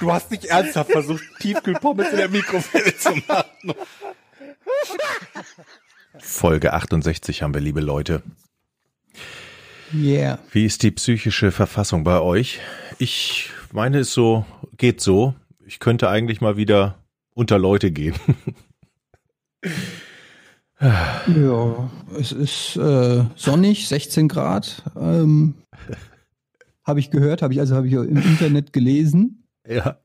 Du hast nicht ernsthaft versucht, Tiefkühlpommes in der Mikrowelle zu machen. Folge 68 haben wir, liebe Leute. Yeah. Wie ist die psychische Verfassung bei euch? Ich meine, es so, geht so. Ich könnte eigentlich mal wieder unter Leute gehen. Ja, es ist äh, sonnig, 16 Grad. Ähm, habe ich gehört, habe ich also habe ich im Internet gelesen. Ja.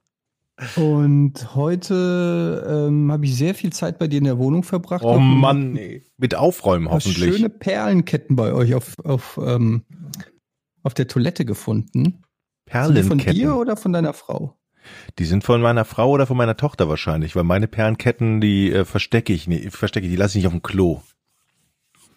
Und heute ähm, habe ich sehr viel Zeit bei dir in der Wohnung verbracht. Oh Mann, ey. mit Aufräumen hoffentlich. schöne Perlenketten bei euch auf, auf, ähm, auf der Toilette gefunden. Sind die von dir Perlenketten. oder von deiner Frau? Die sind von meiner Frau oder von meiner Tochter wahrscheinlich, weil meine Perlenketten, die äh, verstecke ich nicht, verstecke ich, die lasse ich nicht auf dem Klo.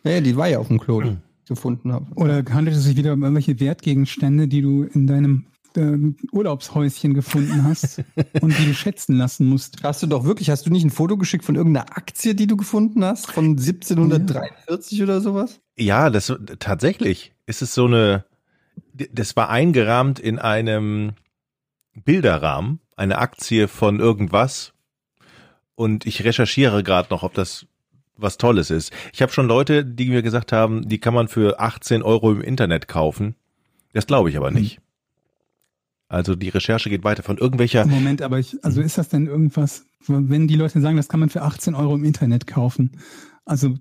Ja, die war ja auf dem Klo, die ich gefunden habe. Oder handelt es sich wieder um irgendwelche Wertgegenstände, die du in deinem ähm, Urlaubshäuschen gefunden hast und die du schätzen lassen musst? Hast du doch wirklich, hast du nicht ein Foto geschickt von irgendeiner Aktie, die du gefunden hast? Von 1743 oder sowas? Ja, das tatsächlich ist es so eine. Das war eingerahmt in einem Bilderrahmen, eine Aktie von irgendwas. Und ich recherchiere gerade noch, ob das was Tolles ist. Ich habe schon Leute, die mir gesagt haben, die kann man für 18 Euro im Internet kaufen. Das glaube ich aber nicht. Also die Recherche geht weiter von irgendwelcher. Moment, aber ich, also ist das denn irgendwas, wenn die Leute sagen, das kann man für 18 Euro im Internet kaufen, also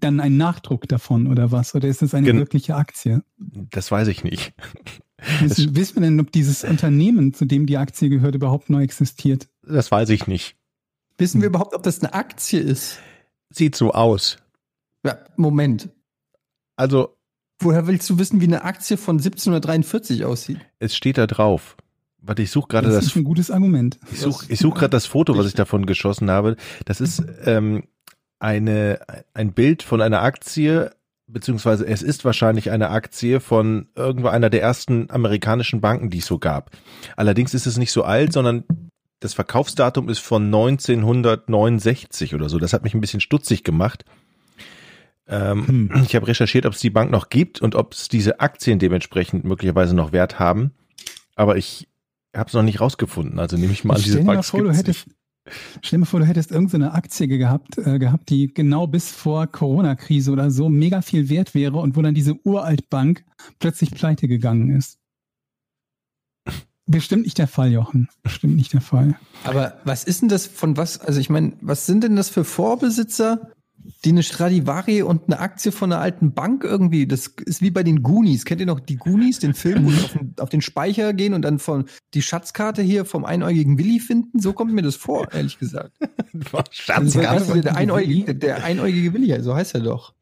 dann ein Nachdruck davon oder was? Oder ist das eine Gen- wirkliche Aktie? Das weiß ich nicht. Wissen, wissen wir denn, ob dieses Unternehmen, zu dem die Aktie gehört, überhaupt neu existiert? Das weiß ich nicht. Wissen wir überhaupt, ob das eine Aktie ist? Sieht so aus. Ja, Moment. Also Woher willst du wissen, wie eine Aktie von 1743 aussieht? es steht da drauf. Warte, ich suche gerade Das das. ist ein gutes Argument. Ich suche ich such gerade das Foto, was ich davon geschossen habe. Das ist ähm, eine, ein Bild von einer Aktie, beziehungsweise es ist wahrscheinlich eine Aktie von irgendwo einer der ersten amerikanischen Banken, die es so gab. Allerdings ist es nicht so alt, sondern das Verkaufsdatum ist von 1969 oder so. Das hat mich ein bisschen stutzig gemacht. Ähm, Ich habe recherchiert, ob es die Bank noch gibt und ob es diese Aktien dementsprechend möglicherweise noch Wert haben. Aber ich habe es noch nicht rausgefunden. Also nehme ich mal an, diese dir mal Bank vor, du hättest, stell dir mal vor, du hättest irgendeine Aktie gehabt, äh, gehabt, die genau bis vor Corona-Krise oder so mega viel wert wäre und wo dann diese Uraltbank plötzlich pleite gegangen ist. Bestimmt nicht der Fall, Jochen. Bestimmt nicht der Fall. Aber was ist denn das von was? Also ich meine, was sind denn das für Vorbesitzer, die eine Stradivari und eine Aktie von einer alten Bank irgendwie? Das ist wie bei den Goonies. Kennt ihr noch die Goonies, den Film, wo sie auf den, auf den Speicher gehen und dann von die Schatzkarte hier vom einäugigen Willi finden? So kommt mir das vor, ehrlich gesagt. Also, weißt du, der, einäugige, der einäugige Willi, so heißt er doch.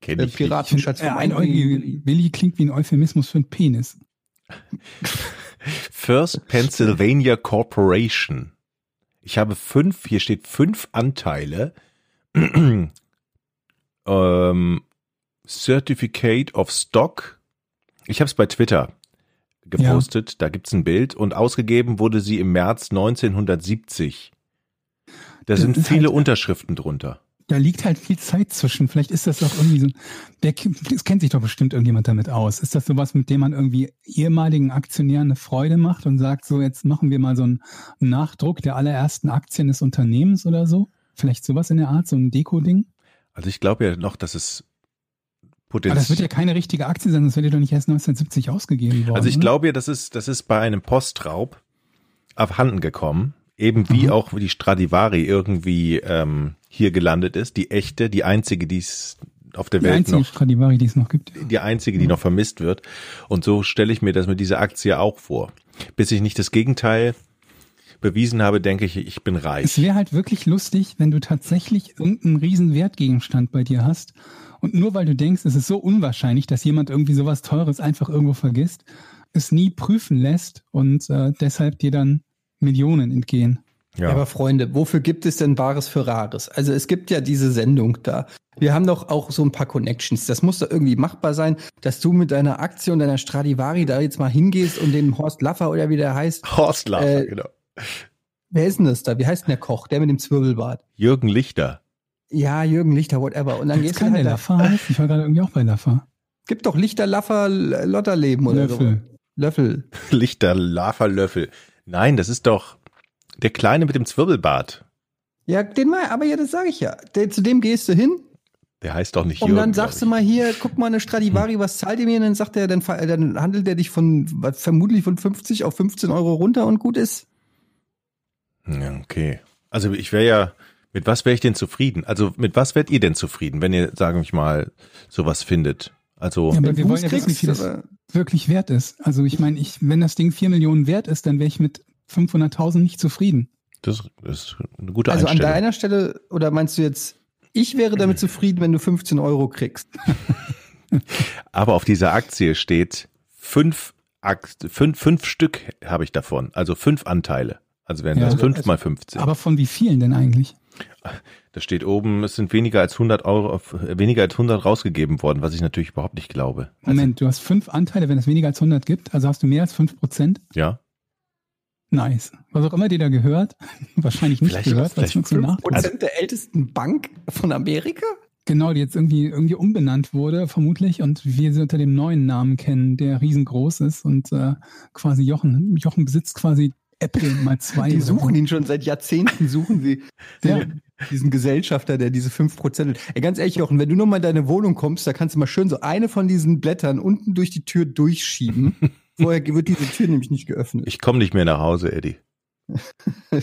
Kenn Der ich. Piratenschatz Der vom einäugigen einäugige Willi. Willi klingt wie ein Euphemismus für einen Penis. First Pennsylvania Corporation. Ich habe fünf, hier steht fünf Anteile. ähm, Certificate of Stock. Ich habe es bei Twitter gepostet, da gibt's ein Bild und ausgegeben wurde sie im März 1970. Da Das sind viele halt- Unterschriften drunter. Da liegt halt viel Zeit zwischen. Vielleicht ist das doch irgendwie so. Der, es kennt sich doch bestimmt irgendjemand damit aus. Ist das sowas, mit dem man irgendwie ehemaligen Aktionären eine Freude macht und sagt, so jetzt machen wir mal so einen Nachdruck der allerersten Aktien des Unternehmens oder so? Vielleicht sowas in der Art, so ein Deko-Ding? Also ich glaube ja noch, dass es Aber das wird ja keine richtige Aktie sein, das wird ja doch nicht erst 1970 ausgegeben worden. Also ich glaube ja, das ist, das ist bei einem Postraub abhanden gekommen. Eben wie Mhm. auch die Stradivari irgendwie ähm, hier gelandet ist. Die echte, die einzige, die es auf der die Welt einzige noch, Stradivari, die es noch gibt. die einzige, die noch vermisst wird. Und so stelle ich mir das mit dieser Aktie auch vor. Bis ich nicht das Gegenteil bewiesen habe, denke ich, ich bin Es reich. wäre halt wirklich lustig, wenn du tatsächlich irgendeinen riesen Wertgegenstand bei dir hast und nur weil du denkst, es ist so unwahrscheinlich, dass jemand irgendwie sowas Teures einfach irgendwo vergisst, es nie prüfen lässt und äh, deshalb dir dann Millionen entgehen. Ja. Aber Freunde, wofür gibt es denn Wahres für Rares? Also es gibt ja diese Sendung da. Wir haben doch auch so ein paar Connections. Das muss doch irgendwie machbar sein, dass du mit deiner Aktie und deiner Stradivari da jetzt mal hingehst und den Horst Laffer oder wie der heißt. Horst Laffer, Äh, genau. Wer ist denn das da? Wie heißt denn der Koch? Der mit dem Zwirbelbart. Jürgen Lichter. Ja, Jürgen Lichter, whatever. Und dann gehst du keinen halt da, Laffer heißt? Ich war gerade irgendwie auch bei Laffer. Gibt doch Lichter, Laffer, Lotterleben oder Löffel. so. Löffel. Lichter, Lava-Löffel. Nein, das ist doch der Kleine mit dem Zwirbelbart. Ja, den mal, aber ja, das sage ich ja. Der, zu dem gehst du hin Der heißt doch nicht und Jürgen. dann sagst du mal hier, guck mal eine Stradivari, was zahlt ihr mir? Und dann sagt er, dann, dann handelt er dich von was, vermutlich von 50 auf 15 Euro runter und gut ist. Ich. Ja, okay. Also ich wäre ja, mit was wäre ich denn zufrieden? Also mit was wärt ihr denn zufrieden, wenn ihr, sagen wir mal, sowas findet? Also, Ja, aber Wenn wir wollen ja wissen, wie viel das wirklich wert ist. Also ich meine, ich, wenn das Ding 4 Millionen wert ist, dann wäre ich mit 500.000 nicht zufrieden. das, ist eine gute Also an Einstellung. deiner Stelle, oder meinst du jetzt, ich wäre damit zufrieden, wenn du 15 Euro kriegst? Aber auf dieser Aktie steht fünf, Akt, fünf, fünf Stück habe ich davon. Also fünf Anteile. Also wären Ja, das also- fünf mal 15. Aber von wie vielen denn eigentlich? Da steht oben, es sind weniger als 100 Euro, weniger als 100 rausgegeben worden, was ich natürlich überhaupt nicht glaube. Moment, du hast fünf Anteile, wenn es weniger als 100 gibt, also hast du mehr als 5 Prozent? Ja. Nice. Was auch immer dir da gehört, wahrscheinlich nicht Vielleicht- gehört, vielleicht schon so nach. Prozent der ältesten Bank von Amerika? Genau, die jetzt irgendwie, irgendwie umbenannt wurde, vermutlich, und wir sie unter dem neuen Namen kennen, der riesengroß ist und äh, quasi Jochen, Jochen besitzt quasi Apple mal zwei. Die suchen ihn schon seit Jahrzehnten, suchen sie Ja. den, diesen Gesellschafter, der diese 5%. Ey, ganz ehrlich, Jochen, wenn du noch mal in deine Wohnung kommst, da kannst du mal schön so eine von diesen Blättern unten durch die Tür durchschieben. Vorher wird diese Tür nämlich nicht geöffnet. Ich komme nicht mehr nach Hause, Eddie.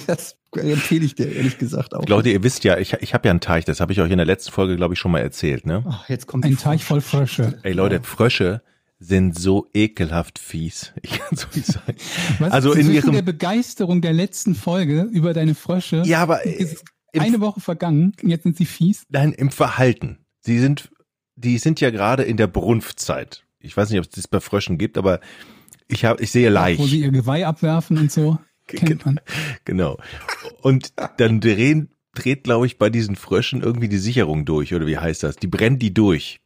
Das empfehle ich dir, ehrlich gesagt, auch. Leute, ihr wisst ja, ich, ich habe ja einen Teich, das habe ich euch in der letzten Folge, glaube ich, schon mal erzählt, ne? Ach, jetzt kommt Ein Teich voll Frösche. Ey Leute, Frösche sind so ekelhaft fies. Ich kann so nicht sagen. Was? Also in ihrem- der Begeisterung der letzten Folge über deine Frösche Ja, aber äh, ist im- eine Woche vergangen, jetzt sind sie fies. Nein, im Verhalten. Sie sind, die sind ja gerade in der Brunftzeit. Ich weiß nicht, ob es das bei Fröschen gibt, aber ich habe, ich sehe Laich. Wo sie ihr Geweih abwerfen und so. Kennt man. Genau. Und dann drehen, dreht, glaube ich, bei diesen Fröschen irgendwie die Sicherung durch, oder wie heißt das? Die brennt die durch.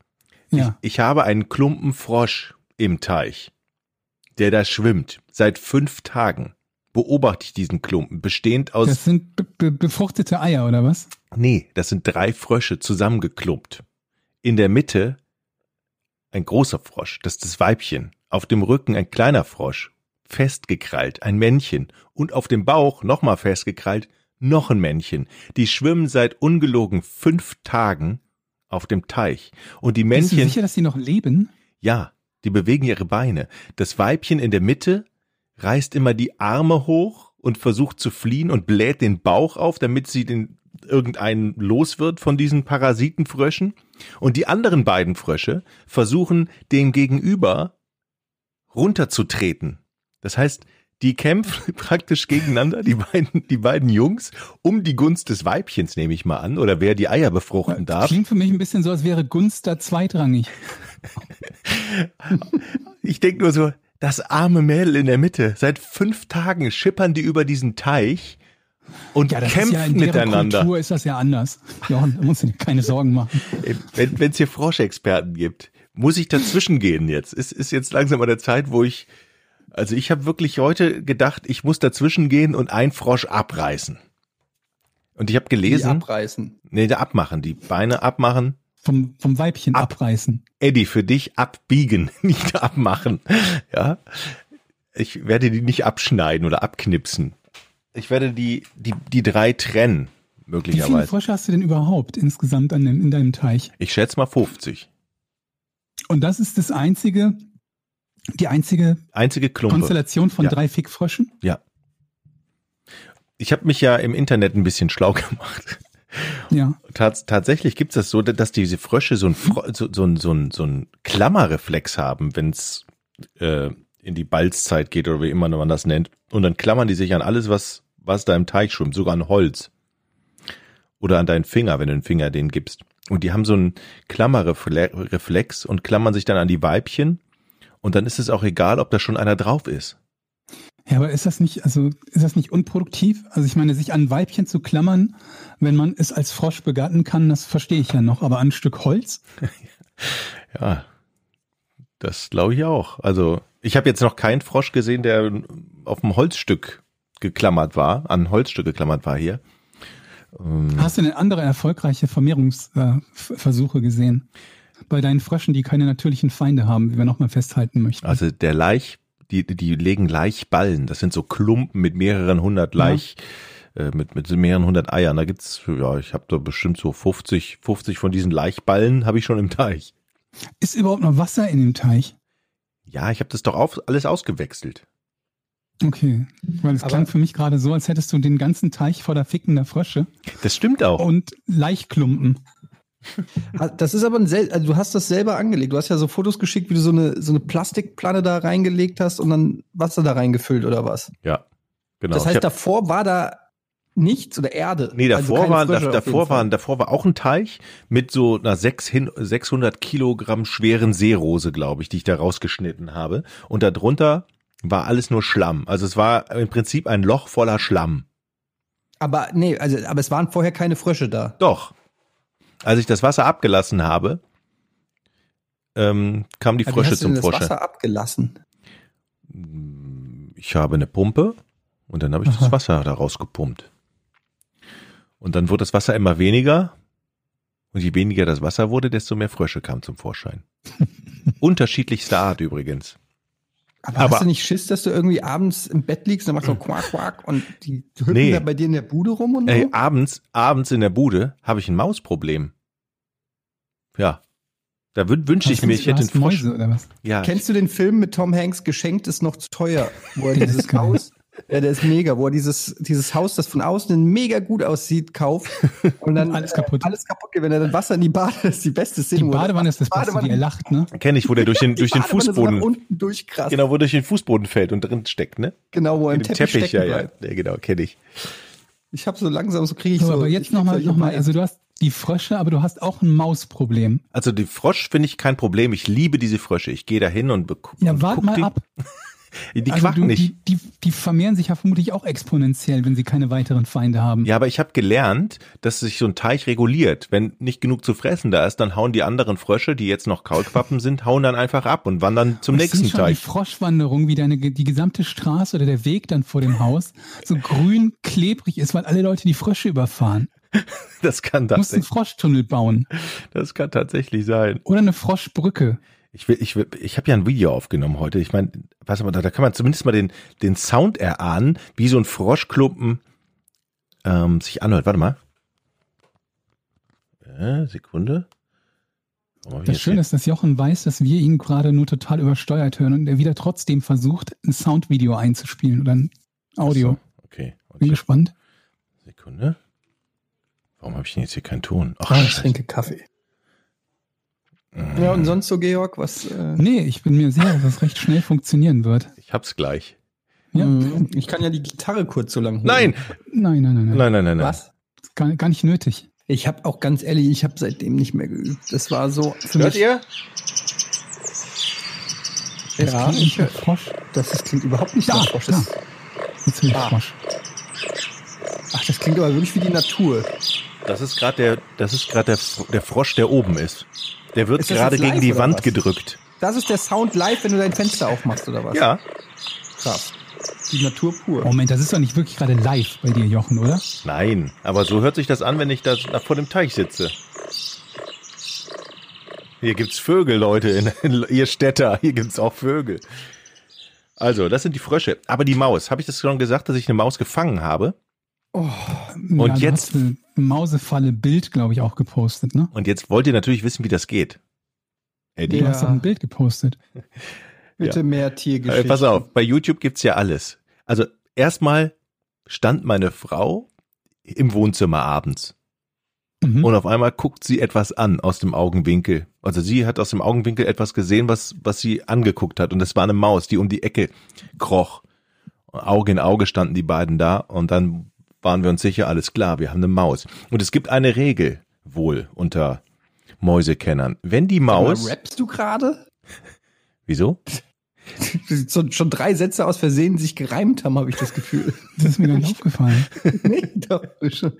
Ja. Ich habe einen Klumpen Frosch im Teich, der da schwimmt. Seit fünf Tagen beobachte ich diesen Klumpen, bestehend aus, Das sind be be befruchtete Eier, oder was? nee, das sind drei Frösche zusammengeklumpt. In der Mitte ein großer Frosch, das ist das Weibchen. Auf dem Rücken ein kleiner Frosch, festgekrallt, ein Männchen. Und auf dem Bauch, nochmal festgekrallt, noch ein Männchen. Die schwimmen seit ungelogen fünf Tagen auf dem Teich. Und die Bist du Männchen, sicher, dass die noch leben? ja, die bewegen ihre Beine. Das Weibchen in der Mitte reißt immer die Arme hoch und versucht zu fliehen und bläht den Bauch auf, damit sie den irgendeinen los wird von diesen Parasitenfröschen. Und die anderen beiden Frösche versuchen, den Gegenüber runterzutreten. Das heißt, die kämpfen praktisch gegeneinander, die beiden, die beiden Jungs, um die Gunst des Weibchens, nehme ich mal an, oder wer die Eier befruchten darf. Klingt für mich ein bisschen so, als wäre Gunst da zweitrangig. Ich denk nur so, das arme Mädel in der Mitte. Seit fünf Tagen schippern die über diesen Teich und Ja, das kämpfen ist ja in miteinander. Kultur ist das ja anders. Jochen, da musst du dir keine Sorgen machen. Wenn es hier Froschexperten gibt, muss ich dazwischen gehen jetzt. Es ist jetzt langsam an der Zeit, wo ich, also ich habe wirklich heute gedacht, ich muss dazwischen gehen und einen Frosch abreißen. Und ich habe Die gelesen, abreißen. nee, da abmachen, die Beine abmachen. Vom, vom Weibchen Ab. abreißen. Eddie, für dich abbiegen, nicht abmachen. Ja. Ich werde die nicht abschneiden oder abknipsen. Ich werde die, die, die drei trennen, Wie viele möglicherweise. Frösche hast du denn überhaupt insgesamt an dem, in deinem Teich? Ich schätze mal 50. Und das ist das einzige, die einzige Einzige Klumpe. Konstellation von Ja. drei Fickfröschen? Ja. Ich habe mich ja im Internet ein bisschen schlau gemacht. Ja. Tats tatsächlich gibt es das so, dass diese Frösche so ein, Fro so, so ein, so ein, so ein Klammerreflex haben, wenn es äh, in die Balzzeit geht oder wie immer man das nennt. Und dann klammern die sich an alles, was, was da im Teich schwimmt, sogar an Holz. Oder an deinen Finger, wenn du den Finger denen gibst. Und die haben so einen Klammerreflex und klammern sich dann an die Weibchen. Und dann ist es auch egal, ob da schon einer drauf ist. Ja, aber ist das nicht, also ist das nicht unproduktiv? Also ich meine, sich an Weibchen zu klammern, wenn man es als Frosch begatten kann, das verstehe ich ja noch. Aber an ein Stück Holz? Ja, das glaube ich auch. Also ich habe jetzt noch keinen Frosch gesehen, der auf einem Holzstück geklammert war, an ein Holzstück geklammert war hier. Hast du denn andere erfolgreiche Vermehrungsversuche gesehen? Bei deinen Fröschen, die keine natürlichen Feinde haben, wie wir nochmal festhalten möchten. Also der Laich, die, die legen Laichballen. Das sind so Klumpen mit mehreren hundert Laich, äh, mit, mit mehreren hundert Eiern. Da gibt's, ja, ich habe da bestimmt so 50, 50 von diesen Laichballen habe ich schon im Teich. Ist überhaupt noch Wasser in dem Teich? Ja, ich habe das doch auf, alles ausgewechselt. Okay, weil es Aber- klang für mich gerade so, als hättest du den ganzen Teich voller fickender Frösche Das stimmt auch. und Laichklumpen. Das ist aber ein sel also du hast das selber angelegt. Du hast ja so Fotos geschickt, wie du so eine, so eine Plastikplatte da reingelegt hast und dann Wasser da reingefüllt oder was. ja, genau. das heißt, hab- davor war da nichts oder Erde. Nee, Also davor, waren, Frösche da, davor, waren, davor war auch ein Teich mit so einer 6 hin, 600 Kilogramm schweren Seerose, glaube ich, die ich da rausgeschnitten habe. Und darunter war alles nur Schlamm. Also es war im Prinzip ein Loch voller Schlamm. Aber nee, also aber es waren vorher keine Frösche da. Doch. Als ich das Wasser abgelassen habe, ähm, kamen die Aber wie Frösche hast du zum das. Wasser abgelassen. Ich habe eine Pumpe und dann habe ich Aha. das Wasser da rausgepumpt. Und dann wurde das Wasser immer weniger. Und je weniger das Wasser wurde, desto mehr Frösche kamen zum Vorschein. Unterschiedlichster Art übrigens. Aber, Aber- hast du nicht Schiss, dass du irgendwie abends im Bett liegst und dann machst du quack quack und die hüpfen Nee. da bei dir in der Bude rum und so? Ey, abends, abends in der Bude habe ich ein Mausproblem. Ja. Da wün- wünschte ich mir, ich hätte einen Frosch. Mäuse oder was? Ja, Kennst du den Film mit Tom Hanks, Geschenkt ist noch zu teuer? Wo er dieses. Haus, ja, der ist mega, wo er dieses, dieses Haus, das von außen mega gut aussieht, kauft und dann Alles kaputt. Äh, alles kaputt geht. Wenn er dann Wasser in die Bade, das ist die beste Szene. Die er- Badewanne ist das Beste, Badewanne- wie er lacht, ne? kenne ich, wo der durch den, die durch den Badewanne so Fußboden, unten durchkrast. genau, wo durch den Fußboden fällt und drin steckt, ne? genau, wo er im Teppich, Teppich, ja, stecken ja, bleibt. ja, genau, kenne ich. Ich habe so langsam, so kriege ich So, so. aber jetzt nochmal, noch mal, also du hast die Frösche, aber du hast auch ein Mausproblem. Also die Frosch finde ich kein Problem. Ich liebe diese Frösche. Ich gehe da hin und, beku- Ja, und wart guck mal die. ab. Die Also quacken du, nicht. Die, die, die vermehren sich ja vermutlich auch exponentiell, wenn sie keine weiteren Feinde haben. Ja, aber ich habe gelernt, dass sich so ein Teich reguliert. Wenn nicht genug zu fressen da ist, dann hauen die anderen Frösche, die jetzt noch Kaulquappen sind, hauen dann einfach ab und wandern zum Ich nächsten sehe schon Teich. die Froschwanderung, wie deine, die gesamte Straße oder der Weg dann vor dem Haus so grün klebrig ist, weil alle Leute die Frösche überfahren. Das kann Du musst einen tatsächlich, Froschtunnel bauen das kann tatsächlich sein. oder eine Froschbrücke. Ich will, ich will, ich habe ja ein Video aufgenommen heute. Ich meine, was aber da, da kann man zumindest mal den den Sound erahnen, wie so ein Froschklumpen ähm, sich anhört. Warte mal. Äh, Sekunde. Das Schöne ist, dass Jochen weiß, dass wir ihn gerade nur total übersteuert hören und er wieder trotzdem versucht, ein Soundvideo einzuspielen oder ein Audio. Achso, Okay. Bin Und gespannt. Sekunde. Warum habe ich denn jetzt hier keinen Ton? Ach, Ah, ich trinke Kaffee. Ja, und sonst so, Georg, was? Äh, Nee, ich bin mir sicher, dass das recht schnell funktionieren wird. Ich hab's gleich. Ja. Mhm. Ich kann ja die Gitarre kurz so lang holen. Nein, Nein, nein, nein, nein. nein, nein, nein. nein. Was? Gar, gar nicht nötig. Ich habe auch ganz ehrlich, ich habe seitdem nicht mehr geübt. Das war so für Hört mich. ihr? Das Ja, klingt ich wie ein hör, Frosch. das ist, klingt überhaupt nicht Da, nach Frosch. Das, Jetzt will ich Ah. Frosch. ach, das klingt aber wirklich wie die Natur. Das ist gerade der, das ist gerade der, der Frosch, der oben ist. Der wird gerade gegen live die Wand was? gedrückt. Das ist der Sound live, wenn du dein Fenster aufmachst oder was? Ja. Krass. Die Natur pur. Moment, das ist doch nicht wirklich gerade live bei dir, Jochen, oder? Nein, aber so hört sich das an, wenn ich da vor dem Teich sitze. Hier gibt's Vögel, Leute, in, in ihr Städter. Hier gibt's auch Vögel. Also, das sind die Frösche. Aber die Maus, habe ich das schon gesagt, dass ich eine Maus gefangen habe? Und Und ja, jetzt- hast eine Mausefalle-Bild, glaube ich, auch gepostet, ne? Und jetzt wollt ihr natürlich wissen, wie das geht. Eddie, Du Ja. hast doch ein Bild gepostet. Bitte ja. mehr äh, Tiergeschichten. pass auf, bei YouTube gibt's ja alles. Also, erstmal stand meine Frau im Wohnzimmer abends. Mhm. Und auf einmal guckt sie etwas an aus dem Augenwinkel. Also sie hat aus dem Augenwinkel etwas gesehen, was, was sie angeguckt hat. Und es war eine Maus, die um die Ecke kroch. Auge in Auge standen die beiden da. Und dann waren wir uns sicher, alles klar, wir haben eine Maus. Und es gibt eine Regel wohl unter Mäusekennern. Wenn die Maus, rappst du gerade? wieso? so, schon drei Sätze aus Versehen sich gereimt haben, habe ich das Gefühl. Das ist mir gar nicht aufgefallen. nee, doch schon.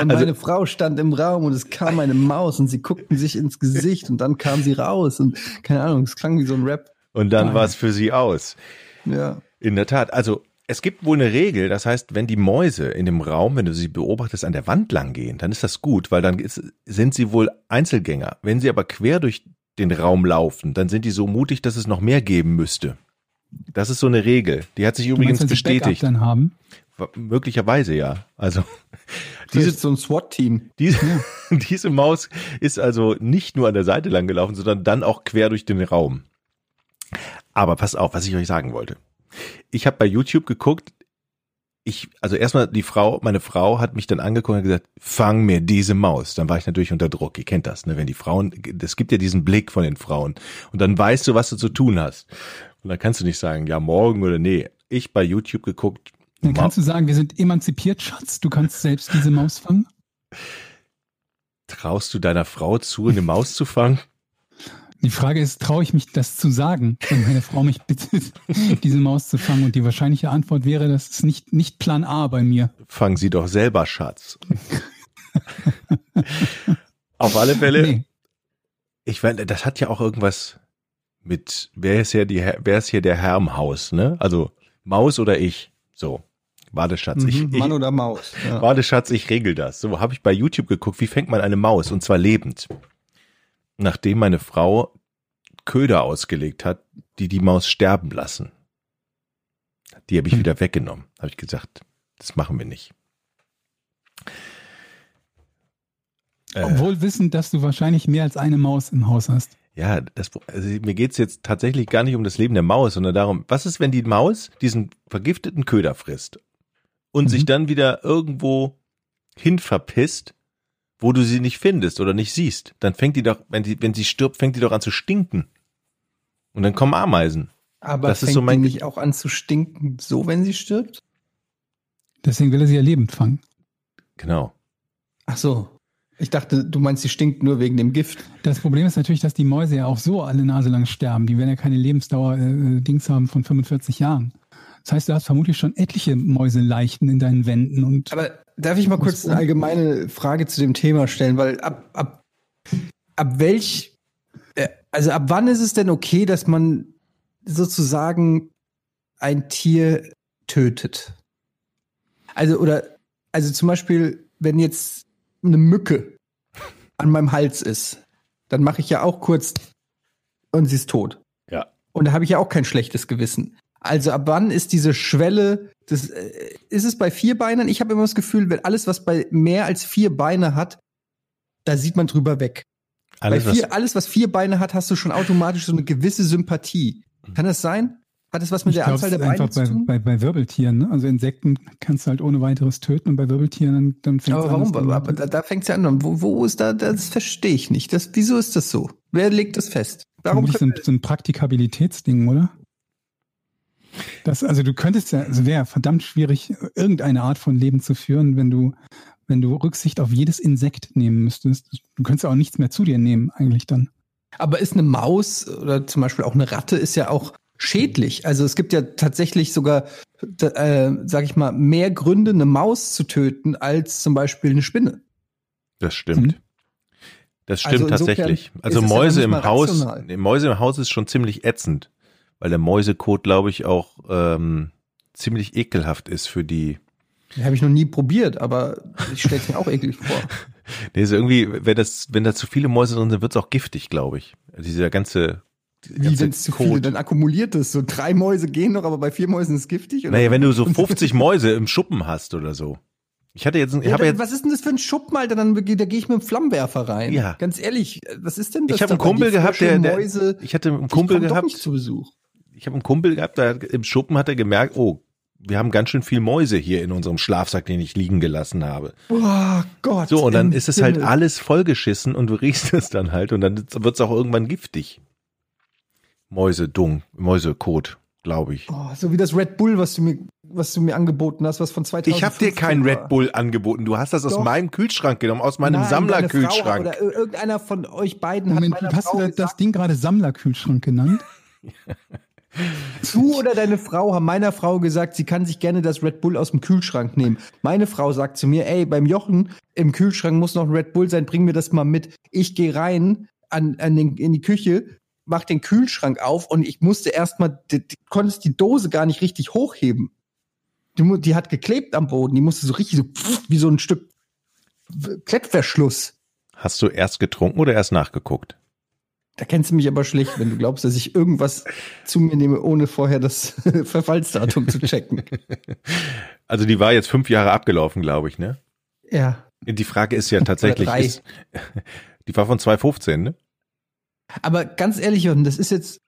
Und Also- meine Frau stand im Raum und es kam eine Maus und sie guckten sich ins Gesicht und dann kam sie raus und keine Ahnung, es klang wie so ein Rap. Und dann war es für sie aus. Ja. In der Tat. Also es gibt wohl eine Regel, das heißt, wenn die Mäuse in dem Raum, wenn du sie beobachtest, an der Wand lang gehen, dann ist das gut, weil dann ist, sind sie wohl Einzelgänger. Wenn sie aber quer durch den Raum laufen, dann sind die so mutig, dass es noch mehr geben müsste. Das ist so eine Regel. Die hat sich Du übrigens meinst, sie Backup bestätigt. dann haben. Möglicherweise ja. Also Diese so ein SWAT-Team. diese, diese Maus ist also nicht nur an der Seite lang gelaufen, sondern dann auch quer durch den Raum. Aber pass auf, was ich euch sagen wollte. Ich habe bei YouTube geguckt, ich, also erstmal die Frau, meine Frau hat mich dann angeguckt und gesagt, fang mir diese Maus. Dann war ich natürlich unter Druck. Ihr kennt das, ne? Wenn die Frauen, es gibt ja diesen Blick von den Frauen. Und dann weißt du, was du zu tun hast. Und dann kannst du nicht sagen, ja, morgen oder nee. Ich bei YouTube geguckt. Dann Ma- kannst du sagen, wir sind emanzipiert, Schatz. Du kannst selbst diese Maus fangen. traust du deiner Frau zu, eine Maus zu fangen? Die Frage ist, traue ich mich das zu sagen, wenn meine Frau mich bittet, diese Maus zu fangen? Und die wahrscheinliche Antwort wäre, das ist nicht, nicht Plan A bei mir. Fang sie doch selber, Schatz. Auf alle Fälle, Nee, ich meine, das hat ja auch irgendwas mit, wer ist ja die, wer ist hier der Herr im Haus, ne? Also, Maus oder ich? So. Warte, Schatz, ich, Mhm, ich, Mann oder Maus. Ja. warte, Schatz, ich regel das. So habe ich bei YouTube geguckt, wie fängt man eine Maus und zwar lebend. Nachdem meine Frau Köder ausgelegt hat, die die Maus sterben lassen. Die habe ich Hm. wieder weggenommen. Habe ich gesagt, das machen wir nicht. Äh, obwohl wissend, dass du wahrscheinlich mehr als eine Maus im Haus hast. Ja, das, also mir geht's jetzt tatsächlich gar nicht um das Leben der Maus, sondern darum, was ist, wenn die Maus diesen vergifteten Köder frisst und Mhm. sich dann wieder irgendwo hin verpisst, wo du sie nicht findest oder nicht siehst? Dann fängt die doch, wenn, die, wenn sie stirbt, fängt die doch an zu stinken. Und dann kommen Ameisen. Aber Das ist fängt so mein die nicht auch an zu stinken, so wenn sie stirbt? Deswegen will er sie ja lebend fangen. Genau. Ach so. Ich dachte, du meinst, sie stinkt nur wegen dem Gift. Das Problem ist natürlich, dass die Mäuse ja auch so alle Nase lang sterben. Die werden ja keine Lebensdauer äh, Dings haben von 45 Jahren. Das heißt, du hast vermutlich schon etliche Mäuseleichen in deinen Wänden und Aber darf ich mal kurz eine allgemeine Frage zu dem Thema stellen? Weil ab, ab, ab welch, äh, also ab wann ist es denn okay, dass man sozusagen ein Tier tötet? Also, oder, also zum Beispiel, wenn jetzt eine Mücke an meinem Hals ist, dann mache ich ja auch kurz und sie ist tot. Ja. Und da habe ich ja auch kein schlechtes Gewissen. Also ab wann ist diese Schwelle, das, äh, ist es bei Vierbeinern? Ich habe immer das Gefühl, wenn alles, was bei mehr als vier Beine hat, da sieht man drüber weg. Alles, bei was, vier, alles, was vier Beine hat, hast du schon automatisch so eine gewisse Sympathie. Kann das sein? Hat das was mit ich der glaube, Anzahl es der Beine einfach zu bei, tun? bei, bei Wirbeltieren. Ne? Also Insekten kannst du halt ohne weiteres töten und bei Wirbeltieren dann, dann fängt aber warum? Aber, aber da, da fängt es ja an. Wo, wo ist da, das verstehe ich nicht. Das, wieso ist das so? Wer legt das fest? Warum können so ein Praktikabilitätsding, oder? Das, also du könntest ja, also wäre verdammt schwierig, irgendeine Art von Leben zu führen, wenn du, wenn du Rücksicht auf jedes Insekt nehmen müsstest. Du könntest ja auch nichts mehr zu dir nehmen, eigentlich dann. Aber ist eine Maus oder zum Beispiel auch eine Ratte ist ja auch schädlich. Also es gibt ja tatsächlich sogar, äh, sag ich mal, mehr Gründe, eine Maus zu töten, als zum Beispiel eine Spinne. das stimmt. Mhm. Das stimmt Also tatsächlich. Also es ja Mäuse nicht im Haus, rational. Mäuse im Haus ist schon ziemlich ätzend, weil der Mäusekot, glaube ich, auch ähm, ziemlich ekelhaft ist für die. Habe ich noch nie probiert, aber ich stelle es mir auch eklig vor. Nee, ist irgendwie, wenn das, wenn da zu viele Mäuse drin sind, wird es auch giftig, glaube ich. Also Dieser ganze, Wie wenn es zu viele, dann akkumuliert es. So drei Mäuse gehen noch, aber bei vier Mäusen ist es giftig. Oder? Naja, wenn du so 50 Mäuse im Schuppen hast oder so. Ich hatte jetzt, ich Ja, habe jetzt, was ist denn das für ein Schuppen, Alter? Dann, da gehe ich mit dem Flammenwerfer rein. Ja. Ganz ehrlich, was ist denn das? ich habe einen? Kumpel gehabt, der, der Mäuse, ich hatte einen Kumpel gehabt, nicht zu Besuch. Ich habe einen Kumpel gehabt, da im Schuppen hat er gemerkt, oh, wir haben ganz schön viel Mäuse hier in unserem Schlafsack, den ich liegen gelassen habe. Oh Gott. So, und dann ist es halt Himmel. alles vollgeschissen und du riechst es dann halt und dann wird es auch irgendwann giftig. Mäusedung, Mäusekot, glaube ich. Oh, so wie das Red Bull, was du mir, was du mir angeboten hast, was von 2000 Ich habe dir keinen Red Bull angeboten. Du hast das aus Doch. meinem Kühlschrank genommen, aus meinem Sammlerkühlschrank. Oder ir- irgendeiner von euch beiden Moment, hat meiner hast Frau du das gesagt, Ding gerade Sammlerkühlschrank genannt? Du oder deine Frau haben meiner Frau gesagt, sie kann sich gerne das Red Bull aus dem Kühlschrank nehmen. Meine Frau sagt zu mir, ey, beim Jochen im Kühlschrank muss noch ein Red Bull sein, bring mir das mal mit. Ich gehe rein an, an den, in die Küche, mach den Kühlschrank auf und ich musste erstmal, konntest die Dose gar nicht richtig hochheben. Die, die hat geklebt am Boden, die musste so richtig so wie so ein Stück Klettverschluss. Hast du erst getrunken oder erst nachgeguckt? Da kennst du mich aber schlecht, wenn du glaubst, dass ich irgendwas zu mir nehme, ohne vorher das Verfallsdatum zu checken. Also die war jetzt fünf Jahre abgelaufen, glaube ich, ne? Ja. Die Frage ist ja tatsächlich, ist, die war von 2015, ne? Aber ganz ehrlich, Jochen, das ist jetzt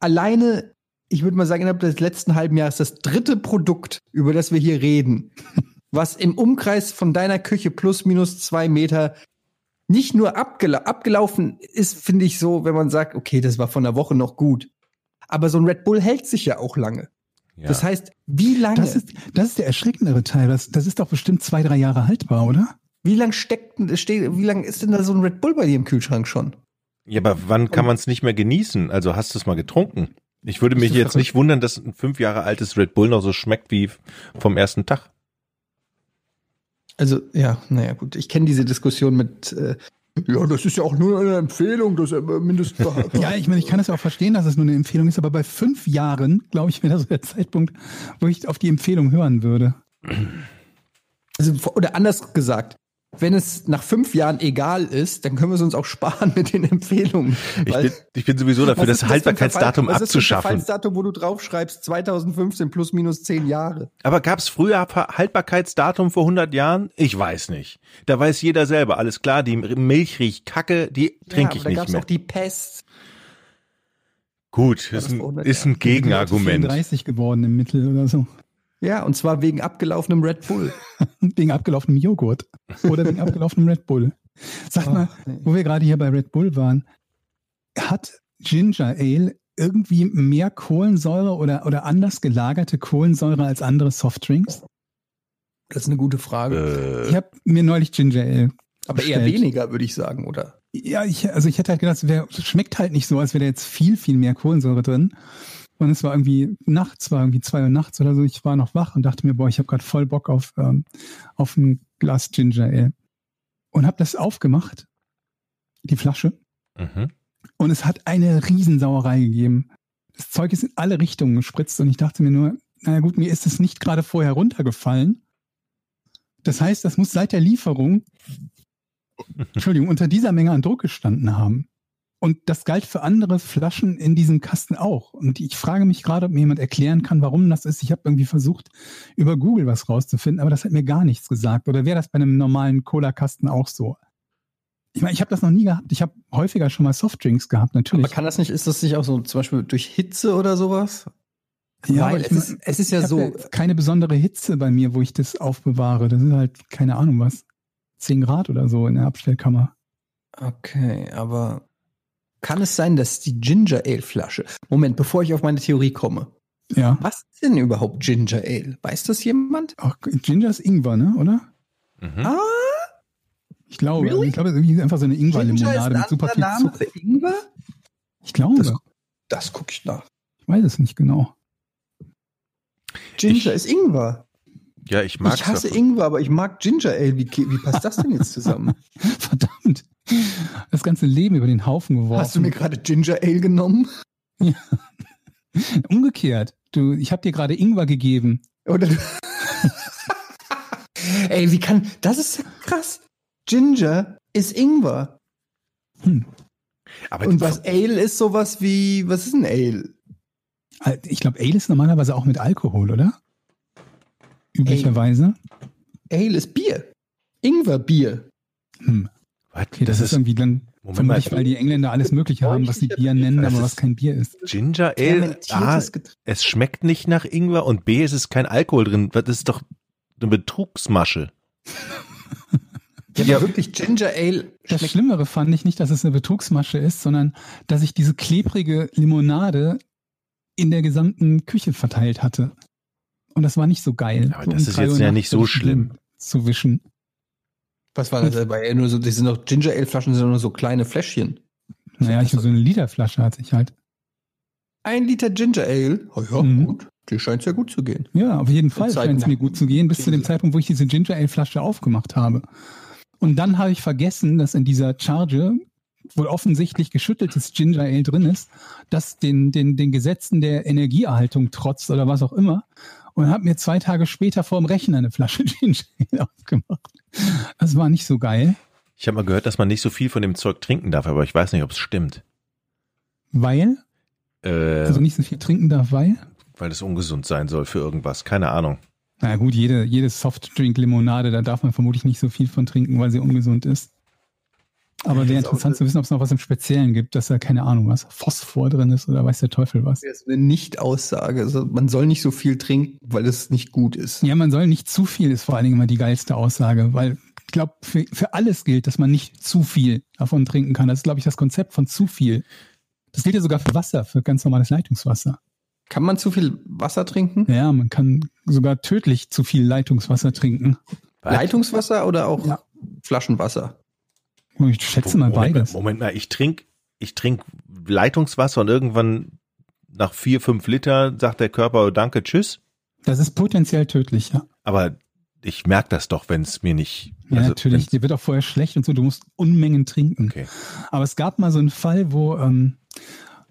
alleine, ich würde mal sagen, innerhalb des letzten halben Jahres das dritte Produkt, über das wir hier reden, was im Umkreis von deiner Küche plus minus zwei Meter nicht nur abgela abgelaufen ist, finde ich so, wenn man sagt, okay, das war von der Woche noch gut. Aber so ein Red Bull hält sich ja auch lange. Ja. Das heißt, wie lange, Das ist, das ist der erschreckendere Teil. Das, das ist doch bestimmt zwei, drei Jahre haltbar, oder? wie lang steckt, denn- steht, wie lang ist denn da so ein Red Bull bei dir im Kühlschrank schon? ja, aber wann kann man es nicht mehr genießen? Also hast du es mal getrunken? Ich würde mich jetzt nicht wundern, dass ein fünf Jahre altes Red Bull noch so schmeckt wie vom ersten Tag. Also, ja, naja, gut. Ich kenne diese Diskussion mit, äh, ja, das ist ja auch nur eine Empfehlung, das äh, mindestens. Ja, ich meine, ich kann es ja auch verstehen, dass es nur eine Empfehlung ist, aber bei fünf Jahren, glaube ich, wäre das so der Zeitpunkt, wo ich auf die Empfehlung hören würde. Also, oder anders gesagt, wenn es nach fünf Jahren egal ist, dann können wir es uns auch sparen mit den Empfehlungen. Ich bin, ich bin sowieso dafür, das ein Haltbarkeitsdatum Verfall- was abzuschaffen. Verfallsdatum, wo du draufschreibst, 2015 plus minus zehn Jahre. Aber gab es früher Haltbarkeitsdatum vor 100 Jahren? Ich weiß nicht. Da weiß jeder selber, alles klar, die Milch riecht kacke, die trinke ja, ich aber da nicht gab's mehr. auch die Pest. Gut, das ist ein, vor 100 ist ein Gegenargument. 34 geworden im Mittel oder so. Ja, und zwar wegen abgelaufenem Red Bull. Wegen abgelaufenem Joghurt. Oder wegen abgelaufenem Red Bull. Sag mal, Ach, nee. wo wir gerade hier bei Red Bull waren, hat Ginger Ale irgendwie mehr Kohlensäure oder, oder anders gelagerte Kohlensäure als andere Softdrinks? Das ist eine gute Frage. Äh, Ich habe mir neulich Ginger Ale aber eher bestellt. weniger, würde ich sagen, oder? Ja, ich, also ich hätte halt gedacht, es schmeckt halt nicht so, als wäre da jetzt viel, viel mehr Kohlensäure drin. Und es war irgendwie nachts, war irgendwie zwei Uhr nachts oder so. Ich war noch wach und dachte mir, boah, ich habe gerade voll Bock auf, ähm, auf ein Glas Ginger Ale. Und habe das aufgemacht, die Flasche, mhm. und es hat eine Riesensauerei gegeben. Das Zeug ist in alle Richtungen gespritzt und ich dachte mir nur, naja gut, mir ist es nicht gerade vorher runtergefallen. Das heißt, das muss seit der Lieferung, Entschuldigung, unter dieser Menge an Druck gestanden haben. Und das galt für andere Flaschen in diesem Kasten auch. Und ich frage mich gerade, ob mir jemand erklären kann, warum das ist. Ich habe irgendwie versucht, über Google was rauszufinden, aber das hat mir gar nichts gesagt. Oder wäre das bei einem normalen Cola-Kasten auch so? Ich meine, ich habe das noch nie gehabt. Ich habe häufiger schon mal Softdrinks gehabt, natürlich. Aber kann das nicht, ist das nicht auch so zum Beispiel durch Hitze oder sowas? Ja, Weil ich es, ist, es ist ja so, keine besondere Hitze bei mir, wo ich das aufbewahre. Das ist halt, keine Ahnung was, 10 Grad oder so in der Abstellkammer. Okay, aber kann es sein, dass die Ginger Ale Flasche, Moment, bevor ich auf meine Theorie komme, Ja. was ist denn überhaupt Ginger Ale? Weiß das jemand? Auch Ginger ist Ingwer, ne, oder? Mhm. Ah, Ich glaube. Really? Ich glaube, es ist einfach so eine Ingwer-Limonade mit super viel Name Zucker. für Ingwer? Ich glaube. Das- Das gucke ich nach. ich weiß es nicht genau. Ginger Ich- ist Ingwer. Ja, ich mag ich hasse Ingwer, aber ich mag Ginger Ale. Wie, wie passt das denn jetzt zusammen? Verdammt. Das ganze Leben über den Haufen geworfen. Hast du mir gerade Ginger Ale genommen? Umgekehrt. Du, ich habe dir gerade Ingwer gegeben. Oder du Ey, wie kann. Das ist ja krass. Ginger ist Ingwer. Aber Und was Ale ist sowas wie. Was ist ein Ale? Ich glaube, Ale ist normalerweise auch mit Alkohol, oder? Üblicherweise. Ale ist Bier. Ingwerbier. Hm. Was? Okay, das, ist irgendwie dann Moment mal. weil die Engländer alles Mögliche haben, was sie Bier nennen, Das aber was kein Bier ist. Ginger Ale. A, Getränk. es schmeckt nicht nach Ingwer und B, es ist kein Alkohol drin. Das ist doch eine Betrugsmasche. Ja, Ja. wirklich Ginger Ale Das. Schlimmere fand ich nicht, dass es eine Betrugsmasche ist, sondern dass ich diese klebrige Limonade in der gesamten Küche verteilt hatte. Und das war nicht so geil. Aber so das ist jetzt ja nicht so schlimm. Zu wischen. Was war das dabei? Nur so, die sind doch Ginger Ale Flaschen sind nur so kleine Fläschchen. Naja, ich so eine Literflasche hatte ich halt. ein Liter Ginger Ale. Oh ja, Mhm. gut. Dir scheint es ja gut zu gehen. Ja, auf jeden Fall scheint es mir gut zu gehen, bis zu dem. Zeitpunkt, wo ich diese Ginger Ale Flasche aufgemacht habe. Und dann habe ich vergessen, dass in dieser Charge wohl offensichtlich geschütteltes Ginger Ale drin ist, das den, den, den Gesetzen der Energieerhaltung trotzt oder was auch immer. Und habe mir zwei Tage später vor dem Rechner eine Flasche Ginger Ale aufgemacht. Das war nicht so geil, Ich habe mal gehört, dass man nicht so viel von dem Zeug trinken darf, aber ich weiß nicht, ob es stimmt. weil, Äh, also nicht so viel trinken darf, weil. weil es ungesund sein soll für irgendwas. Keine Ahnung. Na gut, jede, jede Softdrink-Limonade, da darf man vermutlich nicht so viel von trinken, weil sie ungesund ist. Aber wäre interessant zu wissen, ob es noch was im Speziellen gibt, dass da keine Ahnung was, Phosphor drin ist oder weiß der Teufel was. Das ist eine Nicht-Aussage. Also man soll nicht so viel trinken, weil es nicht gut ist. Ja, man soll nicht zu viel, ist vor allen Dingen immer die geilste Aussage, weil ich glaube, für, für alles gilt, dass man nicht zu viel davon trinken kann. Das ist, glaube ich, das Konzept von zu viel. Das gilt ja sogar für Wasser, für ganz normales Leitungswasser. Kann man zu viel Wasser trinken? Ja, man kann sogar tödlich zu viel Leitungswasser trinken. Was? Leitungswasser oder auch Ja. Flaschenwasser? Ich schätze mal Moment, beides. Moment mal, ich trinke ich trink Leitungswasser und irgendwann nach vier, fünf Liter sagt der Körper, oh, danke, tschüss. Das ist potenziell tödlich, ja. Aber ich merke das doch, wenn es mir nicht. Ja, also natürlich. Dir wird auch vorher schlecht und so. Du musst Unmengen trinken. Okay. Aber es gab mal so einen Fall, wo, ähm,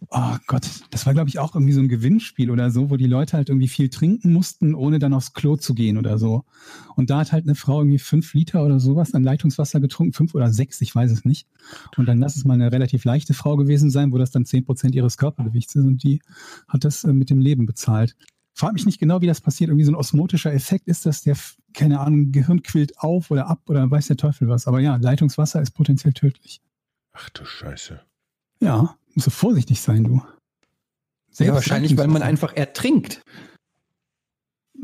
oh Gott, das war glaube ich auch irgendwie so ein Gewinnspiel oder so, wo die Leute halt irgendwie viel trinken mussten, ohne dann aufs Klo zu gehen oder so. Und da hat halt eine Frau irgendwie fünf Liter oder sowas an Leitungswasser getrunken, fünf oder sechs, ich weiß es nicht. Und dann lass es mal eine relativ leichte Frau gewesen sein, wo das dann zehn Prozent ihres Körpergewichts ist und die hat das äh, mit dem Leben bezahlt. Frag mich nicht genau, wie das passiert. Irgendwie so ein osmotischer Effekt ist das, der, keine Ahnung, Gehirn quillt auf oder ab oder weiß der Teufel was. Aber ja, Leitungswasser ist potenziell tödlich. Ach du Scheiße. Ja, musst du vorsichtig sein, du. Ja, Selbst wahrscheinlich, weil man einfach ertrinkt.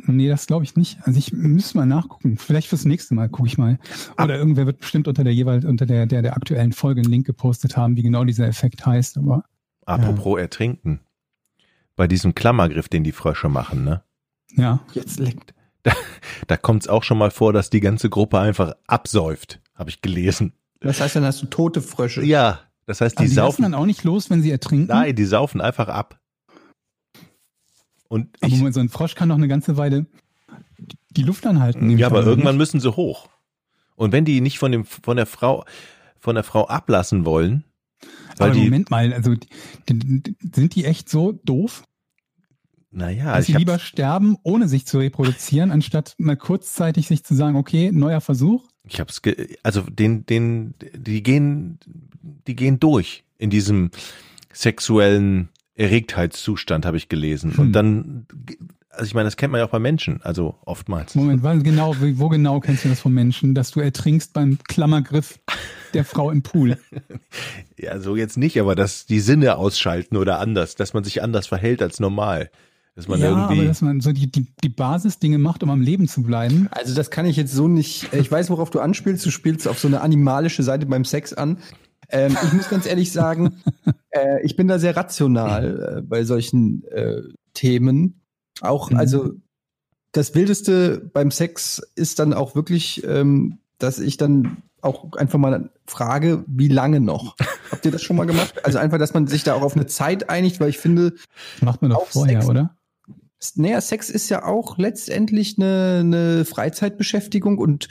Nee, das glaube ich nicht. Also ich müsste mal nachgucken. Vielleicht fürs nächste Mal gucke ich mal. Oder irgendwer wird bestimmt unter der jeweils unter der, der, der aktuellen Folge einen Link gepostet haben, wie genau dieser Effekt heißt. Aber Apropos ertrinken. Bei diesem Klammergriff, den die Frösche machen, ne? ja, Jetzt leckt. Da kommt es auch schon mal vor, dass die ganze Gruppe einfach absäuft, habe ich gelesen. Das heißt, dann hast du tote Frösche. Ja, das heißt, die, die, saufen. dann auch nicht los, wenn sie ertrinken. Nein, die saufen einfach ab. Und Aber ich, Moment, so ein Frosch kann doch eine ganze Weile die Luft anhalten. ja, aber an, irgendwann müssen sie hoch. Und wenn die nicht von dem von der Frau von der Frau ablassen wollen, Aber die, Moment mal, also die, sind die echt so doof, naja, dass sie lieber sterben, ohne sich zu reproduzieren, anstatt mal kurzzeitig sich zu sagen, okay, neuer Versuch? Ich hab's, ge also den, den, die gehen, die gehen durch in diesem sexuellen Erregtheitszustand, habe ich gelesen. Hm. Und dann, also ich meine, das kennt man ja auch bei Menschen, also oftmals. Moment, wann genau, wo wo genau kennst du das vom Menschen, dass du ertrinkst beim Klammergriff der Frau im Pool? Ja, so jetzt nicht, aber dass die Sinne ausschalten oder anders, dass man sich anders verhält als normal. Dass man ja, irgendwie. aber dass man so die, die, die Basisdinge macht, um am Leben zu bleiben. Also das kann ich jetzt so nicht. Ich weiß, worauf du anspielst. Du spielst auf so eine animalische Seite beim Sex an. Ähm, ich muss ganz ehrlich sagen, äh, ich bin da sehr rational äh, bei solchen äh, Themen. Auch, Mhm. also das Wildeste beim Sex ist dann auch wirklich, ähm, dass ich dann auch einfach mal frage, wie lange noch? Habt ihr das schon mal gemacht? Also einfach, dass man sich da auch auf eine Zeit einigt, weil ich finde, Das macht man doch Auch vorher, Sex. oder? Naja, Sex ist ja auch letztendlich eine, eine Freizeitbeschäftigung und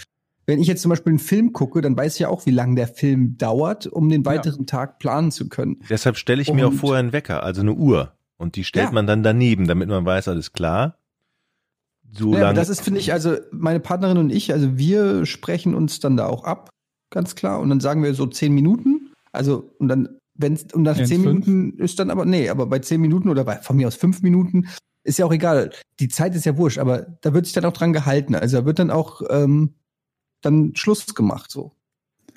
wenn ich jetzt zum Beispiel einen Film gucke, dann weiß ich ja auch, wie lange der Film dauert, um den weiteren Tag planen zu können. Deshalb stelle ich mir auch Und- vorher einen Wecker, also eine Uhr. Und die stellt Ja. man dann daneben, damit man weiß, alles klar. So Ja, lange. das ist, finde ich, also meine Partnerin und ich, also wir sprechen uns dann da auch ab, ganz klar. Und dann sagen wir so zehn Minuten. Also, und dann, wenn und nach zehn fünf? Minuten ist dann aber, nee, aber bei zehn Minuten oder bei, von mir aus fünf Minuten, ist ja auch egal. Die Zeit ist ja wurscht, aber da wird sich dann auch dran gehalten. Also da wird dann auch ähm, dann Schluss gemacht, so.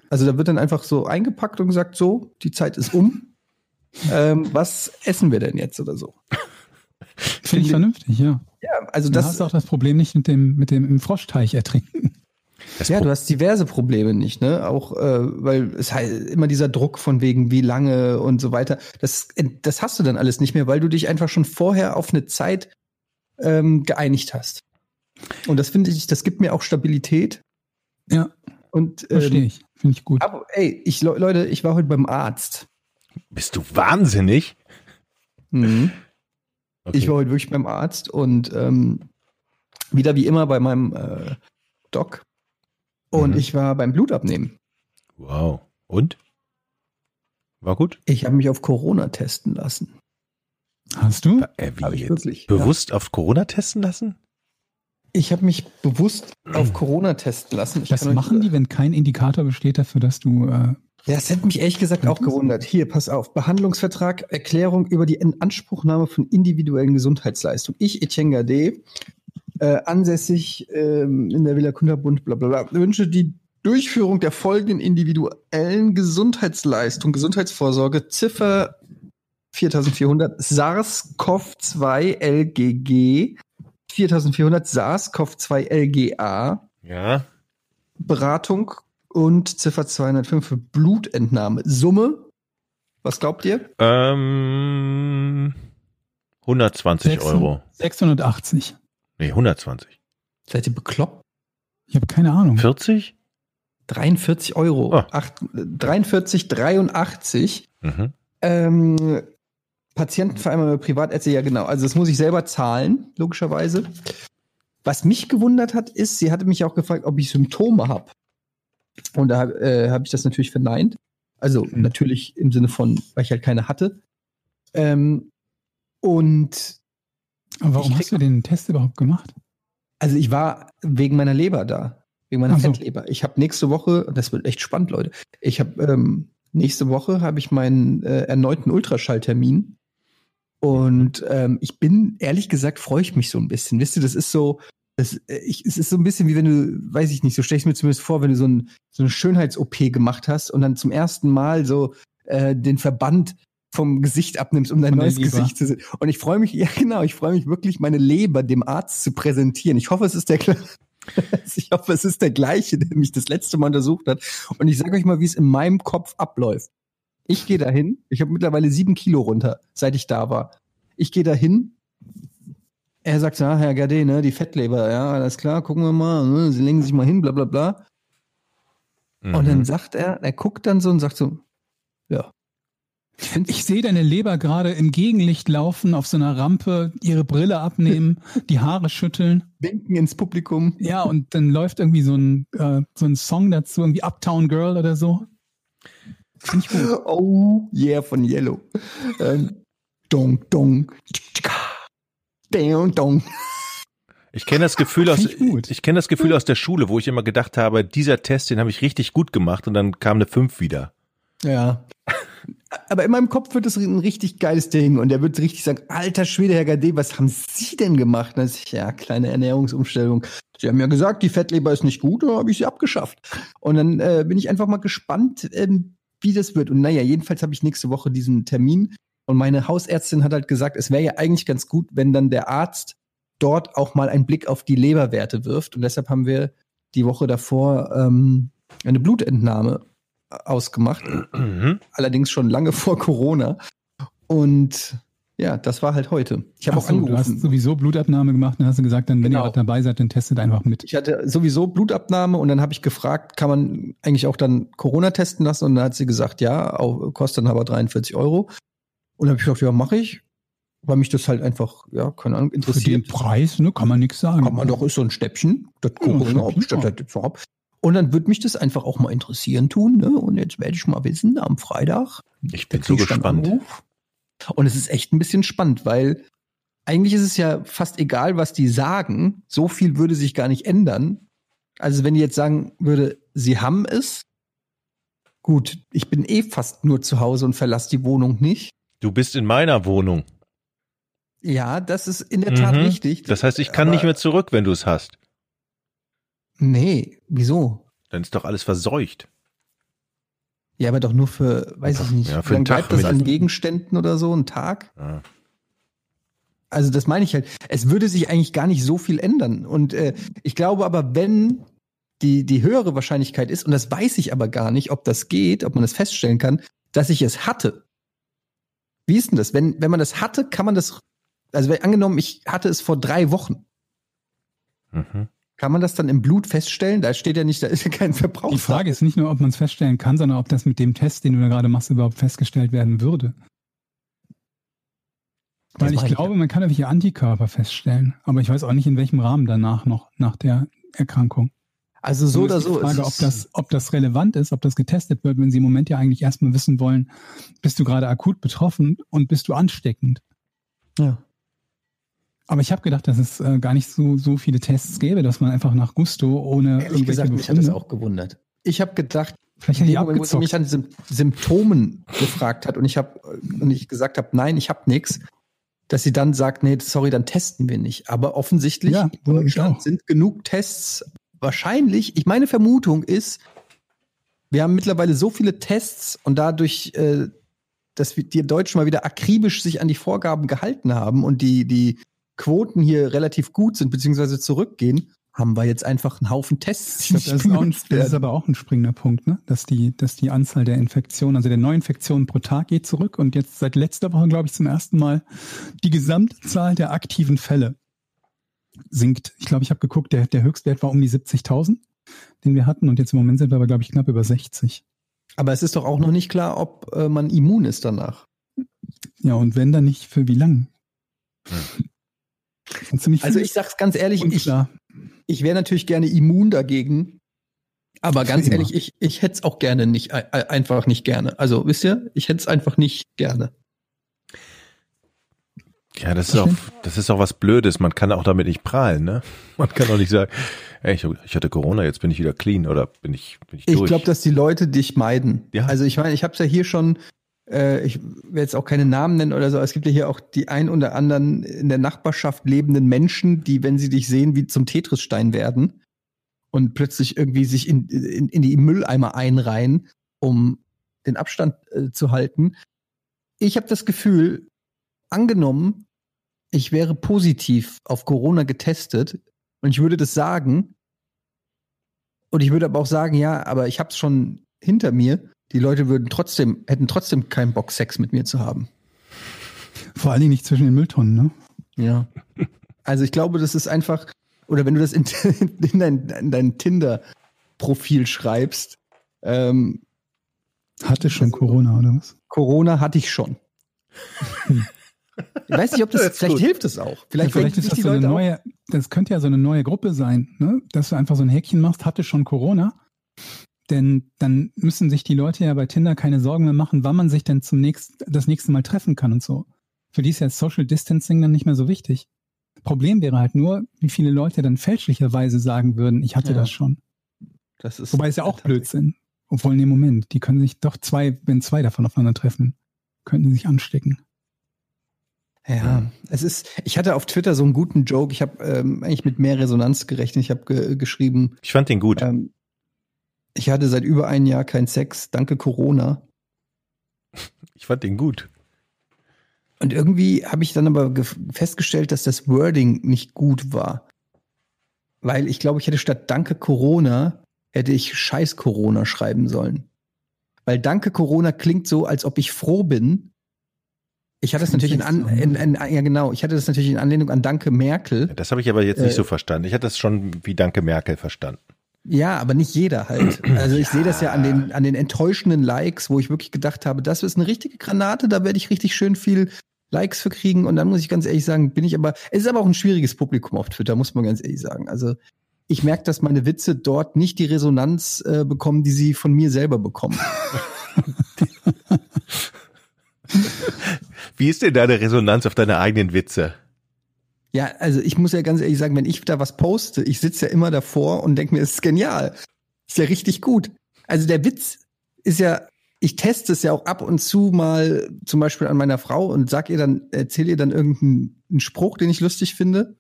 Also da wird dann einfach so eingepackt und gesagt, so, die Zeit ist um. ähm, was essen wir denn jetzt oder so? Finde ich vernünftig, ja. Ja, also das hast du auch das Problem nicht mit dem, mit dem im Froschteich ertrinken. Das Ja, du hast diverse Probleme nicht, ne? Auch äh, weil es halt immer dieser Druck von wegen wie lange und so weiter. Das, das hast du dann alles nicht mehr, weil du dich einfach schon vorher auf eine Zeit ähm, geeinigt hast. Und das finde ich, das gibt mir auch Stabilität. Ja, Und verstehe ähm, ich. Finde ich gut. aber, ey, ich Le- Leute, ich war heute beim Arzt. Bist du wahnsinnig? Mhm. Okay. Ich war heute wirklich beim Arzt und ähm, wieder wie immer bei meinem äh, Doc. Und Mhm. ich war beim Blutabnehmen. wow. Und? War gut? Ich habe mich auf Corona testen lassen. Hast du? Äh, wie jetzt? wirklich. Bewusst auf Corona testen lassen? Ich habe mich bewusst auf Corona testen lassen. Ich Was machen die, wenn kein Indikator besteht dafür, dass du äh, Ja, das hätte mich ehrlich gesagt auch gewundert. Hier, pass auf. Behandlungsvertrag, Erklärung über die Inanspruchnahme von individuellen Gesundheitsleistungen. Ich, Etienne Gade, äh, ansässig ähm, in der Villa Kunterbund, bla bla bla, wünsche die Durchführung der folgenden individuellen Gesundheitsleistung, Gesundheitsvorsorge, Ziffer 4400 SARS-CoV-2 LGG, 4400 SARS-CoV-2 LGA, Ja. Beratung und Ziffer 205 für Blutentnahme. Summe, was glaubt ihr? Ähm, 120 sechs- Euro. 680? Nee, 120. Seid ihr bekloppt? Ich habe keine Ahnung. 40? 43 Euro. Ah. Acht, 43, 83. Mhm. Ähm, Patientenvereinbarung Privatärzte, ja genau. Also das muss ich selber zahlen, logischerweise. Was mich gewundert hat, ist, sie hatte mich auch gefragt, ob ich Symptome habe. Und da äh, habe ich das natürlich verneint. Also Mhm. natürlich im Sinne von, weil ich halt keine hatte. Ähm, und Aber warum hast du den Test überhaupt gemacht? Also ich war wegen meiner Leber da, wegen meiner so. Fettleber. Ich habe nächste Woche, das wird echt spannend, Leute. Ich habe ähm, nächste Woche habe ich meinen äh, erneuten Ultraschalltermin und ähm, ich bin ehrlich gesagt freue ich mich so ein bisschen. Wisst ihr, das ist so, das, äh, ich, es ist so ein bisschen wie wenn du, weiß ich nicht, so stelle ich mir zumindest vor, wenn du so, ein, so eine Schönheits-OP gemacht hast und dann zum ersten Mal so äh, den Verband vom Gesicht abnimmst, um dein Von neues. Gesicht zu sehen. Und ich freue mich, ja genau, ich freue mich wirklich, meine Leber dem Arzt zu präsentieren. Ich hoffe, es ist der ich hoffe, es ist der gleiche, der mich das letzte Mal untersucht hat. Und ich sage euch mal, wie es in meinem Kopf abläuft. Ich gehe dahin, ich habe mittlerweile sieben Kilo runter, seit ich da war. Ich gehe dahin, er sagt, ja, Herr Gade, ne, die Fettleber, ja, alles klar, gucken wir mal, ne, Sie legen sich mal hin, bla bla bla. Und dann Mhm. sagt er, er guckt dann so und sagt so, ja. Ich finde, Ich sehe deine Leber gerade im Gegenlicht laufen, auf so einer Rampe, ihre Brille abnehmen, die Haare schütteln. winken ins Publikum. Ja, und dann läuft irgendwie so ein, äh, so ein Song dazu, irgendwie Uptown Girl oder so. Finde ich gut. Oh yeah von Yellow. Ähm, dong, dong. Dong, dong. Ich kenne das Gefühl aus, Find ich ich kenne das Gefühl aus der Schule, wo ich immer gedacht habe, dieser Test, den habe ich richtig gut gemacht und dann kam eine 5 wieder. Ja. Aber in meinem Kopf wird das ein richtig geiles Ding und er wird richtig sagen, alter Schwede, Herr Gade, was haben Sie denn gemacht? Und ich, ja, kleine Ernährungsumstellung. Sie haben ja gesagt, die Fettleber ist nicht gut, da habe ich sie abgeschafft. Und dann äh, bin ich einfach mal gespannt, ähm, wie das wird. Und naja, jedenfalls habe ich nächste Woche diesen Termin und meine Hausärztin hat halt gesagt, es wäre ja eigentlich ganz gut, wenn dann der Arzt dort auch mal einen Blick auf die Leberwerte wirft. Und deshalb haben wir die Woche davor ähm, eine Blutentnahme ausgemacht Mhm. allerdings schon lange vor Corona. Und ja, das war halt heute. Ich habe auch so, du hast angerufen. sowieso Blutabnahme gemacht, dann hast du gesagt, dann, wenn Genau. ihr dabei seid, dann testet einfach mit. Ich hatte sowieso Blutabnahme und dann habe ich gefragt, kann man eigentlich auch dann Corona testen lassen? Und dann hat sie gesagt, ja, auch, kostet dann aber 43 Euro. Und dann habe ich gesagt, ja, mache ich. Weil mich das halt einfach, ja, keine Ahnung, Für den interessiert. Preis, ne, kann man nichts sagen. Kann man doch, ist so ein Stäbchen. Das Ja, ein Corona Stäbchen, bestellt ja. halt jetzt. Und dann wird mich das einfach auch mal interessieren tun. Ne? Und jetzt werde ich mal wissen, am Freitag, Ich bin so gespannt. Anruf. Und es ist echt ein bisschen spannend, weil eigentlich ist es ja fast egal, was die sagen. So viel würde sich gar nicht ändern. Also wenn die jetzt sagen würde, sie haben es, gut, ich bin eh fast nur zu Hause und verlasse die Wohnung nicht. Du bist in meiner Wohnung. Ja, das ist in der Tat Mhm. richtig. Das heißt, ich kann Aber- nicht mehr zurück, wenn du es hast. Nee, wieso? Dann ist doch alles verseucht. Ja, aber doch nur für, weiß ich nicht, Ja, für einen Tag bleibt das an Gegenständen oder so, ein Tag? Ja. Also das meine ich halt. Es würde sich eigentlich gar nicht so viel ändern. Und äh, ich glaube aber, wenn die, die höhere Wahrscheinlichkeit ist, und das weiß ich aber gar nicht, ob das geht, ob man das feststellen kann, dass ich es hatte. Wie ist denn das? Wenn, wenn man das hatte, kann man das, also angenommen, ich hatte es vor drei Wochen, Mhm. Kann man das dann im Blut feststellen? Da steht ja nicht, da ist ja kein Verbrauch. Die Frage ist nicht nur, ob man es feststellen kann, sondern ob das mit dem Test, den du da gerade machst, überhaupt festgestellt werden würde. Weil Das ich mach ich glaube, man kann irgendwelche Antikörper feststellen. Aber ich weiß auch nicht, in welchem Rahmen danach noch, nach der Erkrankung. Also so oder ist die so. Frage, es ob das, ob das relevant ist, ob das getestet wird, wenn Sie im Moment ja eigentlich erstmal wissen wollen, bist du gerade akut betroffen und bist du ansteckend. Ja. Aber ich habe gedacht, dass es äh, gar nicht so, so viele Tests gäbe, dass man einfach nach Gusto ohne Ehrlich gesagt, mich hat das Befunde, auch gewundert. Ich habe gedacht, vielleicht hätte ich Moment, wo sie mich an Sym Symptomen gefragt hat und ich habe und ich gesagt habe, nein, ich habe nichts, dass sie dann sagt, nee, sorry, dann testen wir nicht. Aber offensichtlich Ja, in Deutschland sind genug Tests. Wahrscheinlich, ich meine Vermutung ist, wir haben mittlerweile so viele Tests und dadurch, äh, dass wir die Deutschen mal wieder akribisch sich an die Vorgaben gehalten haben und die die Quoten hier relativ gut sind beziehungsweise zurückgehen, haben wir jetzt einfach einen Haufen Tests, glaub, das, ist ein, das ist aber auch ein springender Punkt, ne? dass, die, dass die Anzahl der Infektionen, also der Neuinfektionen pro Tag geht zurück und jetzt seit letzter Woche, glaube ich, zum ersten Mal die Gesamtzahl der aktiven Fälle sinkt. Ich glaube, ich habe geguckt, der, der Höchstwert war um die 70.000, den wir hatten und jetzt im Moment sind wir aber, glaube ich, knapp über 60. Aber es ist doch auch noch nicht klar, ob äh, man immun ist danach. Ja, und wenn dann nicht, für wie lang? Und ziemlich Also ich sag's ganz ehrlich, ich, unklar. ich wäre natürlich gerne immun dagegen. Aber ganz ehrlich, ich, ich hätte es auch gerne nicht, äh, einfach nicht gerne. Also wisst ihr, ich hätte es einfach nicht gerne. Ja, das ist auch, das ist auch was Blödes. Man kann auch damit nicht prahlen, ne? Man kann auch nicht sagen, ey, ich, ich hatte Corona, jetzt bin ich wieder clean oder bin ich, bin ich Ich durch. glaube, dass die Leute dich meiden. Ja. Also ich meine, ich habe es ja hier schon, äh, ich werde jetzt auch keine Namen nennen oder so, es gibt ja hier auch die ein oder anderen in der Nachbarschaft lebenden Menschen, die, wenn sie dich sehen, wie zum Tetrisstein werden und plötzlich irgendwie sich in, in, in die Mülleimer einreihen, um den Abstand äh, zu halten. Ich habe das Gefühl, angenommen, ich wäre positiv auf Corona getestet und ich würde das sagen, und ich würde aber auch sagen, ja, aber ich habe es schon hinter mir. Die Leute würden trotzdem, hätten trotzdem keinen Bock, Sex mit mir zu haben. Vor allen Dingen nicht zwischen den Mülltonnen, ne? Ja. Also ich glaube, das ist einfach, oder wenn du das in, in dein, in dein Tinder-Profil schreibst, ähm, Hatte schon Corona, oder was? Corona hatte ich schon. Ich weiß nicht, ob das, Das vielleicht gut. hilft es auch. Vielleicht, Ja, vielleicht ist das so eine Leute auch, neue, das könnte ja so eine neue Gruppe sein, ne? dass du einfach so ein Häkchen machst, hatte schon Corona. Denn dann müssen sich die Leute ja bei Tinder keine Sorgen mehr machen, wann man sich denn zum nächsten, das nächste Mal treffen kann und so. Für die ist ja Social Distancing dann nicht mehr so wichtig. Problem wäre halt nur, wie viele Leute dann fälschlicherweise sagen würden, ich hatte Ja. das schon. das ist Wobei es ja auch Blödsinn. Obwohl, nee, Moment, die können sich doch zwei, wenn zwei davon aufeinander treffen, könnten die sich anstecken. Ja, es ist, ich hatte auf Twitter so einen guten Joke. Ich habe ähm, eigentlich mit mehr Resonanz gerechnet. Ich habe ge geschrieben, ich fand den gut. ähm, ich hatte seit über ein Jahr keinen Sex, danke Corona. Ich fand den gut. Und irgendwie habe ich dann aber festgestellt, dass das Wording nicht gut war. Weil ich glaube, ich hätte statt Danke Corona, hätte ich Scheiß Corona schreiben sollen. Weil Danke Corona klingt so, als ob ich froh bin. Ich hatte es natürlich in, an, in, in, ja genau, ich hatte das natürlich in Anlehnung an Danke Merkel. Das habe ich aber jetzt nicht Äh, so verstanden. Ich hatte das schon wie Danke Merkel verstanden. Ja, aber nicht jeder halt. Also ich sehe das ja an den, an den enttäuschenden Likes, wo ich wirklich gedacht habe, das ist eine richtige Granate, da werde ich richtig schön viel Likes für kriegen. Und dann muss ich ganz ehrlich sagen, bin ich aber, es ist aber auch ein schwieriges Publikum auf Twitter, muss man ganz ehrlich sagen. Also ich merke, dass meine Witze dort nicht die Resonanz äh, bekommen, die sie von mir selber bekommen. Wie ist denn deine Resonanz auf deine eigenen Witze? Ja, also ich muss ja ganz ehrlich sagen, wenn ich da was poste, ich sitze ja immer davor und denke mir, es ist genial. Ist ja richtig gut. Also der Witz ist ja, ich teste es ja auch ab und zu mal zum Beispiel an meiner Frau und sag ihr dann, erzähle ihr dann irgendeinen einen Spruch, den ich lustig finde.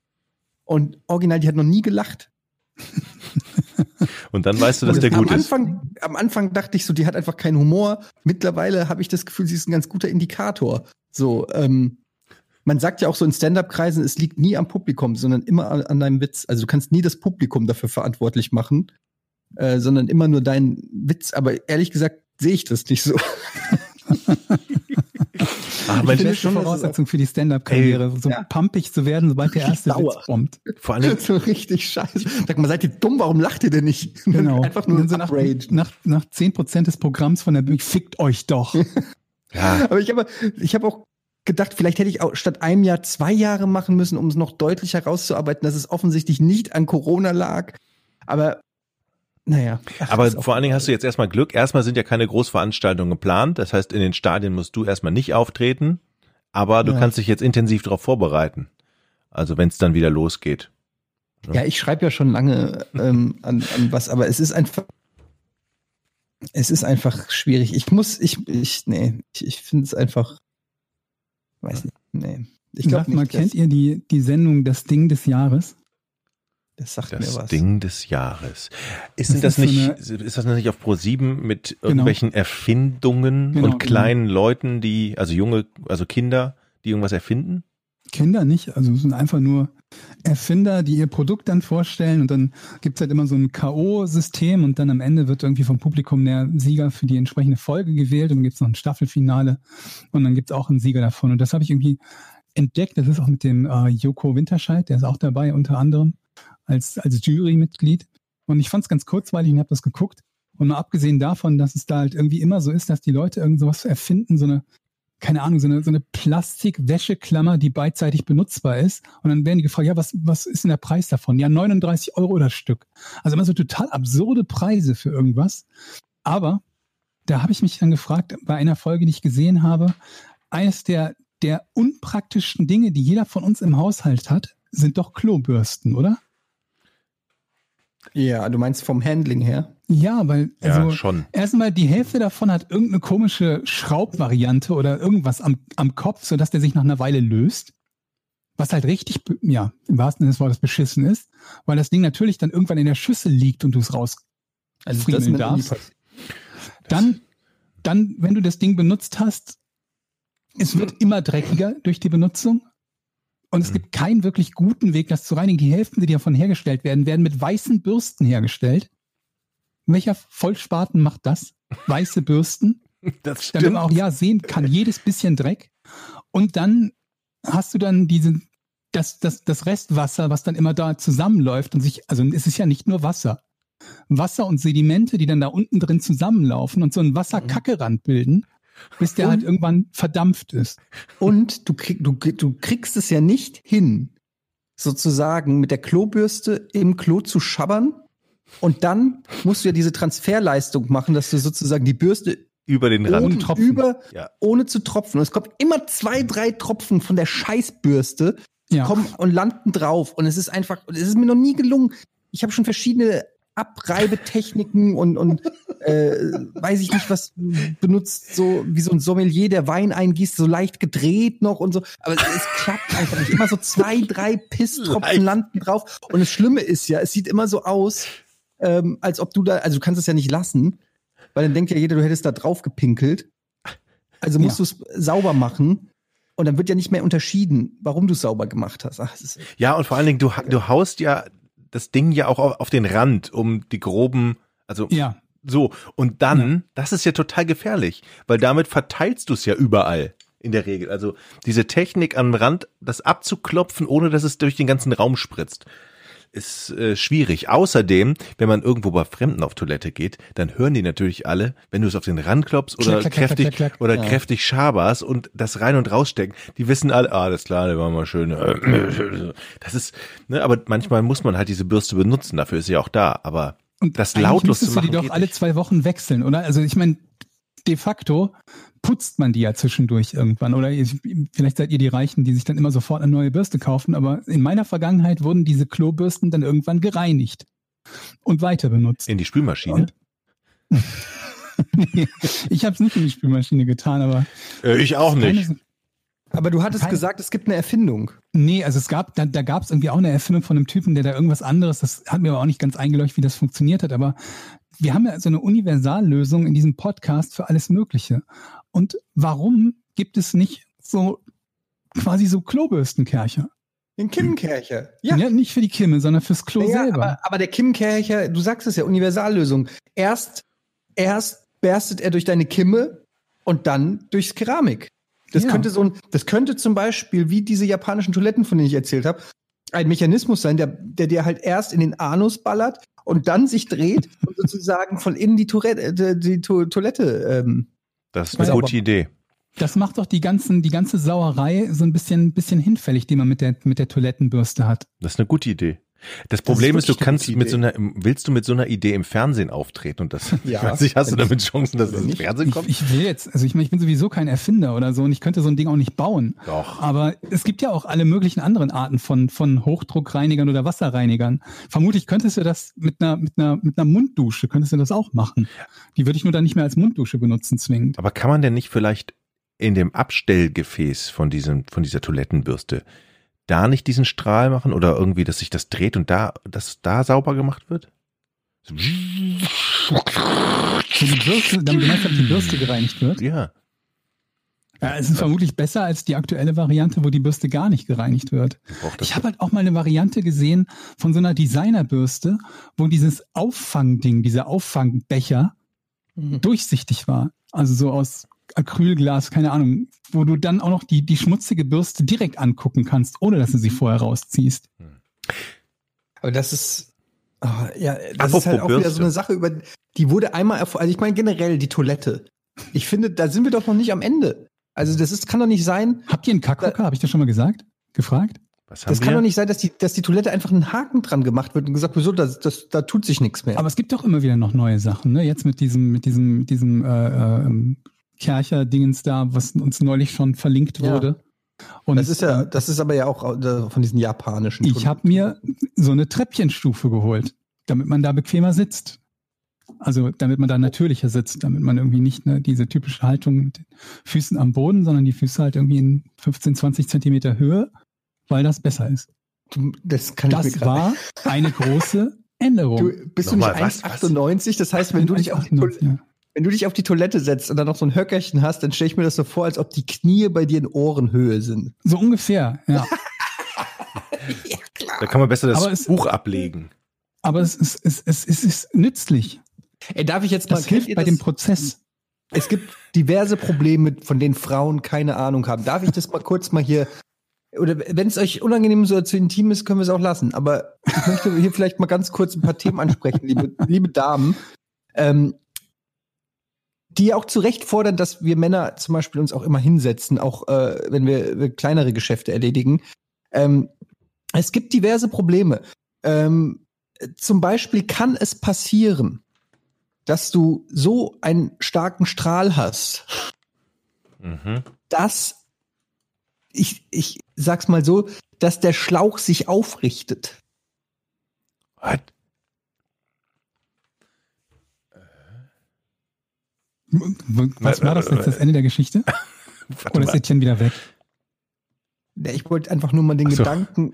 Und original, die hat noch nie gelacht. Und dann weißt du, dass Und der am gut ist. Anfang, am Anfang dachte ich so, die hat einfach keinen Humor. Mittlerweile habe ich das Gefühl, sie ist ein ganz guter Indikator. So, ähm, man sagt ja auch so in Stand-up-Kreisen, es liegt nie am Publikum, sondern immer an, an deinem Witz. Also du kannst nie das Publikum dafür verantwortlich machen, äh, sondern immer nur deinen Witz. Aber ehrlich gesagt sehe ich das nicht so. Ach, Ich Mensch, finde schon, schon Voraussetzung für die Stand-Up-Karriere, so ja. pumpig zu werden, sobald der erste. Witz kommt. vor allem, so richtig scheiße. Sag mal, seid ihr dumm? Warum lacht ihr denn nicht? Genau. Einfach nur so nach, nach, nach 10% des Programms von der Bühne, fickt euch doch. ja, Aber ich habe, ich habe auch gedacht, vielleicht hätte ich auch statt einem Jahr zwei Jahre machen müssen, um es noch deutlich herauszuarbeiten, dass es offensichtlich nicht an Corona lag. Aber naja. Ach, Aber vor allen Dingen hast du jetzt erstmal Glück. Erstmal sind ja keine Großveranstaltungen geplant. Das heißt, in den Stadien musst du erstmal nicht auftreten. Aber du Ja. kannst dich jetzt intensiv darauf vorbereiten. Also wenn es dann wieder losgeht. Ja, ich schreibe ja schon lange ähm, an, an was, aber es ist einfach, es ist einfach schwierig. Ich muss, ich, ich, nee, ich, ich finde es einfach, weiß nicht, nee. Ich glaube mal, nicht, kennt das, ihr die, die Sendung Das Ding des Jahres? das sagt Das mir was. Ding des Jahres. Ist Das das ist so nicht, ist das nicht auf Pro 7 mit irgendwelchen Erfindungen Genau, und kleinen Leuten, die, also junge, also Kinder, die irgendwas erfinden? Kinder nicht, also es sind einfach nur Erfinder, die ihr Produkt dann vorstellen und dann gibt's halt immer so ein K.O.-System und dann am Ende wird irgendwie vom Publikum der Sieger für die entsprechende Folge gewählt und dann gibt's noch ein Staffelfinale und dann gibt's auch einen Sieger davon. Und das habe ich irgendwie entdeckt, das ist auch mit dem äh, Joko Winterscheid, der ist auch dabei unter anderem als, als Jurymitglied. Und ich fand's ganz kurzweilig und habe das geguckt. Und mal abgesehen davon, dass es da halt irgendwie immer so ist, dass die Leute irgend sowas erfinden, so eine keine Ahnung, so eine, so eine Plastik-Wäscheklammer, die beidseitig benutzbar ist. Und dann werden die gefragt, ja, was, was ist denn der Preis davon? Ja, 39 Euro das Stück. Also immer so total absurde Preise für irgendwas. Aber da habe ich mich dann gefragt, bei einer Folge, die ich gesehen habe, eines der, der unpraktischsten Dinge, die jeder von uns im Haushalt hat, sind doch Klobürsten, oder? Ja, du meinst vom Handling her? Ja, weil also ja, schon. Erstmal die Hälfte davon hat irgendeine komische Schraubvariante oder irgendwas am, am Kopf, sodass der sich nach einer Weile löst. Was halt richtig, ja, im wahrsten Sinne des Wortes beschissen ist, weil das Ding natürlich dann irgendwann in der Schüssel liegt und du es raus. Also das darfst. Dann, dann, wenn du das Ding benutzt hast, es wird immer dreckiger durch die Benutzung. Und es gibt keinen wirklich guten Weg, das zu reinigen. Die Hälften, die davon hergestellt werden, werden mit weißen Bürsten hergestellt. Welcher Vollspaten macht das? Weiße Bürsten? Das damit man auch ja sehen kann, jedes bisschen Dreck. Und dann hast du dann diese, das, das, das Restwasser, was dann immer da zusammenläuft und sich, also es ist ja nicht nur Wasser. Wasser und Sedimente, die dann da unten drin zusammenlaufen und so einen Wasserkackerand bilden, bis der Und- halt irgendwann verdampft ist. Und du, krieg, du, du kriegst es ja nicht hin, sozusagen mit der Klobürste im Klo zu schabbern. Und dann musst du ja diese Transferleistung machen, dass du sozusagen die Bürste über den oben Rand. Tropfen. über, Ja. ohne zu tropfen. Und es kommt immer zwei, drei Tropfen von der Scheißbürste Ja. kommen und landen drauf. Und es ist einfach, es ist mir noch nie gelungen. Ich habe schon verschiedene Abreibetechniken und, und äh, weiß ich nicht, was benutzt, so wie so ein Sommelier, der Wein eingießt, so leicht gedreht noch und so. Aber es, klappt einfach nicht. Immer so zwei, drei Pisstropfen landen drauf. Und das Schlimme ist ja, es sieht immer so aus, ähm, als ob du da, also du kannst es ja nicht lassen, weil dann denkt ja jeder, du hättest da drauf gepinkelt. Also musst Ja. du es sauber machen. Und dann wird ja nicht mehr unterschieden, warum du es sauber gemacht hast. Ach, Ja, und vor allen Dingen, du, du haust ja das Ding ja auch auf, auf den Rand, um die groben, also Ja. so. Und dann, das ist ja total gefährlich, weil damit verteilst du es ja überall in der Regel. Also diese Technik am Rand, das abzuklopfen, ohne dass es durch den ganzen Raum spritzt, ist äh, schwierig. Außerdem, wenn man irgendwo bei Fremden auf Toilette geht, dann hören die natürlich alle, wenn du es auf den Rand klopfst oder Klack, kräftig klack, klack. oder Ja. kräftig schaberst und das rein und rausstecken, die wissen alle, ah, das klar, der war mal schön. äh, Das ist, ne, aber manchmal muss man halt diese Bürste benutzen, dafür ist sie auch da. Aber Und das lautlos zu müsstest du machen, die doch alle zwei Wochen wechseln, oder? Also ich meine, de facto putzt man die ja zwischendurch irgendwann. Oder ihr- vielleicht seid ihr die Reichen, die sich dann immer sofort eine neue Bürste kaufen. Aber in meiner Vergangenheit wurden diese Klobürsten dann irgendwann gereinigt und weiter benutzt. in die Spülmaschine. Und- ich habe es nicht in die Spülmaschine getan, aber Äh, ich auch nicht. keine- aber du hattest Keine- gesagt, es gibt eine Erfindung. Nee, also es gab, da, da gab es irgendwie auch eine Erfindung von einem Typen, der da irgendwas anderes, das hat mir aber auch nicht ganz eingeleuchtet, wie das funktioniert hat, aber wir haben ja so eine Universallösung in diesem Podcast für alles Mögliche. Und warum gibt es nicht so quasi so Klobürstenkercher? Den Kimmenkercher. Ja. nicht für die Kimme, sondern fürs Klo Ja, selber. aber, aber der Kimmenkercher, du sagst es ja, Universallösung. Erst, erst berstet er durch deine Kimme und dann durchs Keramik. Das Ja. könnte so ein, das könnte zum Beispiel, wie diese japanischen Toiletten, von denen ich erzählt habe, ein Mechanismus sein, der, der dir halt erst in den Anus ballert und dann sich dreht und sozusagen von innen die Toilette, die, die To- Toilette ähm, Das ist eine Sauber. gute Idee. Das macht doch die ganzen, die ganze Sauerei so ein bisschen, bisschen hinfällig, die man mit der, mit der Toilettenbürste hat. Das ist eine gute Idee. Das Problem ist, du wirklich eine kannst mit so einer, willst du mit so einer Idee im Fernsehen auftreten und das, Ja. ich weiß nicht, hast du damit Chancen, dass es ins nicht. Fernsehen Ich, kommt? ich will jetzt, also ich meine, ich bin sowieso kein Erfinder oder so und ich könnte so ein Ding auch nicht bauen. Doch. Aber es gibt ja auch alle möglichen anderen Arten von, von Hochdruckreinigern oder Wasserreinigern. Vermutlich könntest du das mit einer, mit einer, mit einer Munddusche, könntest du das auch machen. Die würde ich nur dann nicht mehr als Munddusche benutzen zwingend. Aber kann man denn nicht vielleicht in dem Abstellgefäß von diesem, von dieser Toilettenbürste da nicht diesen Strahl machen oder irgendwie, dass sich das dreht und da, dass da sauber gemacht wird? So, die Bürste, damit du meinst, dass die Bürste gereinigt wird. Ja. Ja, es ist vermutlich besser als die aktuelle Variante, wo die Bürste gar nicht gereinigt wird. Ich habe halt auch mal eine Variante gesehen von so einer Designerbürste, wo dieses Auffangding, dieser Auffangbecher Mhm. durchsichtig war. Also so aus Acrylglas, keine Ahnung, wo du dann auch noch die, die schmutzige Bürste direkt angucken kannst, ohne dass du sie vorher rausziehst. Aber das ist, ah, ja, das Apropos ist halt auch wieder Bürste. so eine Sache über, die wurde einmal, also ich meine generell die Toilette. Ich finde, da sind wir doch noch nicht am Ende. Also das ist, kann doch nicht sein, Habt ihr einen Kackhocker? Habe ich das schon mal gesagt? Gefragt? Was haben das kann wir? doch nicht sein, dass die, dass die Toilette einfach einen Haken dran gemacht wird und gesagt wird, so, das, das, da tut sich nichts mehr. Aber es gibt doch immer wieder noch neue Sachen, ne? Jetzt mit diesem, mit diesem, mit diesem äh, ähm, Kercher-Dingens da, was uns neulich schon verlinkt Ja. wurde. Und das ist ja, ähm, das ist aber ja auch äh, von diesen japanischen. Ich habe mir so eine Treppchenstufe geholt, damit man da bequemer sitzt. Also damit man da natürlicher sitzt, damit man irgendwie nicht ne, diese typische Haltung mit den Füßen am Boden, sondern die Füße halt irgendwie in 15, 20 Zentimeter Höhe, weil das besser ist. das kann ich mir Das war eine große Änderung. Du, bist du Nochmal, nicht was, was? 1,98? Das heißt, wenn du, dich auf die ja. Wenn du dich auf die Toilette setzt und dann noch so ein Höckerchen hast, dann stelle ich mir das so vor, als ob die Knie bei dir in Ohrenhöhe sind. So ungefähr, ja. Da kann man besser das es- Buch ablegen. Aber es ist, es, es, es ist nützlich. Ey, darf ich jetzt mal Das hilft bei ihr dem das? Prozess. Es gibt diverse Probleme, von denen Frauen keine Ahnung haben. Darf ich das mal kurz mal hier oder wenn es euch unangenehm so zu intim ist, können wir es auch lassen. Aber ich möchte hier vielleicht mal ganz kurz ein paar Themen ansprechen, liebe, liebe Damen. Ähm, die auch zu Recht fordern, dass wir Männer zum Beispiel uns auch immer hinsetzen, auch äh, wenn wir, wir kleinere Geschäfte erledigen. Ähm, es gibt diverse Probleme. Ähm, zum Beispiel kann es passieren, dass du so einen starken Strahl hast, Mhm. dass ich, ich sag's mal so, dass der Schlauch sich aufrichtet. What? Was war das jetzt, das Ende der Geschichte? Oder ist. Etienne wieder weg? Ich wollte einfach nur mal den so. Gedanken,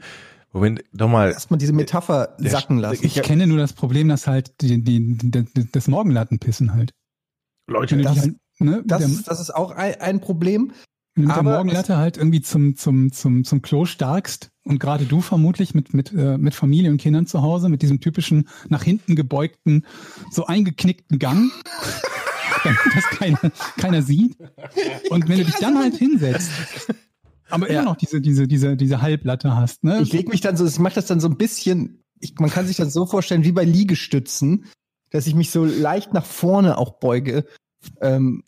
Moment, doch mal. erstmal diese Metapher Der- sacken lassen. Ich kenne nur das Problem, dass halt die, die, die, das Morgenlattenpissen halt. Leute, Das- halt, ne, das, der, das ist auch ein, ein Problem. wenn du mit der Morgenlatte halt irgendwie zum, zum, zum, zum Klo starkst und gerade du vermutlich mit, mit, äh, mit Familie und Kindern zu Hause, mit diesem typischen nach hinten gebeugten, so eingeknickten Gang, damit das keiner, keiner sieht. Und wenn du dich dann halt hinsetzt, aber Ja. immer noch diese, diese, diese, diese Halblatte hast, ne? Ich lege mich dann so, ich mache das dann so ein bisschen, ich, man kann sich das so vorstellen wie bei Liegestützen, dass ich mich so leicht nach vorne auch beuge. Ähm,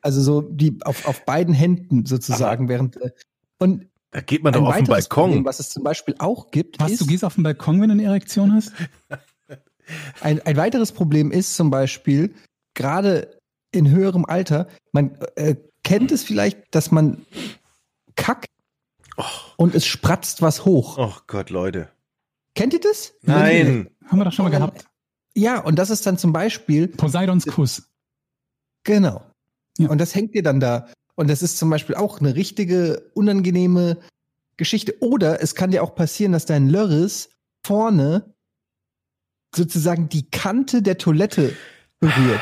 also so die auf, auf beiden Händen sozusagen, während äh, und da geht man doch ein auf den Balkon. Problem, was es zum Beispiel auch gibt, Was, ist, du gehst auf den Balkon, wenn du eine Erektion hast? ein, ein weiteres Problem ist zum Beispiel, gerade in höherem Alter, man äh, kennt es vielleicht, dass man kackt und es spratzt was hoch. Oh Gott, Leute. Kennt ihr das? Nein. Haben wir doch schon mal dann- gehabt. Ja, und das ist dann zum Beispiel, Poseidons Kuss. genau. Ja. Und das hängt dir dann da. Und das ist zum Beispiel auch eine richtige, unangenehme Geschichte. Oder es kann dir auch passieren, dass dein Lörris vorne sozusagen die Kante der Toilette berührt.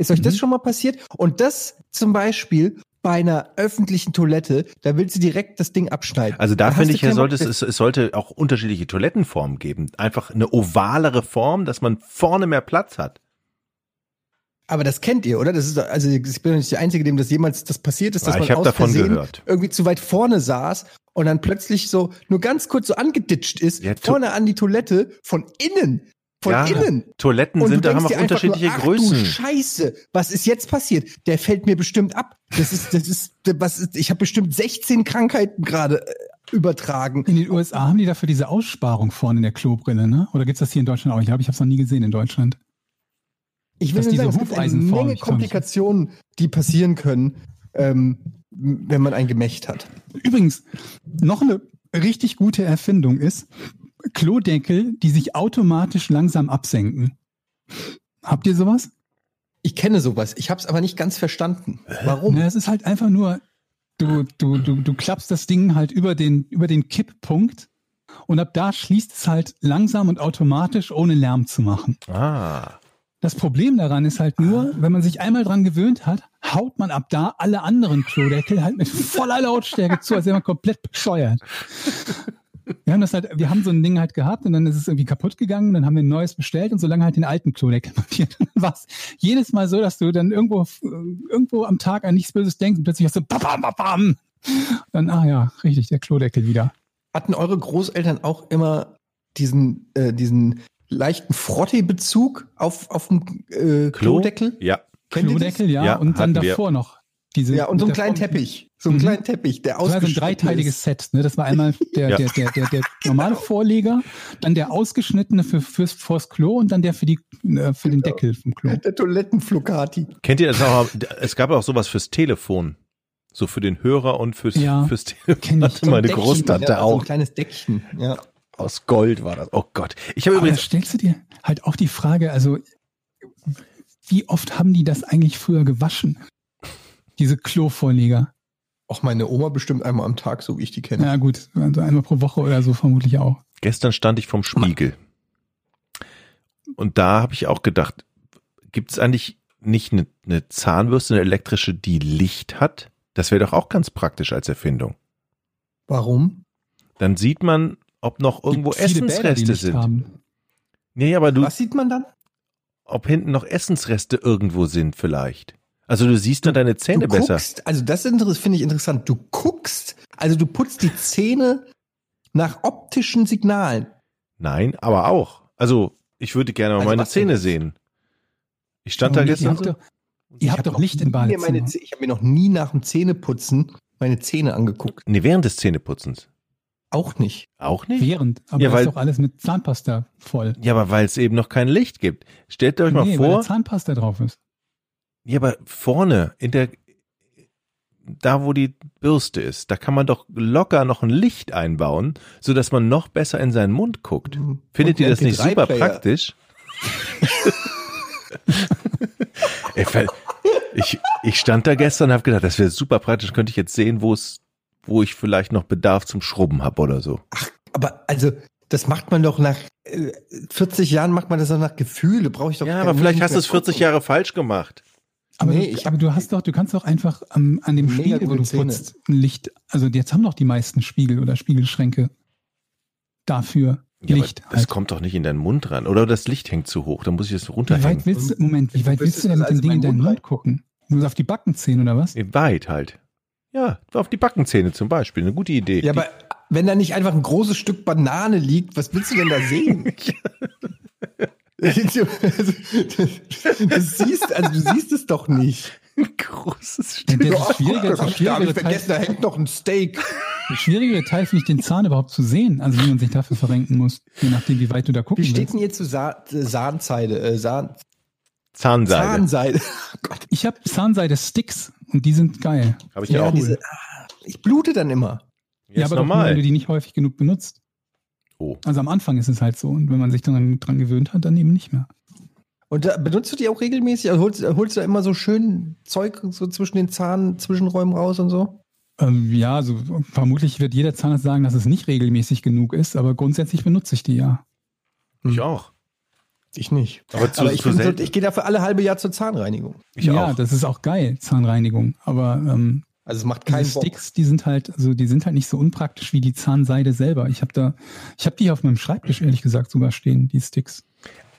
Ist euch das Mhm. schon mal passiert? Und das zum Beispiel bei einer öffentlichen Toilette, da willst du direkt das Ding abschneiden. Also da hast finde ich, ja, sollte es, es, sollte auch unterschiedliche Toilettenformen geben. Einfach eine ovalere Form, dass man vorne mehr Platz hat. Aber das kennt ihr, oder? Das ist, also ich bin nicht der Einzige, dem das jemals das passiert ist, dass Ah, man aus davon Versehen gehört. irgendwie zu weit vorne saß und dann plötzlich so nur ganz kurz so angeditscht ist, Ja, vorne an die Toilette von innen Von Ja, innen. Toiletten sind, du da haben auch unterschiedliche nur, ach, Du Größen. Scheiße, was ist jetzt passiert? Der fällt mir bestimmt ab. Das ist, das ist, was ist, ich habe bestimmt 16 Krankheiten gerade äh, übertragen. In den USA haben die dafür diese Aussparung vorne in der Klobrille, ne? Oder gibt's das hier in Deutschland auch? Ich glaube, ich habe es noch nie gesehen in Deutschland. Ich will dass nur diese sagen, es gibt eine Menge Komplikationen, die passieren können, ähm, wenn man ein Gemächt hat. Übrigens, noch eine richtig gute Erfindung ist Klodeckel, die sich automatisch langsam absenken. Habt ihr sowas? Ich kenne sowas, ich habe es aber nicht ganz verstanden. Warum? Na, es ist halt einfach nur, du, du, du, du klappst das Ding halt über den, über den Kipppunkt und ab da schließt es halt langsam und automatisch, ohne Lärm zu machen. Ah. Das Problem daran ist halt nur, wenn man sich einmal dran gewöhnt hat, haut man ab da alle anderen Klodeckel halt mit voller Lautstärke zu, als wäre man komplett bescheuert. Wir haben das halt, wir haben so ein Ding halt gehabt und dann ist es irgendwie kaputt gegangen, dann haben wir ein neues bestellt und so lange halt den alten Klodeckel montiert. Und dann war es jedes Mal so, dass du dann irgendwo, irgendwo am Tag an nichts Böses denkst und plötzlich hast du bam, bam, bam. Dann, ah ja, richtig, der Klodeckel wieder. Hatten eure Großeltern auch immer diesen, äh, diesen leichten Frottee-Bezug auf, auf dem äh, Klodeckel? Ja. Klodeckel, ja, Ja, und dann hatten wir. davor noch diese. Ja, und so einen kleinen Form- Teppich. So einen Mhm. kleinen Teppich, der Das war so ein ausgeschnitten dreiteiliges ist. Set. Ne? Das war einmal der, Ja. der, der, der, der normale Vorleger, dann der ausgeschnittene für, fürs, fürs Klo und dann der für, die, äh, für den Deckel vom Klo. Der Toilettenflocati. Kennt ihr das auch? Es gab auch sowas fürs Telefon. So für den Hörer und fürs, Ja, fürs Telefon. kenn ich. Hatte meine Deckchen, Großtante ja, So auch. ein kleines Deckchen. Ja. Aus Gold war das. Oh Gott. Ich habe Aber da übrigens, stellst du dir halt auch die Frage, also wie oft haben die das eigentlich früher gewaschen? Diese Klovorleger. Auch meine Oma bestimmt einmal am Tag, so wie ich die kenne. Ja gut, also einmal pro Woche oder so vermutlich auch. gestern stand ich vom Spiegel. Und da habe ich auch gedacht, gibt es eigentlich nicht eine, eine Zahnbürste, eine elektrische, die Licht hat? Das wäre doch auch ganz praktisch als Erfindung. Warum? Dann sieht man, ob noch irgendwo Gibt viele Bäder, die Essensreste Licht sind. Haben. Nee, aber du, Was sieht man dann? ob hinten noch Essensreste irgendwo sind vielleicht. Also du siehst dann deine Zähne du besser. guckst, also das finde ich interessant. Du guckst, also du putzt die Zähne nach optischen Signalen. Nein, aber auch. Also ich würde gerne mal Also meine Zähne sehen. Ich stand da ihr gestern habt so. doch, ihr habt hab doch Licht im Badezimmer. meine Ich habe mir noch nie nach dem Zähneputzen meine Zähne angeguckt. Nee, während des Zähneputzens. Auch nicht. Auch nicht? Während, aber Ja, weil- ist doch alles mit Zahnpasta voll. Ja, aber weil es eben noch kein Licht gibt. Stellt euch mal nee, weil vor, da Zahnpasta drauf ist. Ja, aber vorne in der da wo die Bürste ist, da kann man doch locker noch ein Licht einbauen, so dass man noch besser in seinen Mund guckt. Mhm. Findet Und ihr das ein nicht super MP3-Player. praktisch? Ich, ich stand da gestern und habe gedacht, das wäre super praktisch, könnte ich jetzt sehen, wo es, wo ich vielleicht noch Bedarf zum Schrubben habe oder so. Aber also, das macht man doch nach äh, 40 Jahren macht man das doch nach Gefühl. Da brauche ich doch Ja, aber vielleicht hast du es 40 gucken. Jahre falsch gemacht. Aber, Nee, du, ich aber du hast doch, du kannst doch einfach am, an dem Spiegel, wo du Zähne. putzt, ein Licht. Also jetzt haben doch die meisten Spiegel oder Spiegelschränke dafür Ja, aber Licht. das halt. kommt doch nicht in deinen Mund ran. Oder das Licht hängt zu hoch, dann muss ich es Wie runterhängen. weit willst du, Moment, wie weit willst du denn mit dem also Ding in deinen Mund Mund gucken? Nur auf die Backenzähne oder was? Weit halt. Ja, auf die Backenzähne zum Beispiel. Eine gute Idee. Ja, aber wenn da nicht einfach ein großes Stück Banane liegt, was willst du denn da sehen? Das siehst, also du siehst es doch nicht. Ein großes Ja, Stück. der Ach, schwierige, das der nicht vergessen, da Teil, hängt noch ein Steak. der schwierigere Teil finde ich, den Zahn überhaupt zu sehen. Also wie man sich dafür verrenken muss. Je nachdem, wie weit du da gucken Wie steht denn hier zu Sa äh? Äh, Sahn Zahnseide. Zahnseide. Ich habe Zahnseide-Sticks und die sind geil. Habe ich ja, auch. diese, ah, ich blute dann immer. Ja, ist aber doch nur, normal. wenn du die nicht häufig genug benutzt. Oh. Also am Anfang ist es halt so. Und wenn man sich dann dran gewöhnt hat, dann eben nicht mehr. Und da, benutzt du die auch regelmäßig? Also holst, holst du da immer so schön Zeug so zwischen den Zahn, Zwischenräumen raus und so? Ähm, ja, also vermutlich wird jeder Zahnarzt sagen, dass es nicht regelmäßig genug ist, aber grundsätzlich benutze ich die ja. Ich auch. Ich nicht. Aber zu, Aber ich, so, ich gehe dafür alle halbe Jahr zur Zahnreinigung. Ich ja, auch. das ist auch geil, Zahnreinigung. Aber ähm, Also es macht diese keinen Bock. Sticks, die sind halt, also die sind halt nicht so unpraktisch wie die Zahnseide selber. Ich habe da, ich habe die auf meinem Schreibtisch ehrlich gesagt sogar stehen, die Sticks.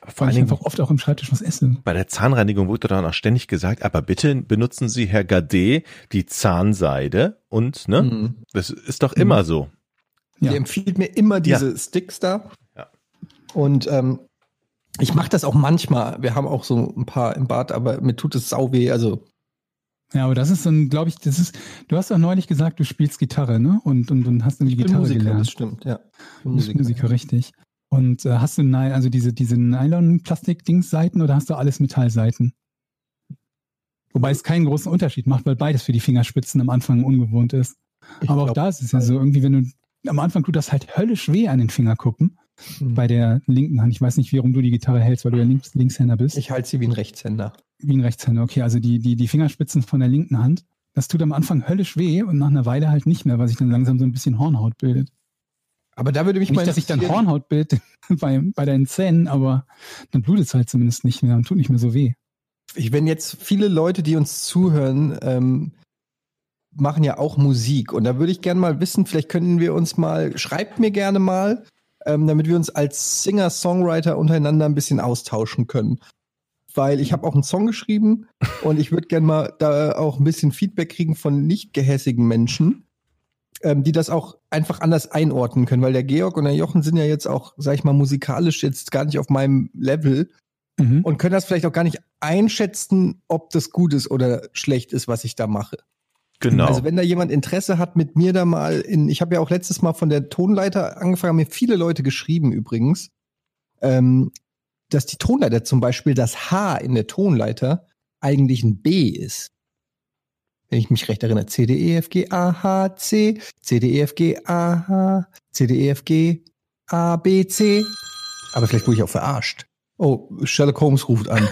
Vor Weil allen ich Dingen einfach oft auch im Schreibtisch was esse. bei der Zahnreinigung wurde dann auch ständig gesagt, aber bitte benutzen Sie, Herr Gade, die Zahnseide und, ne? Mhm. Das ist doch immer so. Ja. Der empfiehlt mir immer diese Sticks da. Ja. Und ähm, Ich mache das auch manchmal. Wir haben auch so ein paar im Bad, aber mir tut es sau weh. Also Ja, aber das ist dann, glaube ich, das ist, du hast doch neulich gesagt, du spielst Gitarre, ne? Und, und, und hast irgendwie ich bin Gitarre Musiker, gelernt. das stimmt, ja. Bin bist Musiker, richtig. Und äh, hast du Ny- also diese, diese Nylon-Plastik-Dings-Seiten oder hast du alles Metallseiten? Wobei es keinen großen Unterschied macht, weil beides für die Fingerspitzen am Anfang ungewohnt ist. Ich Aber auch glaub, da ist es ja so, irgendwie, wenn du am Anfang tut das halt höllisch weh an den Fingerkuppen hm. bei der linken Hand. Ich weiß nicht, warum du die Gitarre hältst, weil du ja links, Linkshänder bist. Ich halte sie wie ein Rechtshänder. Wie ein Rechtshänder. Okay, also die, die, die Fingerspitzen von der linken Hand. Das tut am Anfang höllisch weh und nach einer Weile halt nicht mehr, weil sich dann langsam so ein bisschen Hornhaut bildet. Aber da würde mich mal Nicht, dass sich dann Hornhaut bildet bei, bei deinen Zähnen, aber dann blutet es halt zumindest nicht mehr und tut nicht mehr so weh. ich, wenn jetzt viele Leute, die uns zuhören, ähm, machen ja auch Musik. Und da würde ich gerne mal wissen, vielleicht könnten wir uns mal, schreibt mir gerne mal, ähm, damit wir uns als Singer-Songwriter untereinander ein bisschen austauschen können. Weil ich habe auch einen Song geschrieben und ich würde gerne mal da auch ein bisschen Feedback kriegen von nicht gehässigen Menschen, ähm, die das auch einfach anders einordnen können. Weil der Georg und der Jochen sind ja jetzt auch, sag ich mal, musikalisch jetzt gar nicht auf meinem Level Mhm. und können das vielleicht auch gar nicht einschätzen, ob das gut ist oder schlecht ist, was ich da mache. Genau. Also wenn da jemand Interesse hat, mit mir da mal in, ich habe ja auch letztes Mal von der Tonleiter angefangen, haben mir viele Leute geschrieben übrigens, ähm, dass die Tonleiter zum Beispiel das H in der Tonleiter eigentlich ein B ist. Wenn ich mich recht erinnere, C, D, E, F, G, A, H, C, C, D, E, F, G, A, H, C, D, E, F, G, A, B, C. Aber vielleicht wurde ich auch verarscht. Oh, Sherlock Holmes ruft an.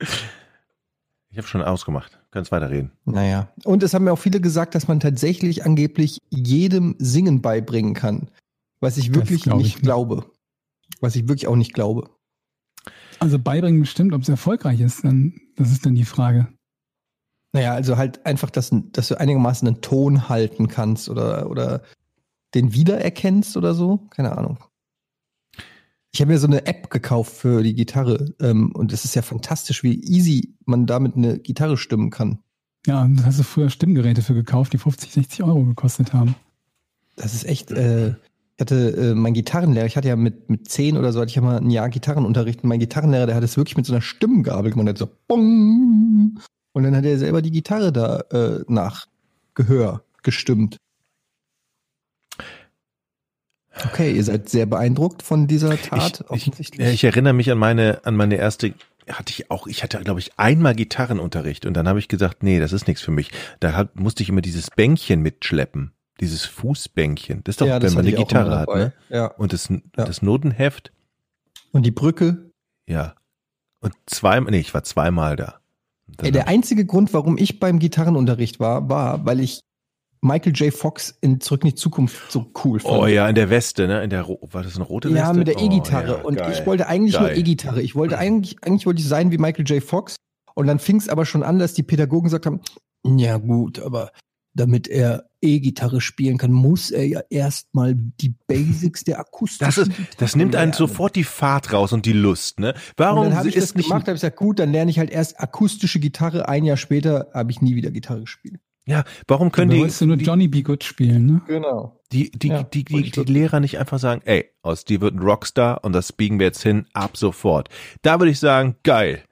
ich habe schon ausgemacht. Kannst weiterreden. Naja. Und es haben mir auch viele gesagt, dass man tatsächlich angeblich jedem Singen beibringen kann. Was ich wirklich glaub ich nicht nicht. glaube. Was ich wirklich auch nicht glaube. Also beibringen bestimmt, ob es erfolgreich ist, dann, das ist dann die Frage. Naja, also halt einfach, dass, dass du einigermaßen einen Ton halten kannst oder, oder den wiedererkennst oder so. Keine Ahnung. Ich habe mir so eine App gekauft für die Gitarre ähm, und es ist ja fantastisch, wie easy man damit eine Gitarre stimmen kann. Ja, da hast du früher Stimmgeräte für gekauft, die 50, 60 Euro gekostet haben. Das ist echt, äh, ich hatte äh, mein Gitarrenlehrer, ich hatte ja mit, mit zehn oder so, hatte ich ja mal ein Jahr Gitarrenunterricht und mein Gitarrenlehrer, der hat es wirklich mit so einer Stimmgabel gemacht, der hat so bong und dann hat er selber die Gitarre da äh, nach Gehör gestimmt. Okay, ihr seid sehr beeindruckt von dieser Tat, Ich, ich, offensichtlich. ja, ich erinnere mich an meine, an meine erste, hatte ich auch, ich hatte, glaube ich, einmal Gitarrenunterricht und dann habe ich gesagt, nee, das ist nichts für mich. Da hat, musste ich immer dieses Bänkchen mitschleppen. Dieses Fußbänkchen. Das ist doch, Ja, wenn man eine ich Gitarre hat, ne? Ja. Und das, das Notenheft, Und die Brücke. ja. Und zweimal, nee, ich war zweimal da. Ey, der ich- einzige Grund, warum ich beim Gitarrenunterricht war, war, weil ich Michael J. Fox in Zurück in die Zukunft so cool fand. oh ja, in der Weste, ne? In der, war das eine rote Weste? Ja, mit der Oh, E-Gitarre. ja, und geil. ich wollte eigentlich nur Geil. E-Gitarre. Ich wollte eigentlich, eigentlich wollte ich sein wie Michael J. Fox. Und dann fing es aber schon an, dass die Pädagogen gesagt haben, ja gut, aber damit er E-Gitarre spielen kann, muss er ja erstmal die Basics der akustischen Das ist, das nimmt einen sofort die Fahrt raus und die Lust, ne? Warum dann habe ich das nicht gemacht, habe ich gesagt, gut, dann lerne ich halt erst akustische Gitarre. Ein Jahr später habe ich nie wieder Gitarre gespielt. Ja, warum können die, wolltest du nur die, Johnny B. Good spielen, ne? Genau. die, die, Ja, die, die, die. Lehrer nicht einfach sagen, ey, aus dir wird ein Rockstar und das biegen wir jetzt hin, ab sofort. Da würde ich sagen, geil.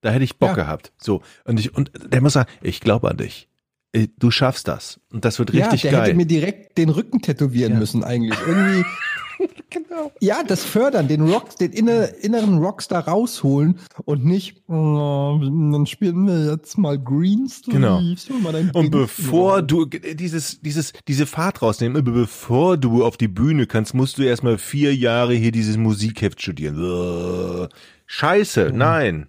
Da hätte ich Bock Ja. gehabt. So. Und ich, und der muss sagen, ich glaube an dich. Äh, Du schaffst das. Und das wird richtig ja, der geil. hätte mir direkt den Rücken tätowieren Ja. müssen eigentlich. Irgendwie. genau. Ja, das fördern, den Rock, den inner, inneren Rockstar rausholen und nicht, oh, dann spielen wir jetzt mal Green Sleeves. Genau. hol mal dein Und Green bevor du dieses, dieses, diese Fahrt rausnehmen, bevor du auf die Bühne kannst, musst du erstmal vier Jahre hier dieses Musikheft studieren. Scheiße, nein.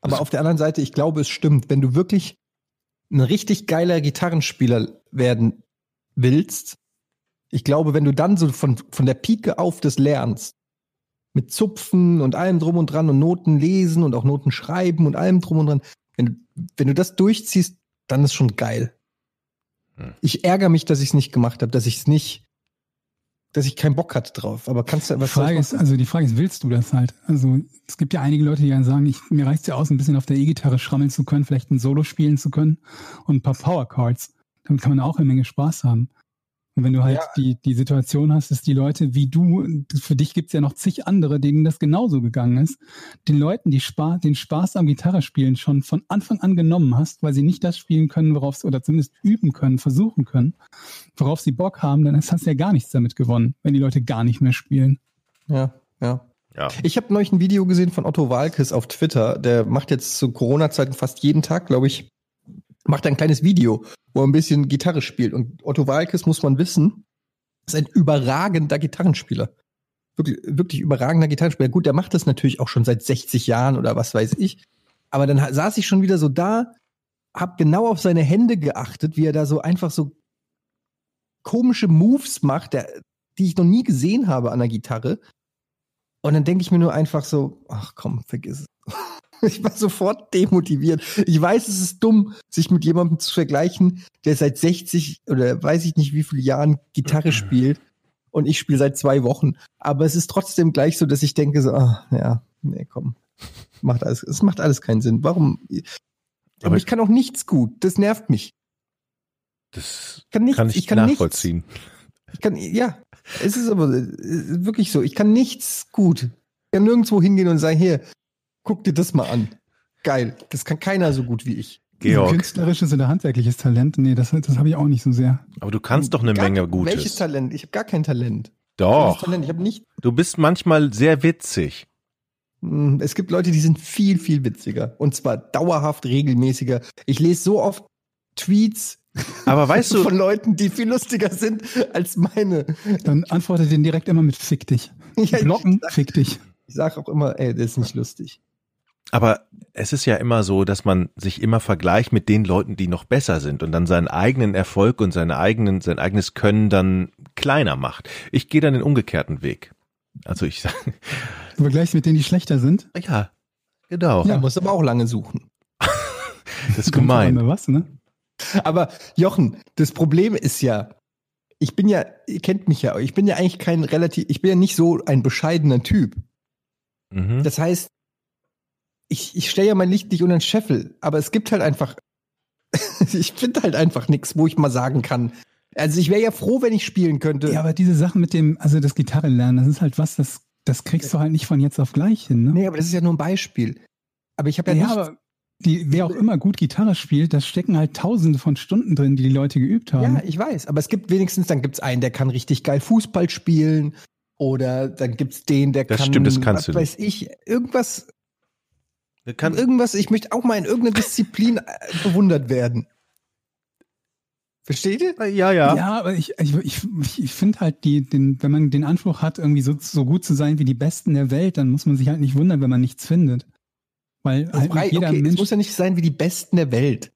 Aber auf der anderen Seite, ich glaube, es stimmt. Wenn du wirklich ein richtig geiler Gitarrenspieler werden willst, ich glaube, wenn du dann so von, von der Pike auf das lernst, mit Zupfen und allem drum und dran und Noten lesen und auch Noten schreiben und allem drum und dran, wenn du, wenn du das durchziehst, dann ist schon geil. Hm. Ich ärgere mich, dass ich es nicht gemacht habe, dass ich es nicht, dass ich keinen Bock hatte drauf. Aber kannst du Die was Frage ist, also die Frage ist, willst du das halt? Also es gibt ja einige Leute, die dann sagen, ich, mir reicht's ja aus, ein bisschen auf der E-Gitarre schrammeln zu können, vielleicht ein Solo spielen zu können und ein paar Power Chords. Damit kann man auch eine Menge Spaß haben. Und wenn du halt Ja. die, die Situation hast, dass die Leute wie du, für dich gibt's ja noch zig andere, denen das genauso gegangen ist, den Leuten die Spaß, den Spaß am Gitarrespielen schon von Anfang an genommen hast, weil sie nicht das spielen können, worauf sie, oder zumindest üben können, versuchen können, worauf sie Bock haben, dann hast du ja gar nichts damit gewonnen, wenn die Leute gar nicht mehr spielen. Ja, ja. Ja. Ich habe neulich ein Video gesehen von Otto Walkes auf Twitter. Der macht jetzt zu Corona-Zeiten fast jeden Tag, glaube ich, macht ein kleines Video, wo er ein bisschen Gitarre spielt. Und Otto Walkes, muss man wissen, ist ein überragender Gitarrenspieler. Wirklich, wirklich überragender Gitarrenspieler. Gut, der macht das natürlich auch schon seit 60 Jahren oder was weiß ich. Aber dann saß ich schon wieder so da, hab genau auf seine Hände geachtet, wie er da so einfach so komische Moves macht, der, die ich noch nie gesehen habe an der Gitarre. Und dann denke ich mir nur einfach so, ach komm, vergiss es. Ich war sofort demotiviert. Ich weiß, es ist dumm, sich mit jemandem zu vergleichen, der seit 60 oder weiß ich nicht wie viele Jahren Gitarre spielt und ich spiele seit zwei Wochen. Aber es ist trotzdem gleich so, dass ich denke so, ah, ja, nee, komm. Macht alles, es macht alles keinen Sinn. Warum? Aber Aber ich kann auch nichts gut. Das nervt mich. Das Ich kann nichts, kann ich, ich kann nachvollziehen. Ich kann, ja, es ist aber äh, wirklich so. Ich kann nichts gut. Ich kann nirgendwo hingehen und sagen, hier, guck dir das mal an. Geil. Das kann keiner so gut wie ich. Georg, Künstlerisches oder handwerkliches Talent, nee, das, das habe ich auch nicht so sehr. aber du kannst doch eine Gar- Menge Gutes. Welches Talent? Ich habe gar kein Talent. Doch, Talent? Ich habe nicht. du bist manchmal sehr witzig. Hm, Es gibt Leute, die sind viel, viel witziger. Und zwar dauerhaft, regelmäßiger. Ich lese so oft Tweets Aber weißt du, von Leuten, die viel lustiger sind als meine. Dann antworte den direkt immer mit Fick dich. Ja, ich, Blocken, Fick dich. ich sage auch immer, ey, das ist nicht lustig. Aber es ist ja immer so, dass man sich immer vergleicht mit den Leuten, die noch besser sind und dann seinen eigenen Erfolg und seine eigenen, sein eigenes Können dann kleiner macht. Ich gehe dann den umgekehrten Weg. Also ich sage, Du vergleichst mit denen, die schlechter sind. ja, genau, Da muss aber auch lange suchen. das ist gemein. Was, ne? Aber Jochen, das Problem ist ja, ich bin ja, ihr kennt mich ja, ich bin ja eigentlich kein relativ, ich bin ja nicht so ein bescheidener Typ. Mhm. Das heißt, ich, ich stelle ja mein Licht nicht unter den Scheffel, aber es gibt halt einfach, ich finde halt einfach nichts, wo ich mal sagen kann. Also ich wäre ja froh, wenn ich spielen könnte. Ja, aber diese Sachen mit dem, also das Gitarrenlernen, das ist halt was, das, das kriegst du halt nicht von jetzt auf gleich hin, ne? nee, aber das ist ja nur ein Beispiel. Aber ich habe ja, Ja, nicht, aber die, wer auch immer gut Gitarre spielt, da stecken halt tausende von Stunden drin, die die Leute geübt haben. ja, ich weiß, aber es gibt wenigstens, dann gibt's einen, der kann richtig geil Fußball spielen. Oder dann gibt's den, der Das kann, stimmt, das kannst was du weiß ich, irgendwas, Kann, irgendwas, ich möchte auch mal in irgendeiner Disziplin äh, bewundert werden. Versteht ihr? ja, ja, Ja, aber ich, ich, ich, ich finde halt, die, den, wenn man den Anspruch hat, irgendwie so, so gut zu sein wie die Besten der Welt, dann muss man sich halt nicht wundern, wenn man nichts findet. Weil halt nicht jeder okay, es Mensch. muss ja nicht sein wie die Besten der Welt.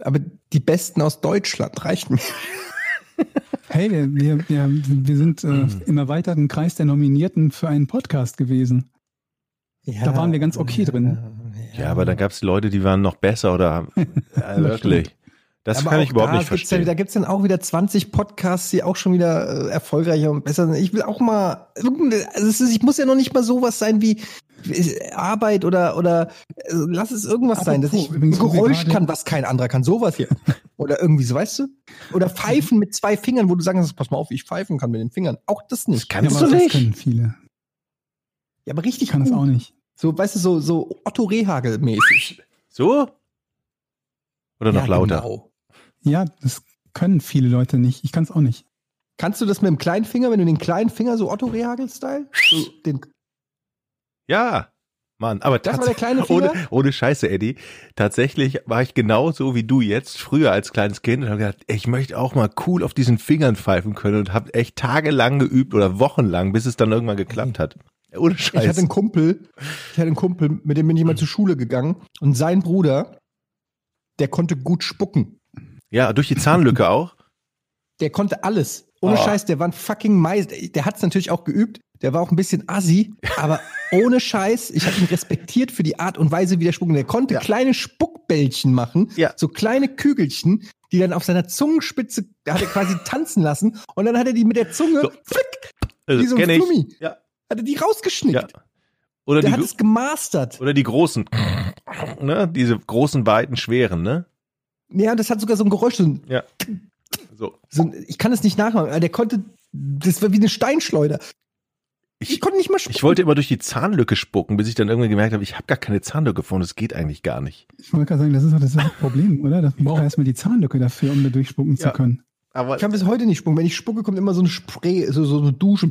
Aber die Besten aus Deutschland reicht mir. Hey, wir, wir, wir, wir sind äh, Mhm. im erweiterten Kreis der Nominierten für einen Podcast gewesen. Da waren wir ganz okay drin. Ja, aber da gab es Leute, die waren noch besser oder ja, wirklich. Das Aber kann auch ich überhaupt da nicht gibt's verstehen. Ja, da gibt's dann auch wieder 20 Podcasts, die auch schon wieder äh, erfolgreicher und besser sind. Ich will auch mal, also es ist, ich muss ja noch nicht mal sowas sein wie äh, Arbeit oder oder äh, lass es irgendwas sein, dass ich ein Geräusch kann, was kein anderer kann. Sowas hier. Oder irgendwie so, weißt du? Oder pfeifen mit zwei Fingern, wo du sagen kannst, pass mal auf, wie ich pfeifen kann mit den Fingern. Auch das nicht. Das kannst aber du das nicht. können viele. Ja, aber richtig Ich kann das auch nicht. So, weißt du, so, so Otto Rehagel-mäßig. So? Oder noch Ja, lauter? Genau. Ja, das können viele Leute nicht. Ich kann es auch nicht. Kannst du das mit dem kleinen Finger, wenn du den kleinen Finger so Otto Rehagel-Style? So, den, Ja, Mann, aber Das war der kleine ohne, Finger? ohne Scheiße, Eddie. Tatsächlich war ich genauso wie du jetzt früher als kleines Kind und habe gedacht, ich möchte auch mal cool auf diesen Fingern pfeifen können und habe echt tagelang geübt oder wochenlang, bis es dann irgendwann geklappt hat. Ohne ich hatte einen Kumpel, ich hatte einen Kumpel, mit dem bin ich mal zur Schule gegangen und sein Bruder, der konnte gut spucken. Ja, durch die Zahnlücke auch. Der konnte alles. Ohne Oh. Scheiß, der war ein fucking Meister. Der hat es natürlich auch geübt. Der war auch ein bisschen assi, aber ohne Scheiß, ich habe ihn respektiert für die Art und Weise, wie der spucken. Der konnte Ja. kleine Spuckbällchen machen, Ja. so kleine Kügelchen, die dann auf seiner Zungenspitze, da hat er quasi tanzen lassen und dann hat er die mit der Zunge, So. flick, Also, wie so ein. Flummi, Ja, hat er die rausgeschnickt. ja. Oder Der die, hat es gemastert. oder die großen, ne? Diese großen, weiten, schweren, ne? Ja, das hat sogar so ein Geräusch. So ein Ja. So. So, ein- ich kann es nicht nachmachen. Der konnte, das war wie eine Steinschleuder. Ich, Ich, konnte nicht mal spucken. ich wollte immer durch die Zahnlücke spucken, bis ich dann irgendwann gemerkt habe, ich habe gar keine Zahnlücke gefunden. Das geht eigentlich gar nicht. Ich wollte gerade sagen, das ist doch das Problem, oder? Das braucht erstmal die Zahnlücke dafür, um da durchspucken Ja. zu können. Aber Ich kann bis heute nicht spucken. Wenn ich spucke, kommt immer so eine Spray, so, so eine Dusche.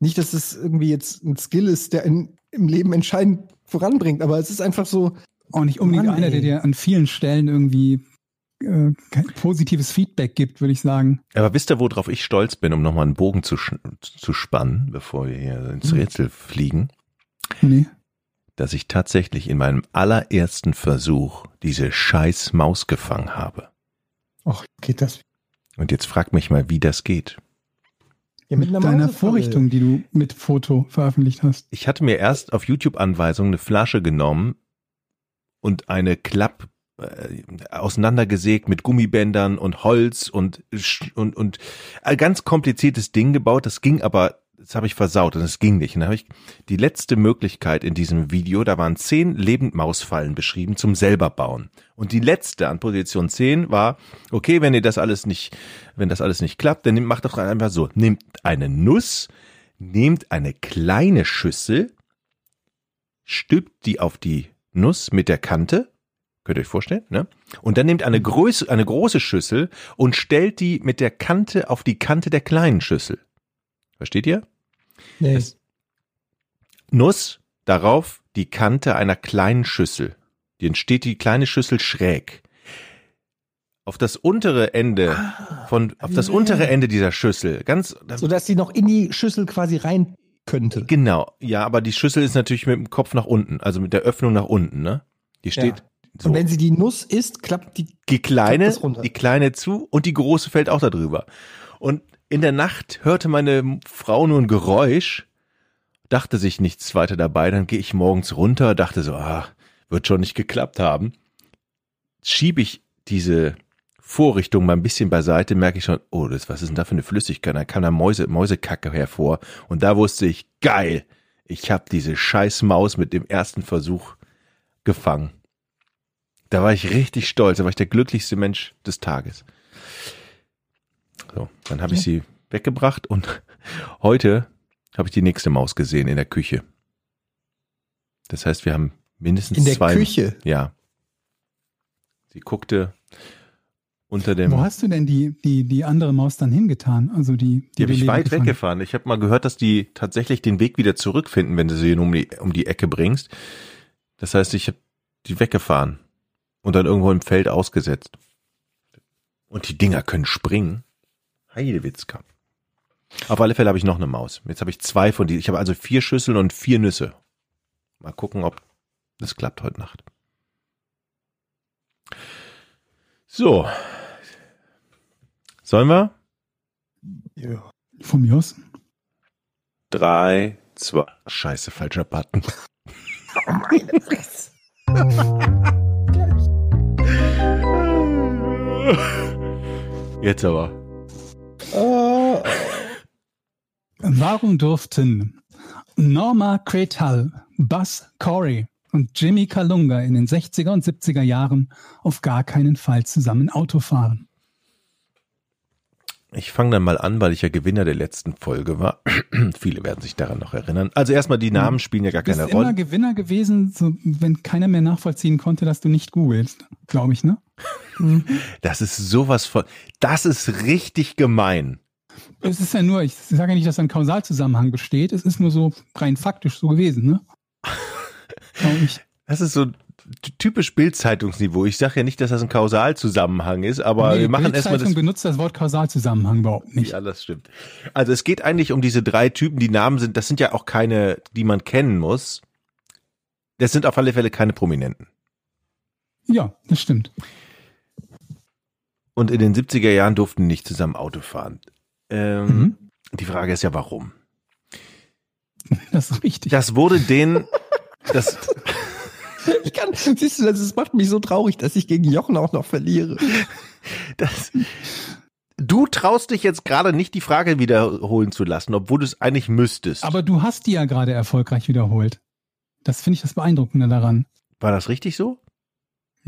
Nicht, dass es irgendwie jetzt ein Skill ist, der in, im Leben entscheidend voranbringt, aber es ist einfach so, Auch nicht unbedingt Mann, einer, der dir an vielen Stellen irgendwie äh, kein positives Feedback gibt, würde ich sagen. Aber wisst ihr, worauf ich stolz bin, um nochmal einen Bogen zu, zu spannen, bevor wir hier ins Hm. Rätsel fliegen, Nee. dass ich tatsächlich in meinem allerersten Versuch diese scheiß Maus gefangen habe. ach, geht das? Und jetzt fragt mich mal, wie das geht. Ja, mit einer deiner. Vorrichtung, die du mit Foto veröffentlicht hast. Ich hatte mir erst auf YouTube-Anweisung eine Flasche genommen und eine Klapp äh, auseinandergesägt mit Gummibändern und Holz und und und ein ganz kompliziertes Ding gebaut. Das ging aber, das habe ich versaut und es ging nicht. Und dann habe ich die letzte Möglichkeit in diesem Video, da waren zehn Lebendmausfallen beschrieben zum selber bauen. Und die letzte an Position 10 war, okay, wenn ihr das alles nicht, wenn das alles nicht klappt, dann macht doch einfach so, nehmt eine Nuss, nehmt eine kleine Schüssel, stülpt die auf die Nuss mit der Kante, könnt ihr euch vorstellen, ne? Und dann nehmt eine, Größe, eine große Schüssel und stellt die mit der Kante auf die Kante der kleinen Schüssel. Versteht ihr? Nee. Es- Nuss, darauf die Kante einer kleinen Schüssel. Die entsteht die kleine Schüssel schräg. Auf das untere Ende von, auf das ja. untere Ende dieser Schüssel, ganz, so dass sie noch in die Schüssel quasi rein könnte. genau, ja, aber die Schüssel ist natürlich mit dem Kopf nach unten, also mit der Öffnung nach unten, ne? Die steht so. Und wenn sie die Nuss isst, klappt die. Die kleine, Klappt die kleine zu und die große fällt auch da drüber. Und in der Nacht hörte meine Frau nur ein Geräusch, dachte sich nichts weiter dabei, dann gehe ich morgens runter, dachte so, ah, wird schon nicht geklappt haben. Schiebe ich diese Vorrichtung mal ein bisschen beiseite, merke ich schon, oh, das, was ist denn da für eine Flüssigkeit? Da kam da Mäuse, Mäusekacke hervor. Und da wusste ich, geil, ich habe diese scheiß Maus mit dem ersten Versuch gefangen. Da war ich richtig stolz, da war ich der glücklichste Mensch des Tages. So, dann habe ich sie weggebracht und heute habe ich die nächste Maus gesehen in der Küche. Das heißt, wir haben mindestens In der zwei. Küche. Ja. Sie guckte unter dem. Wo hast du denn die, die, die andere Maus dann hingetan? Also die, Die habe du ich weit gefangen weggefahren. Ich habe mal gehört, dass die tatsächlich den Weg wieder zurückfinden, wenn du sie um die, um die Ecke bringst. Das heißt, ich habe die weggefahren und dann irgendwo im Feld ausgesetzt. Und die Dinger können springen. Heidewitzka. Auf alle Fälle habe ich noch eine Maus. Jetzt habe ich zwei von die. Ich habe also vier Schüsseln und vier Nüsse. Mal gucken, ob das klappt heute Nacht. So. Sollen wir? Ja. Von mir aus. Drei, zwei. Scheiße, falscher Button. Meine Fresse. Jetzt aber. Oh. Warum durften Norma Cretal, Buzz Corey und Jimmy Kalunga in den 60er und 70er Jahren auf gar keinen Fall zusammen Auto fahren? Ich fange dann mal an, weil ich ja Gewinner der letzten Folge war. Viele werden sich daran noch erinnern. Also erstmal, die Namen spielen ja gar Du bist keine immer Rolle. Gewinner gewesen, so, wenn keiner mehr nachvollziehen konnte, dass du nicht googelst, glaube ich, ne? Das ist sowas von. Das ist richtig gemein. Es ist ja nur, ich sage ja nicht, dass ein Kausalzusammenhang besteht, es ist nur so rein faktisch so gewesen, ne? Das ist so typisch Bildzeitungsniveau. Ich sage ja nicht, dass das ein Kausalzusammenhang ist, aber Nee, wir machen erstmal das. benutzt das Wort Kausalzusammenhang überhaupt nicht. Ja, das stimmt. Also es geht eigentlich um diese drei Typen. Die Namen sind, das sind ja auch keine, die man kennen muss. Das sind auf alle Fälle keine Prominenten. Ja, das stimmt. Und in den 70er Jahren durften nicht zusammen Auto fahren. Ähm, Mhm. Die Frage ist ja, warum? Das ist richtig. Das wurde denen, das, Ich kann, siehst du, das ist- macht mich so traurig, dass ich gegen Jochen auch noch verliere. das, du traust dich jetzt gerade nicht die Frage wiederholen zu lassen, obwohl du es eigentlich müsstest. Aber du hast die ja gerade erfolgreich wiederholt. Das finde ich das Beeindruckende daran. War das richtig so?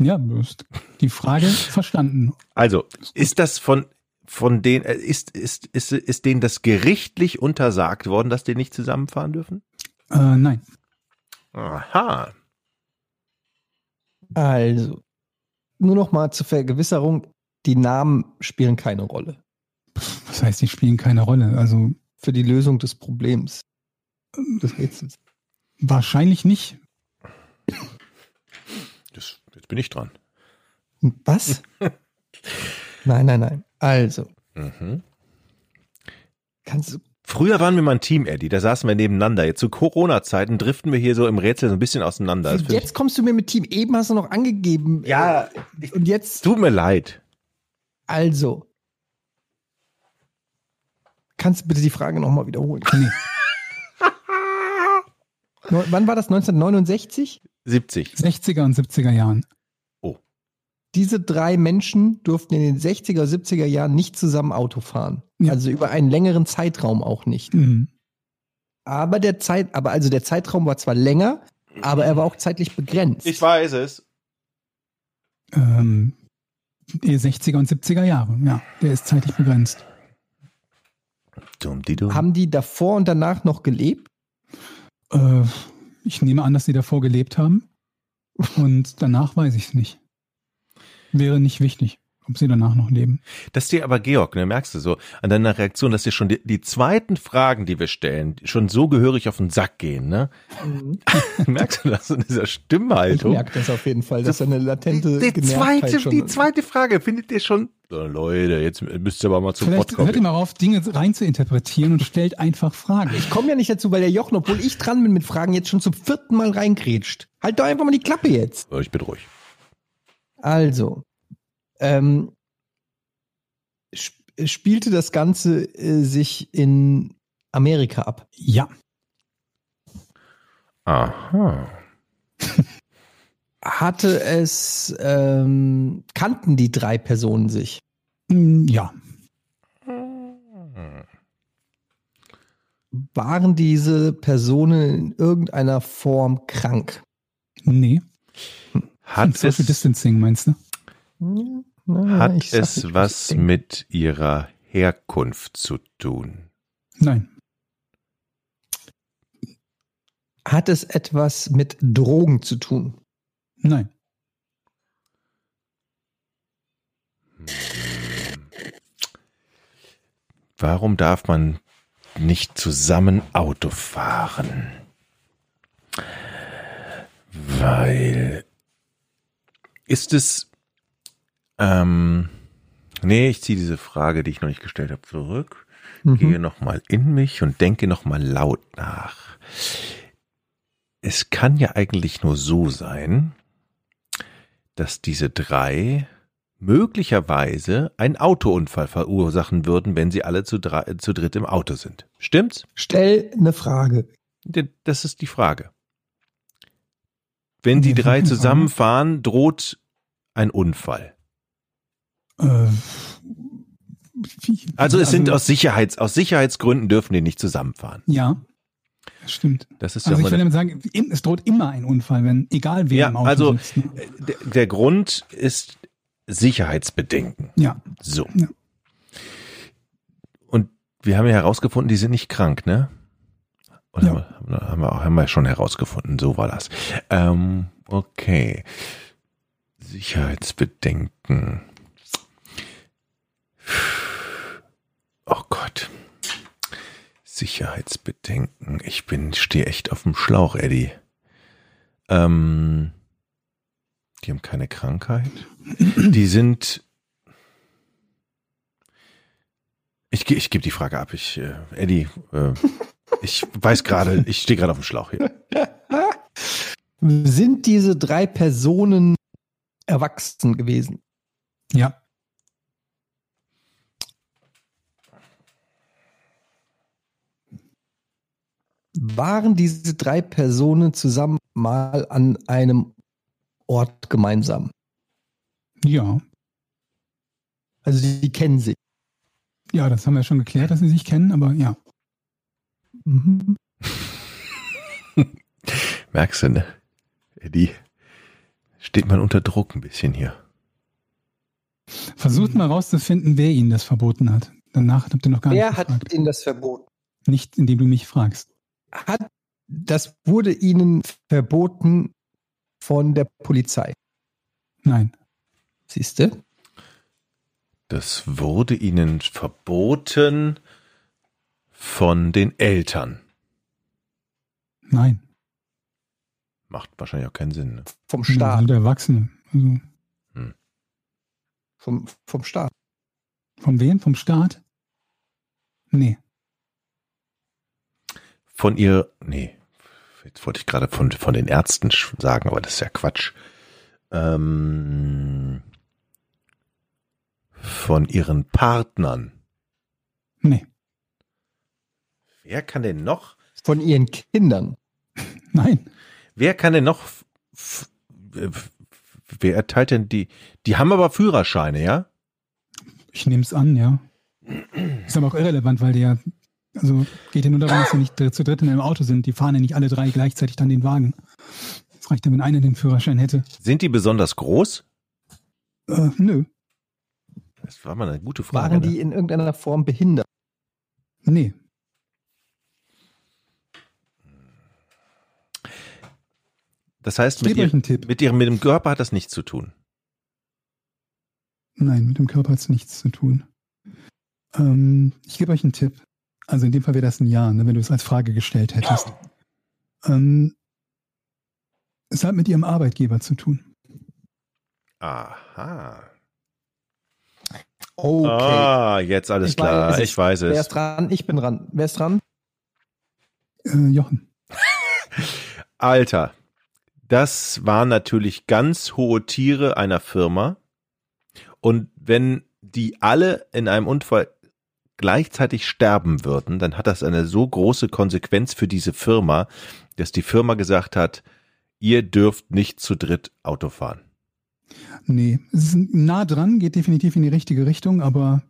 Ja, du hast die Frage verstanden. Also, ist das von, von den, äh, ist, ist, ist, ist denen das gerichtlich untersagt worden, dass die nicht zusammenfahren dürfen? Äh, nein. Aha. Also, nur noch mal zur Vergewisserung, die Namen spielen keine Rolle Was heißt, die spielen keine Rolle? Also für die Lösung des Problems. Des Rätsels. wahrscheinlich nicht. Jetzt bin ich dran. Was? nein, nein, nein. Also, Mhm. kannst du. Früher waren wir mal ein Team, Eddie, da saßen wir nebeneinander. Jetzt zu Corona-Zeiten driften wir hier so im Rätsel so ein bisschen auseinander. Das Jetzt kommst du mir mit Team. Eben hast du noch angegeben. ich, ja, Und jetzt, tut mir leid. also. Kannst du bitte die Frage nochmal wiederholen? Nee. Wann war das? 1969? 70. 60er und 70er Jahren. Diese drei Menschen durften in den 60er, 70er Jahren nicht zusammen Auto fahren. Ja. Also über einen längeren Zeitraum auch nicht. Mhm. Aber der Zeit, aber also der Zeitraum war zwar länger, aber er war auch zeitlich begrenzt. weiß es. Ähm, die 60er und 70er Jahre. Ja, der ist zeitlich begrenzt. Dumm, die dumm. Haben die davor und danach noch gelebt? Äh, ich nehme an, dass sie davor gelebt haben. Und danach weiß ich es nicht. Wäre nicht wichtig, ob sie danach noch leben. Das dir aber, Georg, ne, merkst du so an deiner Reaktion, dass dir schon die, die zweiten Fragen, die wir stellen, schon so gehörig auf den Sack gehen, ne? merkst du das in dieser Ich Stimmhaltung? merke das auf jeden Fall, dass da eine latente die, die, zweite, schon die zweite Frage findet ihr schon. Leute, jetzt müsst ihr aber mal zum Vielleicht Pott kommen. hört ihr mal auf, Dinge rein zu interpretieren und stellt einfach Fragen. Ich komme ja nicht dazu, weil der Jochen, obwohl ich dran bin mit Fragen, jetzt schon zum vierten Mal reingrätscht. Halt doch einfach mal die Klappe jetzt. Ich bin ruhig. Also, ähm, sp spielte das Ganze äh, sich in Amerika ab? Ja, Aha. Hatte es, ähm, kannten die drei Personen sich? Mm, ja, Waren diese Personen in irgendeiner Form krank? nee. Hat Social es, Distancing meinst du? Na, hat ich sag es nicht, was mit ihrer Herkunft zu tun? Nein. Hat es etwas mit Drogen zu tun? Nein. Warum darf man nicht zusammen Auto fahren? Weil ist es ähm, nee, ich ziehe diese Frage, die ich noch nicht gestellt habe, zurück. Mhm. Gehe nochmal in mich und denke nochmal laut nach. Es kann ja eigentlich nur so sein, dass diese drei möglicherweise einen Autounfall verursachen würden, wenn sie alle zu, drei, zu dritt im Auto sind. Stimmt's? Stell eine Frage. Das ist die Frage. Wenn die drei zusammenfahren, droht ein Unfall. Äh, Also es sind aus Sicherheits, aus Sicherheitsgründen dürfen die nicht zusammenfahren. Ja, das stimmt. Das ist Also ja ich würde sagen, es droht immer ein Unfall, wenn, egal wer Ja, im Auto also- sitzt. Ne? der, der Grund ist Sicherheitsbedenken. Ja, So. Ja. Und wir haben ja herausgefunden, die sind nicht krank, ne? Oder Ja. haben, wir, haben, wir, auch- haben wir schon herausgefunden, so war das. Ähm, okay. Sicherheitsbedenken. Oh Gott. Sicherheitsbedenken. Ich bin, stehe echt auf dem Schlauch, Eddie. Ähm, die haben keine Krankheit. Die sind. Ich, ge- ich gebe die Frage ab. Ich, äh, Eddie, äh, ich weiß gerade, ich stehe gerade auf dem Schlauch hier. Sind diese drei Personen erwachsen gewesen? ja, Waren diese drei Personen zusammen mal an einem Ort gemeinsam? ja. Also die, die kennen sich. Ja, das haben wir schon geklärt, dass sie sich kennen, aber ja. Mhm. Merkst du, ne? Eddie, Steht man unter Druck ein bisschen hier. Versucht mal rauszufinden, wer Ihnen das verboten hat. Danach habt ihr noch gar Wer nicht hat gefragt. Ihnen das verboten? Nicht, indem du mich fragst. Hat, das wurde Ihnen verboten von der Polizei. Nein. Siehste? Das wurde ihnen verboten von den Eltern. Nein. Macht wahrscheinlich auch keinen Sinn. Ne? Vom Ja, Staat. sind Erwachsene. Also, Vom, vom Staat. vom wem? Vom Staat? Nee. Von ihr, nee, jetzt wollte ich gerade von, von den Ärzten sagen, aber das ist ja Quatsch. Ähm, von ihren Partnern. Nee. Wer kann denn noch, Von Ihren Kindern. Nein. wer kann denn noch, wer erteilt denn die, die haben aber Führerscheine, ja? Ich nehme es an, ja. Ist aber auch irrelevant, weil die ja, also geht ja nur darum, dass sie nicht zu dritt in einem Auto sind. Die fahren ja nicht alle drei gleichzeitig dann den Wagen. Es reicht ja, wenn einer den Führerschein hätte. Sind die besonders groß? Äh, nö. Das war mal eine gute Frage. Waren ne? die in irgendeiner Form behindert? Nee. Das heißt, mit, ihr, mit ihrem, mit dem Körper hat das nichts zu tun. Nein, mit dem Körper hat es nichts zu tun. Ähm, ich gebe euch einen Tipp. Also in dem Fall wäre das ein Ja, ne, wenn du es als Frage gestellt hättest. Ähm, es hat mit ihrem Arbeitgeber zu tun. Aha. Okay. Ah, jetzt alles Ich klar. weiß es. ich weiß Wer es. ist dran? Ich bin dran. Wer ist dran? Äh, Jochen. Alter, das waren natürlich ganz hohe Tiere einer Firma. Und wenn die alle in einem Unfall gleichzeitig sterben würden, dann hat das eine so große Konsequenz für diese Firma, dass die Firma gesagt hat, ihr dürft nicht zu dritt Auto fahren. Nee, es ist nah dran, geht definitiv in die richtige Richtung, aber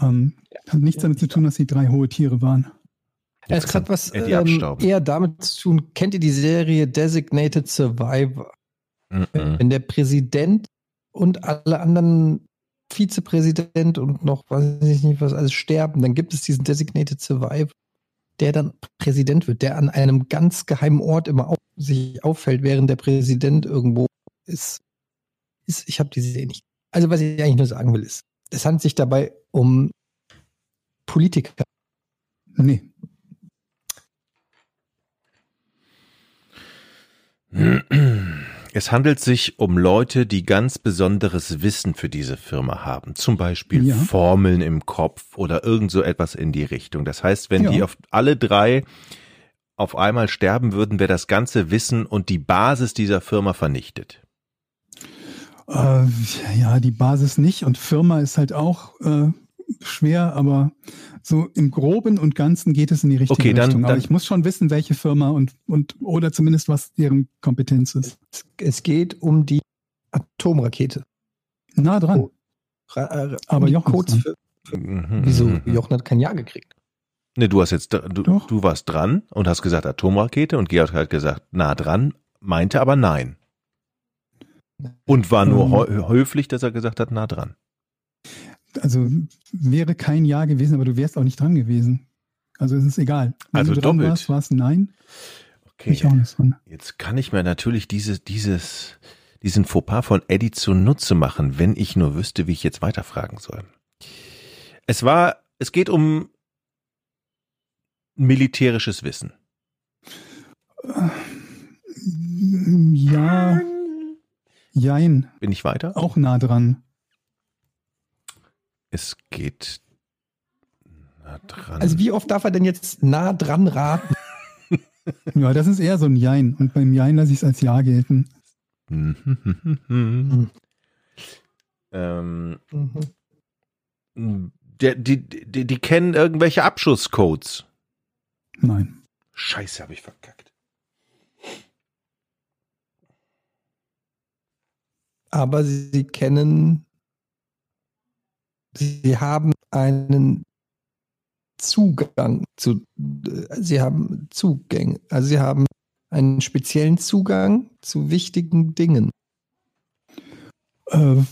ähm, hat nichts damit zu tun, dass sie drei hohe Tiere waren. Es hat was äh, ähm, eher damit zu tun. Kennt ihr die Serie Designated Survivor? Mhm. Wenn der Präsident und alle anderen Vizepräsident und noch weiß ich nicht was alles sterben, dann gibt es diesen Designated Survivor, der dann Präsident wird, der an einem ganz geheimen Ort immer auf, sich auffällt, während der Präsident irgendwo ist. ist ich habe die Serie nicht. Also was ich eigentlich nur sagen will ist, es handelt sich dabei um Politiker. Nee, Es handelt sich um Leute, die ganz besonderes Wissen für diese Firma haben. Zum Beispiel Ja. Formeln im Kopf oder irgend so etwas in die Richtung. Das heißt, wenn Ja. die auf alle drei auf einmal sterben würden, wäre das ganze Wissen und die Basis dieser Firma vernichtet. äh, ja, die Basis nicht und Firma ist halt auch äh, schwer, aber so im Groben und Ganzen geht es in die richtige Okay, dann- Richtung. aber dann- ich muss schon wissen, welche Firma und, und oder zumindest was deren Kompetenz ist. Es, es geht um die Atomrakete. Nah dran. Oh. Ra- äh, Aber Jochen Codes dran. für, Mhm. wieso? Jochen hat kein Ja gekriegt. Nee, du hast jetzt, du, Doch. du warst dran und hast gesagt Atomrakete und Georg hat gesagt nah dran, meinte aber nein. Und war nur Ähm. hö- höflich, dass er gesagt hat nah dran. Also wäre kein Ja gewesen, aber du wärst auch nicht dran gewesen. Also es ist egal. Wenn Also du dran doppelt. warst, war es ein Nein. Okay. Ich auch nicht dran. Jetzt kann ich mir natürlich dieses, dieses, diesen Fauxpas von Eddie zunutze machen, wenn ich nur wüsste, wie ich jetzt weiterfragen soll. Es war, es geht um militärisches Wissen. Ja, jein, Bin ich weiter? auch nah dran. Es geht nah dran. Also wie oft darf er denn jetzt nah dran raten? Ja, das ist eher so ein Jein. Und beim Jein lasse ich es als Ja gelten. ähm, ähm, Mhm. der, die, die, die kennen irgendwelche Abschusscodes. Nein. Scheiße, habe ich verkackt. Aber sie kennen, sie haben einen Zugang zu, äh, sie haben Zugänge, also sie haben einen speziellen Zugang zu wichtigen Dingen. Äh, äh,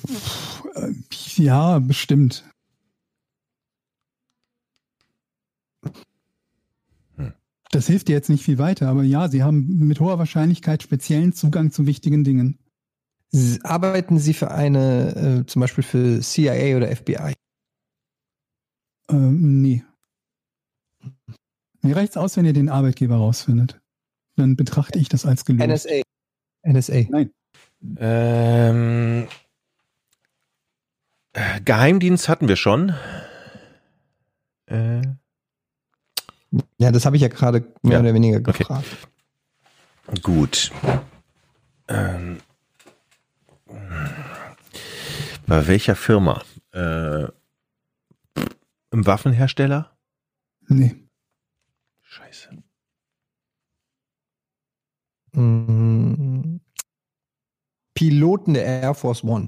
ja, bestimmt. Hm. Das hilft dir jetzt nicht viel weiter, aber ja, sie haben mit hoher Wahrscheinlichkeit speziellen Zugang zu wichtigen Dingen. Arbeiten Sie für eine, äh, zum Beispiel für CIA oder FBI? Ähm, nee. Mir reicht's aus, wenn ihr den Arbeitgeber rausfindet. Dann betrachte ich das als gelöst. NSA. NSA. Ähm, äh, Geheimdienst hatten wir schon. Äh, Ja, das habe ich ja gerade mehr Ja, oder weniger okay. gefragt. gut. Ähm, bei welcher Firma? Äh, Im Waffenhersteller? Nee. Scheiße. Mm. Piloten der Air Force One.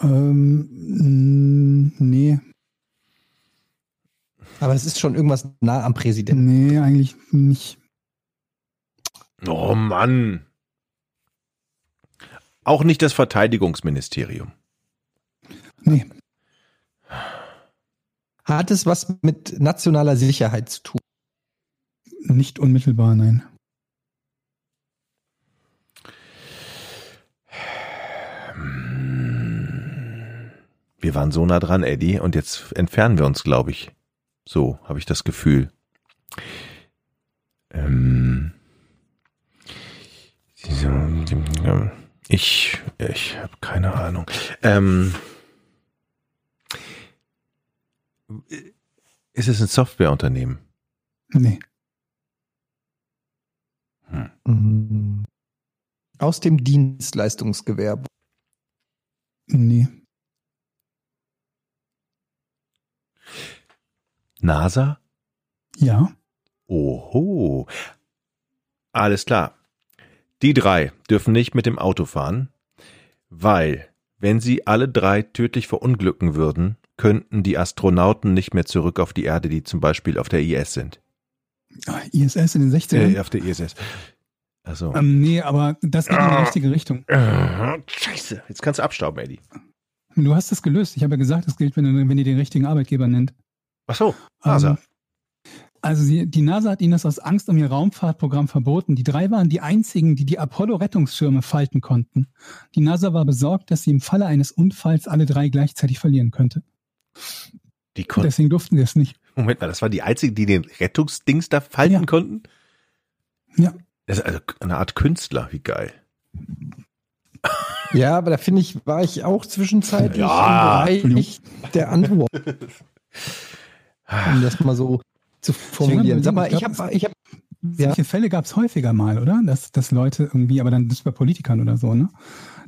Ähm, nee. Aber es ist schon irgendwas nah am Präsidenten. Nee, eigentlich nicht. Oh Mann. Auch nicht das Verteidigungsministerium. Nee. Hat es was mit nationaler Sicherheit zu tun? Nicht unmittelbar, nein. Wir waren so nah dran, Eddie, und jetzt entfernen wir uns, glaube ich. So habe ich das Gefühl. Ähm, ich, ich habe keine Ahnung. Ähm, ist es ein Softwareunternehmen? Nee. Mm. Aus dem Dienstleistungsgewerbe. Nee. NASA? Ja. Oho. Alles klar. Die drei dürfen nicht mit dem Auto fahren, weil, wenn sie alle drei tödlich verunglücken würden, könnten die Astronauten nicht mehr zurück auf die Erde, die zum Beispiel auf der IS sind. Ah, ISS in den 60ern? Äh, auf der ISS. Also. ähm, nee, aber das geht in die richtige Richtung. Scheiße. Jetzt kannst du abstauben, Eddie. Du hast das gelöst. Ich habe ja gesagt, das gilt, wenn, ihr- wenn ihr den richtigen Arbeitgeber nennt. Ach so. NASA. Ähm, also sie, die NASA hat ihnen das aus Angst um ihr Raumfahrtprogramm verboten. Die drei waren die einzigen, die die Apollo-Rettungsschirme falten konnten. Die NASA war besorgt, dass sie im Falle eines Unfalls alle drei gleichzeitig verlieren könnte. Die konnten. Deswegen durften sie es nicht. Moment mal, das war die einzige, die den Rettungsdings da falten Ja. konnten? Ja. Das ist also eine Art Künstler. Wie geil. Ja, aber da finde ich, war ich auch zwischenzeitlich Ja, im Bereich der Antwort. um das mal so zu formulieren. Sag mal, ich habe, ich habe, ja, Solche Fälle gab es häufiger mal, oder? Dass, dass Leute irgendwie, aber dann das bei Politikern oder so, ne?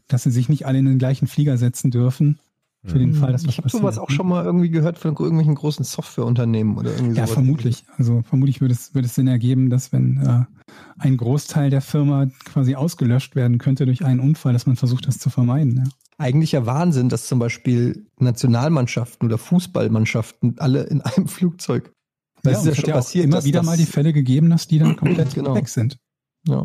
Dass sie sich nicht alle in den gleichen Flieger setzen dürfen. Für den Fall, dass was ich habe sowas auch ne? schon mal irgendwie gehört von irgendwelchen großen Softwareunternehmen oder irgendwie Ja, sowas. vermutlich. Also vermutlich würde es, würde es Sinn ergeben, dass wenn äh, ein Großteil der Firma quasi ausgelöscht werden könnte durch einen Unfall, dass man versucht, das zu vermeiden. Ja. Eigentlicher Wahnsinn, dass zum Beispiel Nationalmannschaften oder Fußballmannschaften alle in einem Flugzeug. Das ja, ist ja schon passiert. immer wieder das, mal die Fälle gegeben, dass die dann komplett Genau. weg sind. Ja.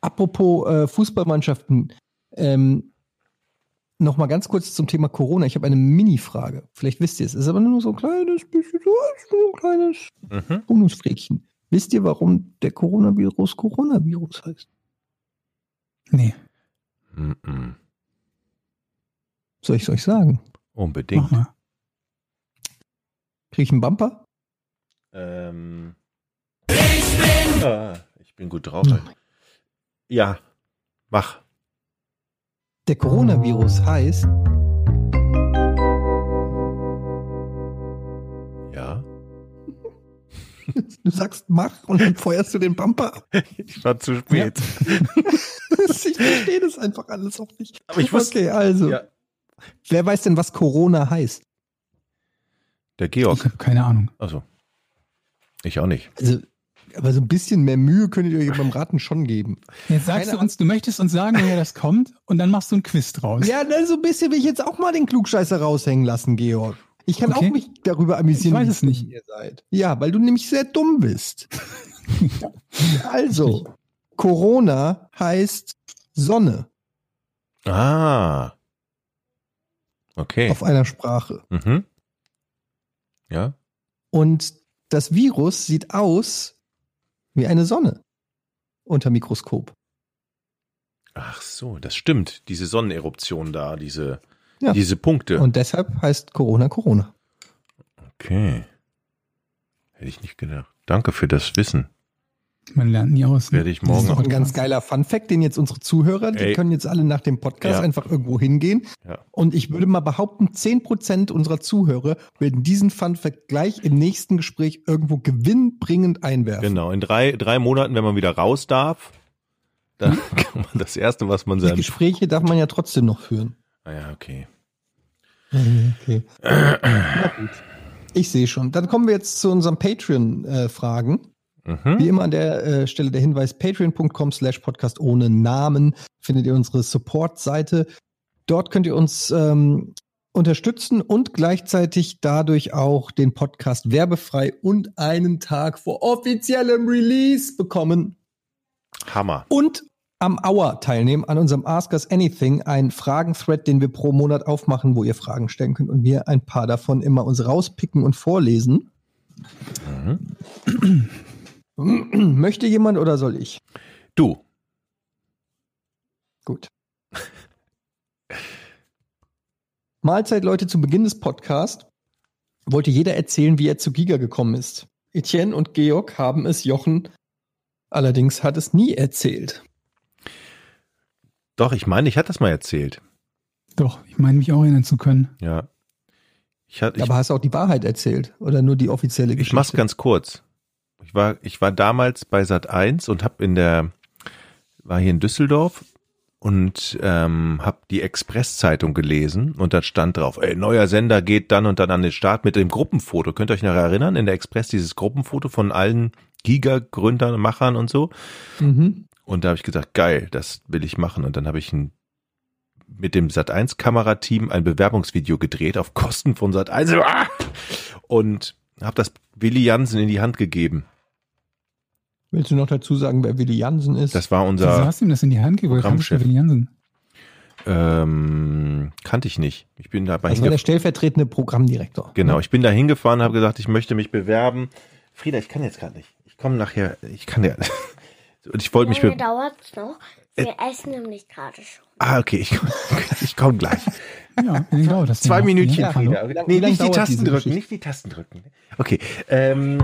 Apropos äh, Fußballmannschaften, ähm, noch mal ganz kurz zum Thema Corona. Ich habe eine Mini-Frage. Vielleicht wisst ihr es. Es ist aber nur so ein kleines bisschen, so ist nur ein kleines Mhm. Wisst ihr, warum der Coronavirus Coronavirus heißt? Nee, Mhm. Soll ich es euch sagen? Unbedingt. mach mal. Krieg ich einen Bumper? Ähm. Ich bin. Ah, ich bin gut drauf. Halt. Ja, mach. Der Coronavirus heißt Ja. Du sagst mach und dann feuerst du den Bumper ab. Ich war zu spät. ich verstehe das einfach alles auch nicht. Aber ich wusste. Okay, also. Ja. Wer weiß denn, was Corona heißt? Der Ich Georg. habe keine Ahnung. Also. Ich auch nicht. Also, aber so ein bisschen mehr Mühe könntet ihr euch beim Raten schon geben. Jetzt sagst Keine du uns, du möchtest uns sagen, woher das kommt, und dann machst du ein Quiz draus. Ja, dann so ein bisschen will ich jetzt auch mal den Klugscheißer raushängen lassen, Georg. Ich kann Okay. auch mich darüber amüsieren, Ich weiß wie es nicht. ihr seid. Ja, weil du nämlich sehr dumm bist. also, Corona heißt Sonne. Ah. Okay. auf einer Sprache. Mhm. Ja. Und das Virus sieht aus wie eine Sonne unter Mikroskop. Ach so, das stimmt. Diese Sonneneruption da, diese, Ja. diese Punkte. Und deshalb heißt Corona Corona. okay. Hätte ich nicht gedacht. Danke für das Wissen. Man lernt nie aus. ne? Werde ich Das morgen ist doch noch. ein ganz geiler Funfact, den jetzt unsere Zuhörer, die Ey. können jetzt alle nach dem Podcast Ja. einfach irgendwo hingehen. Ja. Und ich würde mal behaupten, 10% unserer Zuhörer werden diesen Funfact gleich im nächsten Gespräch irgendwo gewinnbringend einwerfen. Genau, in drei, drei Monaten, wenn man wieder raus darf, dann kann man das Erste, was man Die sagt. Gespräche darf man ja trotzdem noch führen. Ah ja, okay. Okay. Na gut. Ich sehe schon. Dann kommen wir jetzt zu unseren Patreon-Fragen. Mhm. Wie immer an der äh, Stelle der Hinweis, patreon.com slash podcast ohne Namen findet ihr unsere Support-Seite. Dort könnt ihr uns ähm, unterstützen und gleichzeitig dadurch auch den Podcast werbefrei und einen Tag vor offiziellem Release bekommen Hammer. und am Hour teilnehmen an unserem Ask Us Anything, ein Fragen-Thread, den wir pro Monat aufmachen, wo ihr Fragen stellen könnt und wir ein paar davon immer uns rauspicken und vorlesen. Mhm. Möchte jemand oder soll ich? Du. Gut. Mahlzeit, Leute, zu Beginn des Podcasts wollte jeder erzählen, wie er zu Giga gekommen ist. Etienne und Georg haben es, Jochen allerdings hat es nie erzählt. Doch, ich meine, ich hatte das mal erzählt. Doch, ich meine mich auch erinnern zu können. Ja. Ich, hatte, ich, Aber hast du auch die Wahrheit erzählt oder nur die offizielle ich Geschichte? mach's ganz kurz. Ich war, ich war damals bei Sat 1 und hab in der, war hier in Düsseldorf und ähm, hab die Express-Zeitung gelesen und da stand drauf, ey, neuer Sender geht dann und dann an den Start mit dem Gruppenfoto. Könnt ihr euch noch erinnern? In der Express dieses Gruppenfoto von allen Giga-Gründern, Machern und so. Mhm. Und da habe ich gesagt, geil, das will ich machen. Und dann habe ich ein, mit dem Sat1 Kamerateam ein Bewerbungsvideo gedreht auf Kosten von Sat1 Ah! und habe das Willi Jansen in die Hand gegeben. Willst du noch dazu sagen, wer Willi Jansen ist? Das war Wieso unser hast du ihm das in die Hand gegeben? Programmchef. Willi Jansen. ähm, kannte ich nicht. Ich bin dabei das war der stellvertretende Programmdirektor. Genau, ich bin da hingefahren, habe gesagt, ich möchte mich bewerben. Frieda, ich kann jetzt gerade nicht. Ich komme nachher. Ich kann ja. Und ich wollte mich Wie lange bewerben. dauert's noch? Wir essen nämlich gerade schon. Ah, okay, ich, ich komme gleich. Ja, dauert das Zwei? Minütchen, Ja? Frieda. Lang- nee, nicht die dauert Tasten drücken, Geschichte? nicht die Tasten drücken. Okay. Ähm,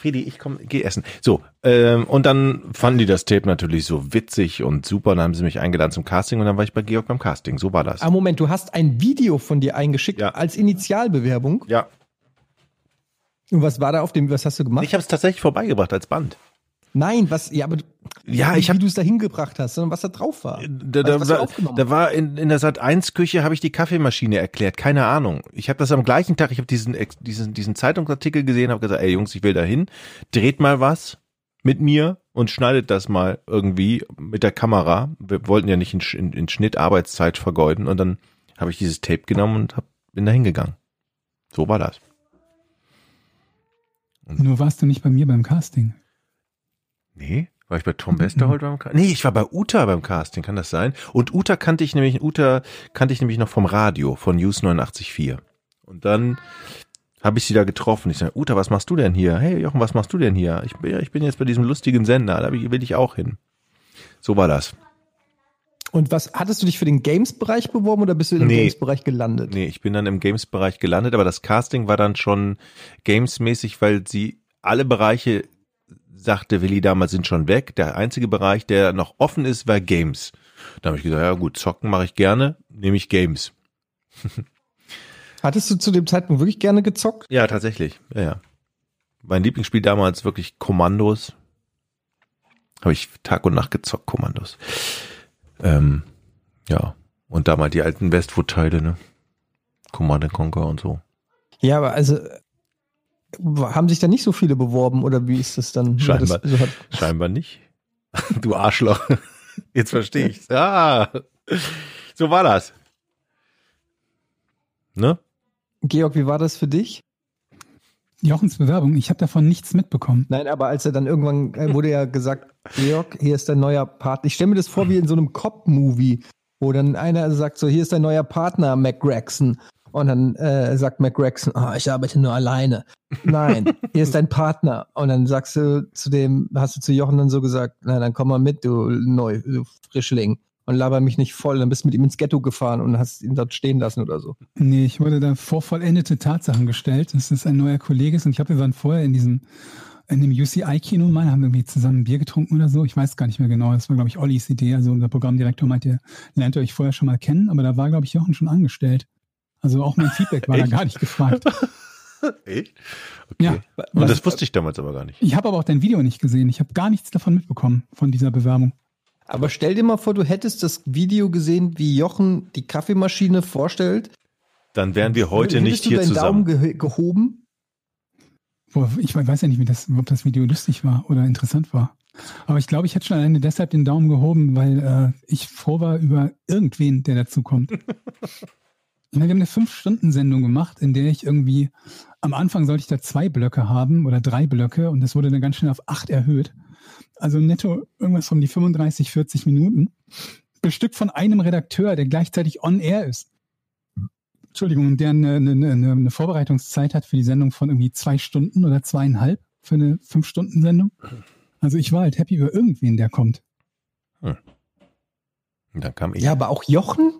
Friedi, ich komm, geh essen. So, ähm, und dann fanden die das Tape natürlich so witzig und super. Dann haben sie mich eingeladen zum Casting und dann war ich bei Georg beim Casting. So war das. Ah, Moment, du hast ein Video von dir eingeschickt Ja. als Initialbewerbung. Ja, Und was war da auf dem, was hast du gemacht? ich habe es tatsächlich vorbeigebracht als Band. Nein, was, ja, aber Ja, nicht, ich habe wie du es da hingebracht hast, sondern was da drauf war. Da, Also, da, was du da, da war in, in der Sat 1 Küche habe ich die Kaffeemaschine erklärt, keine Ahnung. Ich habe das am gleichen Tag, ich habe diesen diesen diesen Zeitungsartikel gesehen, habe gesagt, ey Jungs, ich will da hin, dreht mal was mit mir und schneidet das mal irgendwie mit der Kamera. Wir wollten ja nicht in, in, in Schnitt Arbeitszeit vergeuden und dann habe ich dieses Tape genommen und hab, bin da hingegangen. So war das. Nur warst du nicht bei mir beim Casting. Nee, war ich bei Tom Westerholt beim Casting? Nee, ich war bei Uta beim Casting, kann das sein? Und Uta kannte ich nämlich, Uta kannte ich nämlich noch vom Radio, von News 89.4. Und dann habe ich sie da getroffen. Ich sage, Uta, was machst du denn hier? Hey Jochen, was machst du denn hier? Ich bin, ich bin jetzt bei diesem lustigen Sender, da will ich auch hin. So war das. Und was, hattest du dich für den Games-Bereich beworben oder bist du im Nee. Games-Bereich gelandet? Nee, ich bin dann im Games-Bereich gelandet, aber das Casting war dann schon Games-mäßig, weil sie alle Bereiche, sagte Willi damals, sind schon weg. Der einzige Bereich, der noch offen ist, war Games. Da habe ich gesagt, ja gut, zocken mache ich gerne, nehme ich Games. Hattest du zu dem Zeitpunkt wirklich gerne gezockt? Ja, tatsächlich. Ja, ja. Mein Lieblingsspiel damals wirklich Kommandos. Habe ich Tag und Nacht gezockt, Kommandos. Ähm, ja. Und damals die alten Westwood-Teile, ne? Command and Conquer und so. Ja, aber also haben sich da nicht so viele beworben oder wie ist das dann? Scheinbar. Das, so hat, Scheinbar nicht. Du Arschloch. Jetzt verstehe ich's. Ah, so war das. Ne? Georg, wie war das für dich? Jochens Bewerbung, ich habe davon nichts mitbekommen. Nein, aber als er dann irgendwann äh, wurde ja gesagt, Georg, hier ist dein neuer Partner. Ich stelle mir das vor wie in so einem Cop-Movie, wo dann einer sagt so, hier ist dein neuer Partner, Mac Gregson. Und dann äh, sagt Mac Gregson, ah, ich arbeite nur alleine. Nein, hier ist dein Partner. Und dann sagst du zu dem, hast du zu Jochen dann so gesagt, na dann komm mal mit, du neu, du Frischling. Und laber mich nicht voll. Dann bist du mit ihm ins Ghetto gefahren und hast ihn dort stehen lassen oder so. Nee, ich wurde da vor vollendete Tatsachen gestellt, dass das ein neuer Kollege ist. Und ich habe, wir waren vorher in diesem, in dem UCI-Kino mal, haben irgendwie zusammen Bier getrunken oder so. Ich weiß gar nicht mehr genau. Das war, glaube ich, Ollis Idee. Also unser Programmdirektor meinte, lernt ihr euch vorher schon mal kennen, aber da war, glaube ich, Jochen schon angestellt. Also auch mein Feedback war da gar nicht gefragt. Echt? Okay. Ja, Und das wusste ich damals aber gar nicht. ich habe aber auch dein Video nicht gesehen. Ich habe gar nichts davon mitbekommen, von dieser Bewerbung. Aber stell dir mal vor, du hättest das Video gesehen, wie Jochen die Kaffeemaschine vorstellt. Dann wären wir heute Hättest nicht du hier deinen zusammen. Daumen ge gehoben? Wo, ich weiß ja nicht, wie das, ob das Video lustig war oder interessant war. Aber ich glaube, ich hätte schon alleine deshalb den Daumen gehoben, weil äh, ich froh war über irgendwen, der dazu kommt. Und wir haben eine Fünf-Stunden-Sendung gemacht, in der ich irgendwie, am Anfang sollte ich da zwei Blöcke haben oder drei Blöcke und das wurde dann ganz schnell auf acht erhöht. Also netto irgendwas um die 35, 40 Minuten. Bestückt von einem Redakteur, der gleichzeitig on air ist. Entschuldigung, und der eine, eine, eine, eine Vorbereitungszeit hat für die Sendung von irgendwie zwei Stunden oder zweieinhalb für eine Fünf-Stunden-Sendung. Also ich war halt happy über irgendwen, der kommt. Und dann kam ich. Ja, aber auch Jochen?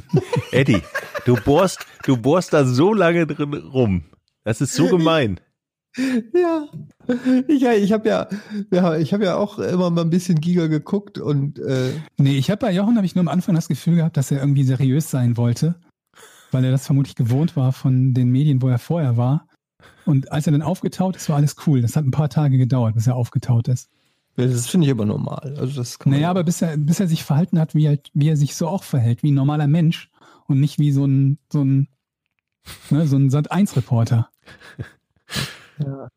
Eddie, du bohrst, du bohrst da so lange drin rum. Das ist so gemein. Ja. Ich, ich habe ja, ja, ich habe ja auch immer mal ein bisschen Giga geguckt und äh, Nee, ich habe bei Jochen habe ich nur am Anfang das Gefühl gehabt, dass er irgendwie seriös sein wollte, weil er das vermutlich gewohnt war von den Medien, wo er vorher war. Und als er dann aufgetaut ist, war alles cool. Das hat ein paar Tage gedauert, bis er aufgetaut ist. Das finde ich aber normal. Also das Naja, aber bis er, bis er sich verhalten hat, wie, halt, wie er sich so auch verhält, wie ein normaler Mensch und nicht wie so ein, so ein, ne, so ein Sat1-Reporter.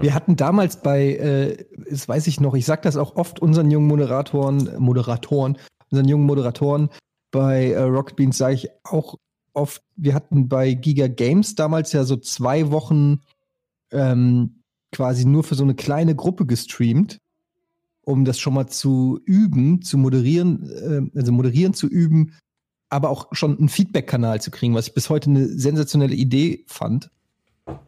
Wir hatten damals bei, äh, das weiß ich noch, ich sag das auch oft unseren jungen Moderatoren, Moderatoren, unseren jungen Moderatoren bei äh, Rocket Beans sage ich auch oft, wir hatten bei Giga Games damals ja so zwei Wochen ähm, quasi nur für so eine kleine Gruppe gestreamt, um das schon mal zu üben, zu moderieren, äh, also moderieren zu üben, aber auch schon einen Feedback-Kanal zu kriegen, was ich bis heute eine sensationelle Idee fand.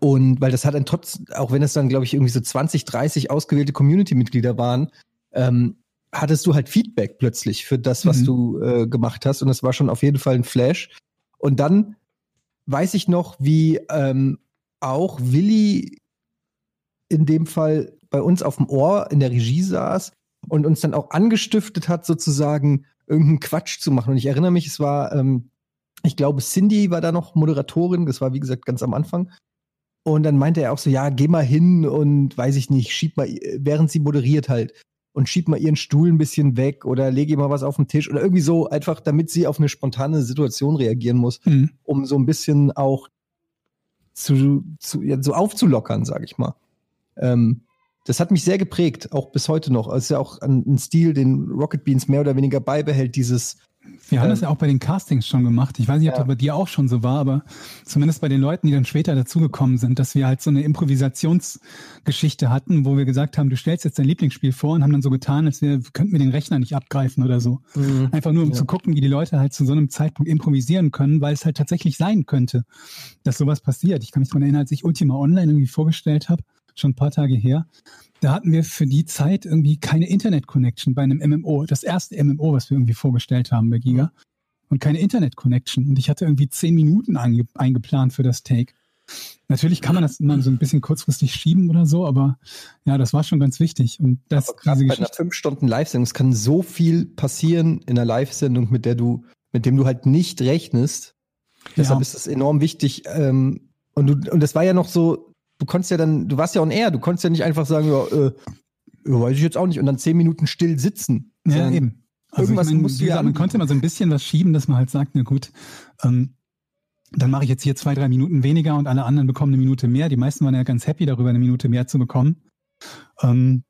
Und weil das hat dann trotz, auch wenn es dann, glaube ich, irgendwie so 20, 30 ausgewählte Community-Mitglieder waren, ähm, hattest du halt Feedback plötzlich für das, was Mhm. du äh, gemacht hast. Und das war schon auf jeden Fall ein Flash. Und dann weiß ich noch, wie ähm, auch Willi in dem Fall bei uns auf dem Ohr in der Regie saß und uns dann auch angestiftet hat, sozusagen irgendeinen Quatsch zu machen. Und ich erinnere mich, es war, ähm, ich glaube, Cindy war da noch Moderatorin, das war wie gesagt ganz am Anfang. Und dann meinte er auch so, ja, geh mal hin und weiß ich nicht, schieb mal, während sie moderiert halt, und schieb mal ihren Stuhl ein bisschen weg oder lege ihr mal was auf den Tisch oder irgendwie so, einfach damit sie auf eine spontane Situation reagieren muss, Mhm. um so ein bisschen auch zu, zu ja, so aufzulockern, sage ich mal. Ähm, das hat mich sehr geprägt, auch bis heute noch. Es ist ja auch ein, ein Stil, den Rocket Beans mehr oder weniger beibehält, dieses Wir haben Ähm, das ja auch bei den Castings schon gemacht. Ich weiß nicht, ob Ja. das bei dir auch schon so war, aber zumindest bei den Leuten, die dann später dazugekommen sind, dass wir halt so eine Improvisationsgeschichte hatten, wo wir gesagt haben, du stellst jetzt dein Lieblingsspiel vor und haben dann so getan, als wir könnten wir den Rechner nicht abgreifen oder so. Einfach nur, um Ja. zu gucken, wie die Leute halt zu so einem Zeitpunkt improvisieren können, weil es halt tatsächlich sein könnte, dass sowas passiert. Ich kann mich daran erinnern, als ich Ultima Online irgendwie vorgestellt habe, schon ein paar Tage her, da hatten wir für die Zeit irgendwie keine Internet-Connection bei einem MMO. Das erste MMO, was wir irgendwie vorgestellt haben bei Giga. Und keine Internet-Connection. Und ich hatte irgendwie zehn Minuten einge eingeplant für das Take. Natürlich kann man das immer so ein bisschen kurzfristig schieben oder so, aber ja, das war schon ganz wichtig. Und das, Aber gerade bei einer fünf Stunden Live-Sendung, es kann so viel passieren in einer Live-Sendung, mit der du, mit dem du halt nicht rechnest. Deshalb Ja. ist es enorm wichtig. Ähm, und du, und das war ja noch so, du konntest ja dann, du warst ja on air, du konntest ja nicht einfach sagen, ja, äh, weiß ich jetzt auch nicht, und dann zehn Minuten still sitzen. ja, eben. Also irgendwas ich meine, musst du ja gesagt, man konnte mal so ein bisschen was schieben, dass man halt sagt, na gut, ähm, dann mache ich jetzt hier zwei, drei Minuten weniger und alle anderen bekommen eine Minute mehr. Die meisten waren ja ganz happy darüber, eine Minute mehr zu bekommen. Ähm,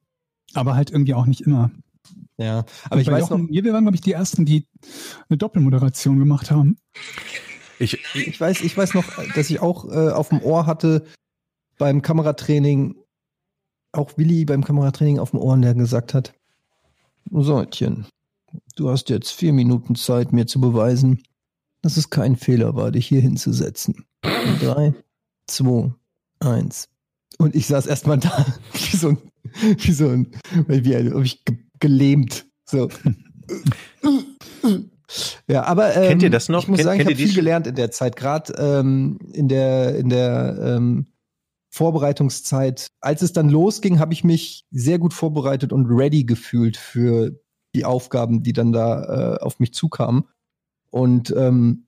aber halt irgendwie auch nicht immer. Ja, aber Und ich weiß noch, Jochen, wir waren, glaube ich, die ersten, die eine Doppelmoderation gemacht haben. Ich, ich weiß, ich weiß noch, dass ich auch äh, auf dem Ohr hatte, beim Kameratraining, auch Willi beim Kameratraining auf dem Ohren, der gesagt hat, so, Etienne, du hast jetzt vier Minuten Zeit, mir zu beweisen, dass es kein Fehler war, dich hier hinzusetzen. Drei, zwei, eins. Und ich saß erstmal da, wie so ein, wie so ein, wie ein, ob ich ge gelähmt. So. Ja, aber ähm, Kennt ihr das noch? Ich muss Kennt- sagen, ich habe viel gelernt in der Zeit, gerade ähm, in der in der ähm, Vorbereitungszeit. Als es dann losging, habe ich mich sehr gut vorbereitet und ready gefühlt für die Aufgaben, die dann da äh, auf mich zukamen. Und ähm,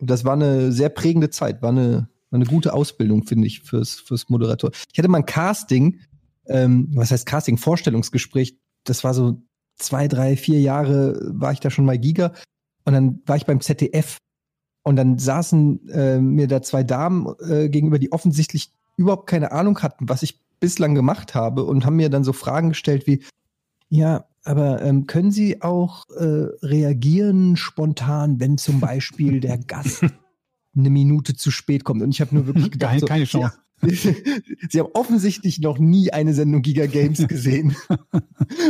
das war eine sehr prägende Zeit, war eine, war eine gute Ausbildung, finde ich, fürs, fürs Moderator. Ich hatte mal ein Casting, ähm, was heißt Casting, Vorstellungsgespräch, das war so zwei, drei, vier Jahre war ich da schon mal Giga. Und dann war ich beim ZDF und dann saßen äh, mir da zwei Damen äh, gegenüber, die offensichtlich überhaupt keine Ahnung hatten, was ich bislang gemacht habe und haben mir dann so Fragen gestellt wie, ja, aber ähm, können Sie auch äh, reagieren spontan, wenn zum Beispiel der Gast eine Minute zu spät kommt? Und ich habe nur wirklich gedacht, Keine- so, keine Chance. Sie, Sie haben offensichtlich noch nie eine Sendung Giga Games gesehen.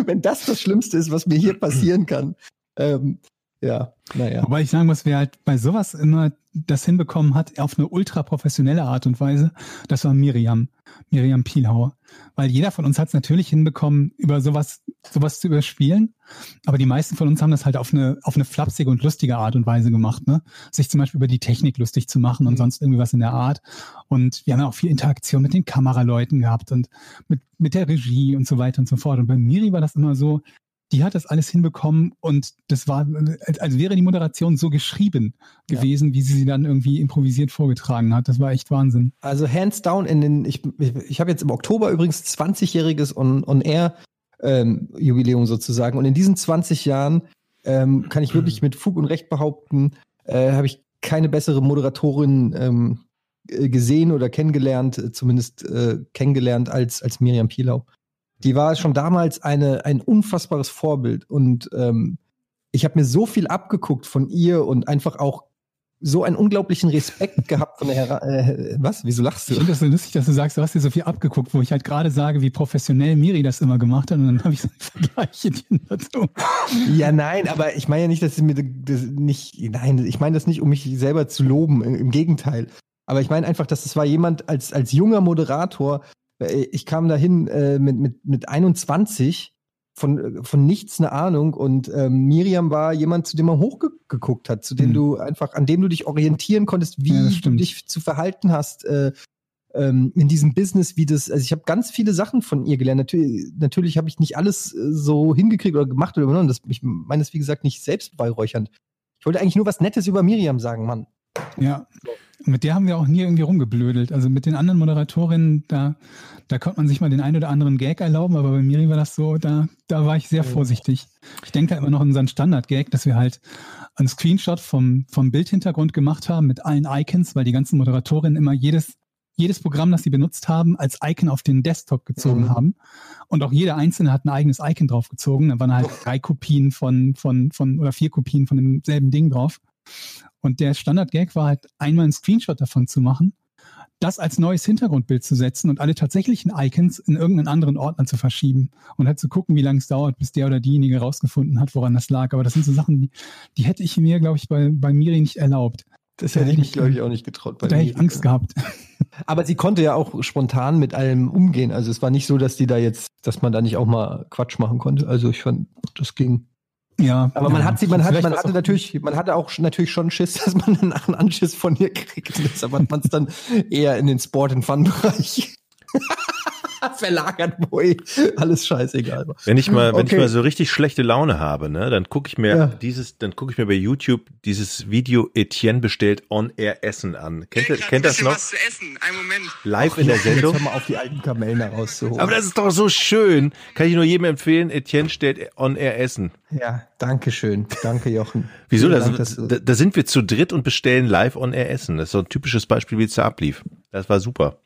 wenn das das Schlimmste ist, was mir hier passieren kann. Ähm, ja, naja. Wobei ich sagen muss, wer halt bei sowas immer das hinbekommen hat, auf eine ultra professionelle Art und Weise, das war Miriam, Miriam Pielhauer. Weil jeder von uns hat es natürlich hinbekommen, über sowas, sowas zu überspielen. Aber die meisten von uns haben das halt auf eine, auf eine flapsige und lustige Art und Weise gemacht, ne? Sich zum Beispiel über die Technik lustig zu machen und sonst irgendwie was in der Art. Und wir haben ja auch viel Interaktion mit den Kameraleuten gehabt und mit, mit der Regie und so weiter und so fort. Und bei Miri war das immer so, die hat das alles hinbekommen und das war, als, wäre die Moderation so geschrieben Ja. gewesen, wie sie sie dann irgendwie improvisiert vorgetragen hat. Das war echt Wahnsinn. Also hands down in den, ich, ich, ich habe jetzt im Oktober übrigens 20-jähriges On, On ähm, sozusagen. Und in diesen 20 Jahren ähm, kann ich wirklich mit Fug und Recht behaupten, äh, habe ich keine bessere Moderatorin ähm, äh, gesehen oder kennengelernt, äh, zumindest äh, kennengelernt als, als Miriam Pielau. Die war schon damals eine, ein unfassbares Vorbild und ähm, ich habe mir so viel abgeguckt von ihr und einfach auch so einen unglaublichen Respekt gehabt von der Hera äh, was? Wieso lachst Ich du? finde das so lustig, dass du sagst, du hast dir so viel abgeguckt, wo ich halt gerade sage, wie professionell Miri das immer gemacht hat und dann habe ich so einen Vergleich dazu. Ja, nein, aber ich meine ja nicht, dass sie mir das nicht, nein, ich meine das nicht, um mich selber zu loben, im, im Gegenteil. Aber ich meine einfach, dass es war jemand als, als junger Moderator, ich kam dahin äh, mit, mit, mit 21, von, äh, von nichts eine Ahnung und ähm, Miriam war jemand, zu dem man hochgeguckt hat, zu dem Mhm. du einfach, an dem du dich orientieren konntest, wie Ja, du dich zu verhalten hast, äh, ähm, in diesem Business, wie das, also ich habe ganz viele Sachen von ihr gelernt. Natürlich, natürlich habe ich nicht alles äh, so hingekriegt oder gemacht oder übernommen. Das, ich meine das, wie gesagt, nicht selbst beiräuchernd. Ich wollte eigentlich nur was Nettes über Miriam sagen, Mann. Ja. Mit der haben wir auch nie irgendwie rumgeblödelt. Also mit den anderen Moderatorinnen, da, da konnte man sich mal den einen oder anderen Gag erlauben, aber bei Miri war das so, da, da war ich sehr vorsichtig. Ich denke halt immer noch an unseren Standard-Gag, dass wir halt einen Screenshot vom, vom Bildhintergrund gemacht haben mit allen Icons, weil die ganzen Moderatorinnen immer jedes, jedes Programm, das sie benutzt haben, als Icon auf den Desktop gezogen Mhm. haben. Und auch jeder Einzelne hat ein eigenes Icon draufgezogen. Da waren halt drei Kopien von, von, von, oder vier Kopien von demselben Ding drauf. Und der Standard-Gag war halt, einmal einen Screenshot davon zu machen, das als neues Hintergrundbild zu setzen und alle tatsächlichen Icons in irgendeinen anderen Ordner zu verschieben und halt zu gucken, wie lange es dauert, bis der oder diejenige rausgefunden hat, woran das lag. Aber das sind so Sachen, die, die hätte ich mir, glaube ich, bei, bei Miri nicht erlaubt. Das Da hätte ich mich, ich, glaube ich, auch nicht getraut. bei Da hätte ich. Angst gehabt. Aber sie konnte ja auch spontan mit allem umgehen. Also es war nicht so, dass die da jetzt, dass man da nicht auch mal Quatsch machen konnte. Also ich fand, das ging. Ja. Aber man ja. hat sie, man hat, man hatte auch- natürlich, man hatte auch schon- natürlich schon Schiss, dass man danach einen Anschiss von ihr kriegt. Deshalb hat man es dann eher in den Sport- und Fun-Bereich verlagert, eh alles scheißegal. Wenn ich mal, wenn Okay. ich mal so richtig schlechte Laune habe, ne, dann gucke ich mir Ja. dieses, dann gucke ich mir bei YouTube dieses Video Etienne bestellt on air Essen an. Kennt, ihr- kennt das noch? was zu essen. Einen Moment. Live in der Jetzt Sendung. hör mal auf, die alten Kamellen da rauszuholen. Aber das ist doch so schön. Kann ich nur jedem empfehlen. Etienne stellt on air Essen. ja, danke schön. Danke, Jochen. Wieso? Da, Dank, da, da sind wir zu dritt und bestellen live on air Essen. Das ist so ein typisches Beispiel, wie es da ablief. Das war super.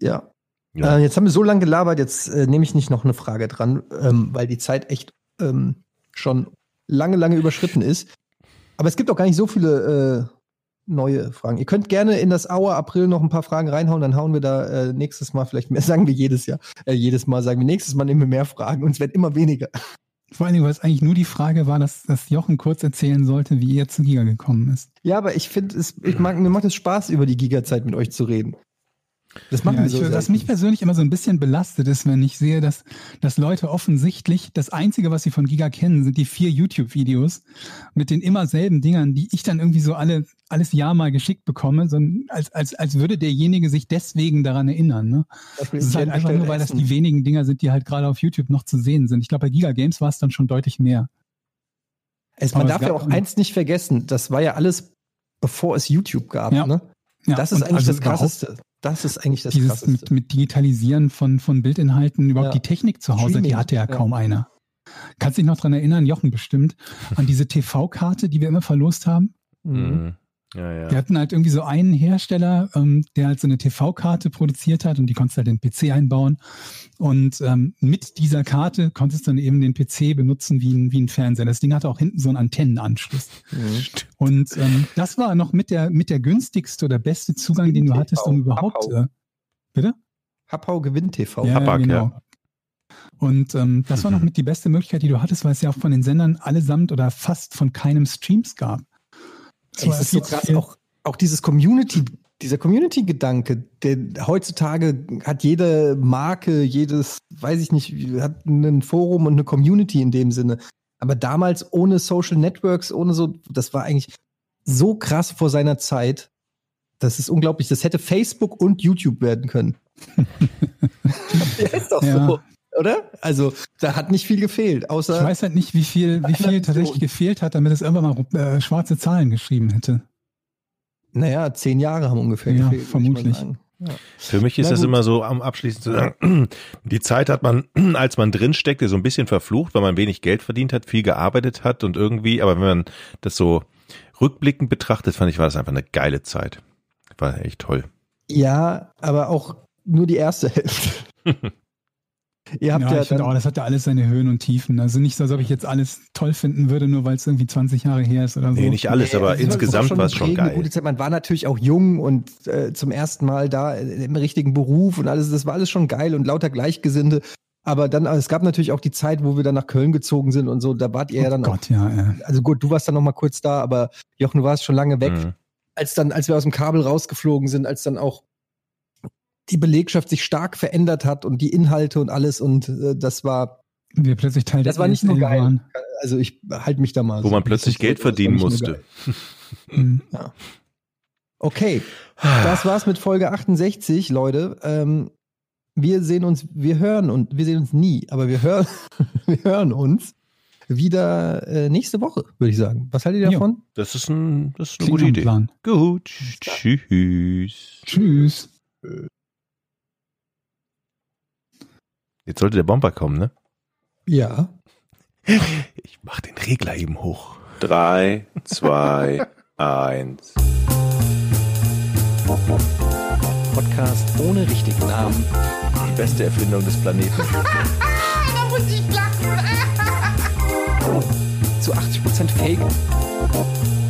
Ja. Ja. Äh, jetzt haben wir so lange gelabert, jetzt äh, nehme ich nicht noch eine Frage dran, ähm, weil die Zeit echt ähm, schon lange, lange überschritten ist. Aber es gibt auch gar nicht so viele neue Fragen. Ihr könnt gerne in das Auer April noch ein paar Fragen reinhauen, dann hauen wir da äh, nächstes Mal vielleicht mehr, sagen wir jedes Jahr, äh, jedes Mal sagen wir nächstes Mal nehmen wir mehr Fragen und es werden immer weniger. Vor allen Dingen, weil es eigentlich nur die Frage war, dass, dass Jochen kurz erzählen sollte, wie er zu Giga gekommen ist. Ja, aber ich finde es, ich mag, mir macht es Spaß, über die Giga-Zeit mit euch zu reden. Das machen Ja, wir so. was mich persönlich immer so ein bisschen belastet ist, wenn ich sehe, dass, dass Leute offensichtlich das Einzige, was sie von Giga kennen, sind die vier YouTube-Videos mit den immer selben Dingern, die ich dann irgendwie so alle, alles Jahr mal geschickt bekomme, so als, als, als würde derjenige sich deswegen daran erinnern. Ne? Beispiel Das ist halt einfach nur, weil das die wenigen Dinger sind, die halt gerade auf YouTube noch zu sehen sind. Ich glaube, bei Giga Games war es dann schon deutlich mehr. Es, man darf ja auch eins nicht vergessen, das war ja alles, bevor es YouTube gab. Ja. Ne? Ja, das ist eigentlich also das Krasseste. Das ist eigentlich das Dieses Krasseste. mit, mit Digitalisieren von, von Bildinhalten, überhaupt Ja. die Technik zu Hause, Streaming, die hatte ja, ja. kaum einer. Kannst dich noch dran erinnern, Jochen bestimmt, an diese TV-Karte, die wir immer verlost haben? Mhm. Mhm. Ja, ja. Wir hatten halt irgendwie so einen Hersteller, ähm, der halt so eine TV-Karte produziert hat und die konntest du halt in den PC einbauen. Und ähm, mit dieser Karte konntest du dann eben den PC benutzen wie ein, wie ein Fernseher. Das Ding hatte auch hinten so einen Antennenanschluss. Mhm. Und ähm, das war noch mit der, mit der günstigste oder beste Zugang, den du hattest, um überhaupt. Äh, bitte? Happau gewinnt TV. Ja, Tabak, genau. Und ähm, das war noch mit die beste Möglichkeit, die du hattest, weil es ja auch von den Sendern allesamt oder fast von keinem Streams gab. Das Ey, es ist so krass, auch, auch dieses Community, dieser Community-Gedanke, der heutzutage hat jede Marke, jedes, weiß ich nicht, hat ein Forum und eine Community in dem Sinne. Aber damals ohne Social Networks, ohne so, das war eigentlich so krass vor seiner Zeit. Das ist unglaublich. Das hätte Facebook und YouTube werden können. ja, ist doch Ja. so, oder? Also, da hat nicht viel gefehlt, außer. Ich weiß halt nicht, wie viel, wie viel tatsächlich gefehlt hat, damit es irgendwann mal äh, schwarze Zahlen geschrieben hätte. Naja, zehn Jahre haben ungefähr Ja, gefehlt. vermutlich. sagen. Für mich ist Na das gut. immer so, am abschließend zu sagen, die Zeit hat man, als man drin steckte, so ein bisschen verflucht, weil man wenig Geld verdient hat, viel gearbeitet hat und irgendwie, aber wenn man das so rückblickend betrachtet, fand ich, war das einfach eine geile Zeit. War echt toll. Ja, aber auch nur die erste Hälfte. Ihr habt Ja, ja, ich finde dann, auch, das hat ja alles seine Höhen und Tiefen. Also nicht so, als ob ich jetzt alles toll finden würde, nur weil es irgendwie 20 Jahre her ist oder so. Nee, nicht alles, aber es insgesamt war es schon prägende, geil. Gute Zeit. Man war natürlich auch jung und äh, zum ersten Mal da im richtigen Beruf und alles, das war alles schon geil und lauter Gleichgesinnte. Aber dann, es gab natürlich auch die Zeit, wo wir dann nach Köln gezogen sind und so, da wart ihr ja oh dann auch, Gott, ja, ja. also gut, du warst dann noch mal kurz da, aber Jochen, du warst schon lange weg. Mhm. als dann, als wir aus dem Kabel rausgeflogen sind, als dann auch die Belegschaft sich stark verändert hat und die Inhalte und alles und äh, das war, Wir plötzlich Teil Das der war nicht nur geil. waren. also ich halte mich da mal. Wo so man plötzlich Geld verdienen musste. Mhm. Okay, das war's mit Folge 68, Leute. Ähm, wir sehen uns, wir hören und wir sehen uns nie, aber wir hören, wir hören uns wieder äh, nächste Woche, würde ich sagen. Was haltet ihr Jo. davon? Das ist, ein, das ist eine Klingt gute Idee. Plan. Gut. Tschüss. Tschüss. Jetzt sollte der Bomber kommen, ne? Ja. Ich mach den Regler eben hoch. Drei, zwei, eins. Podcast ohne richtigen Namen. Die beste Erfindung des Planeten. Da muss ich lachen. Zu 80% Fake.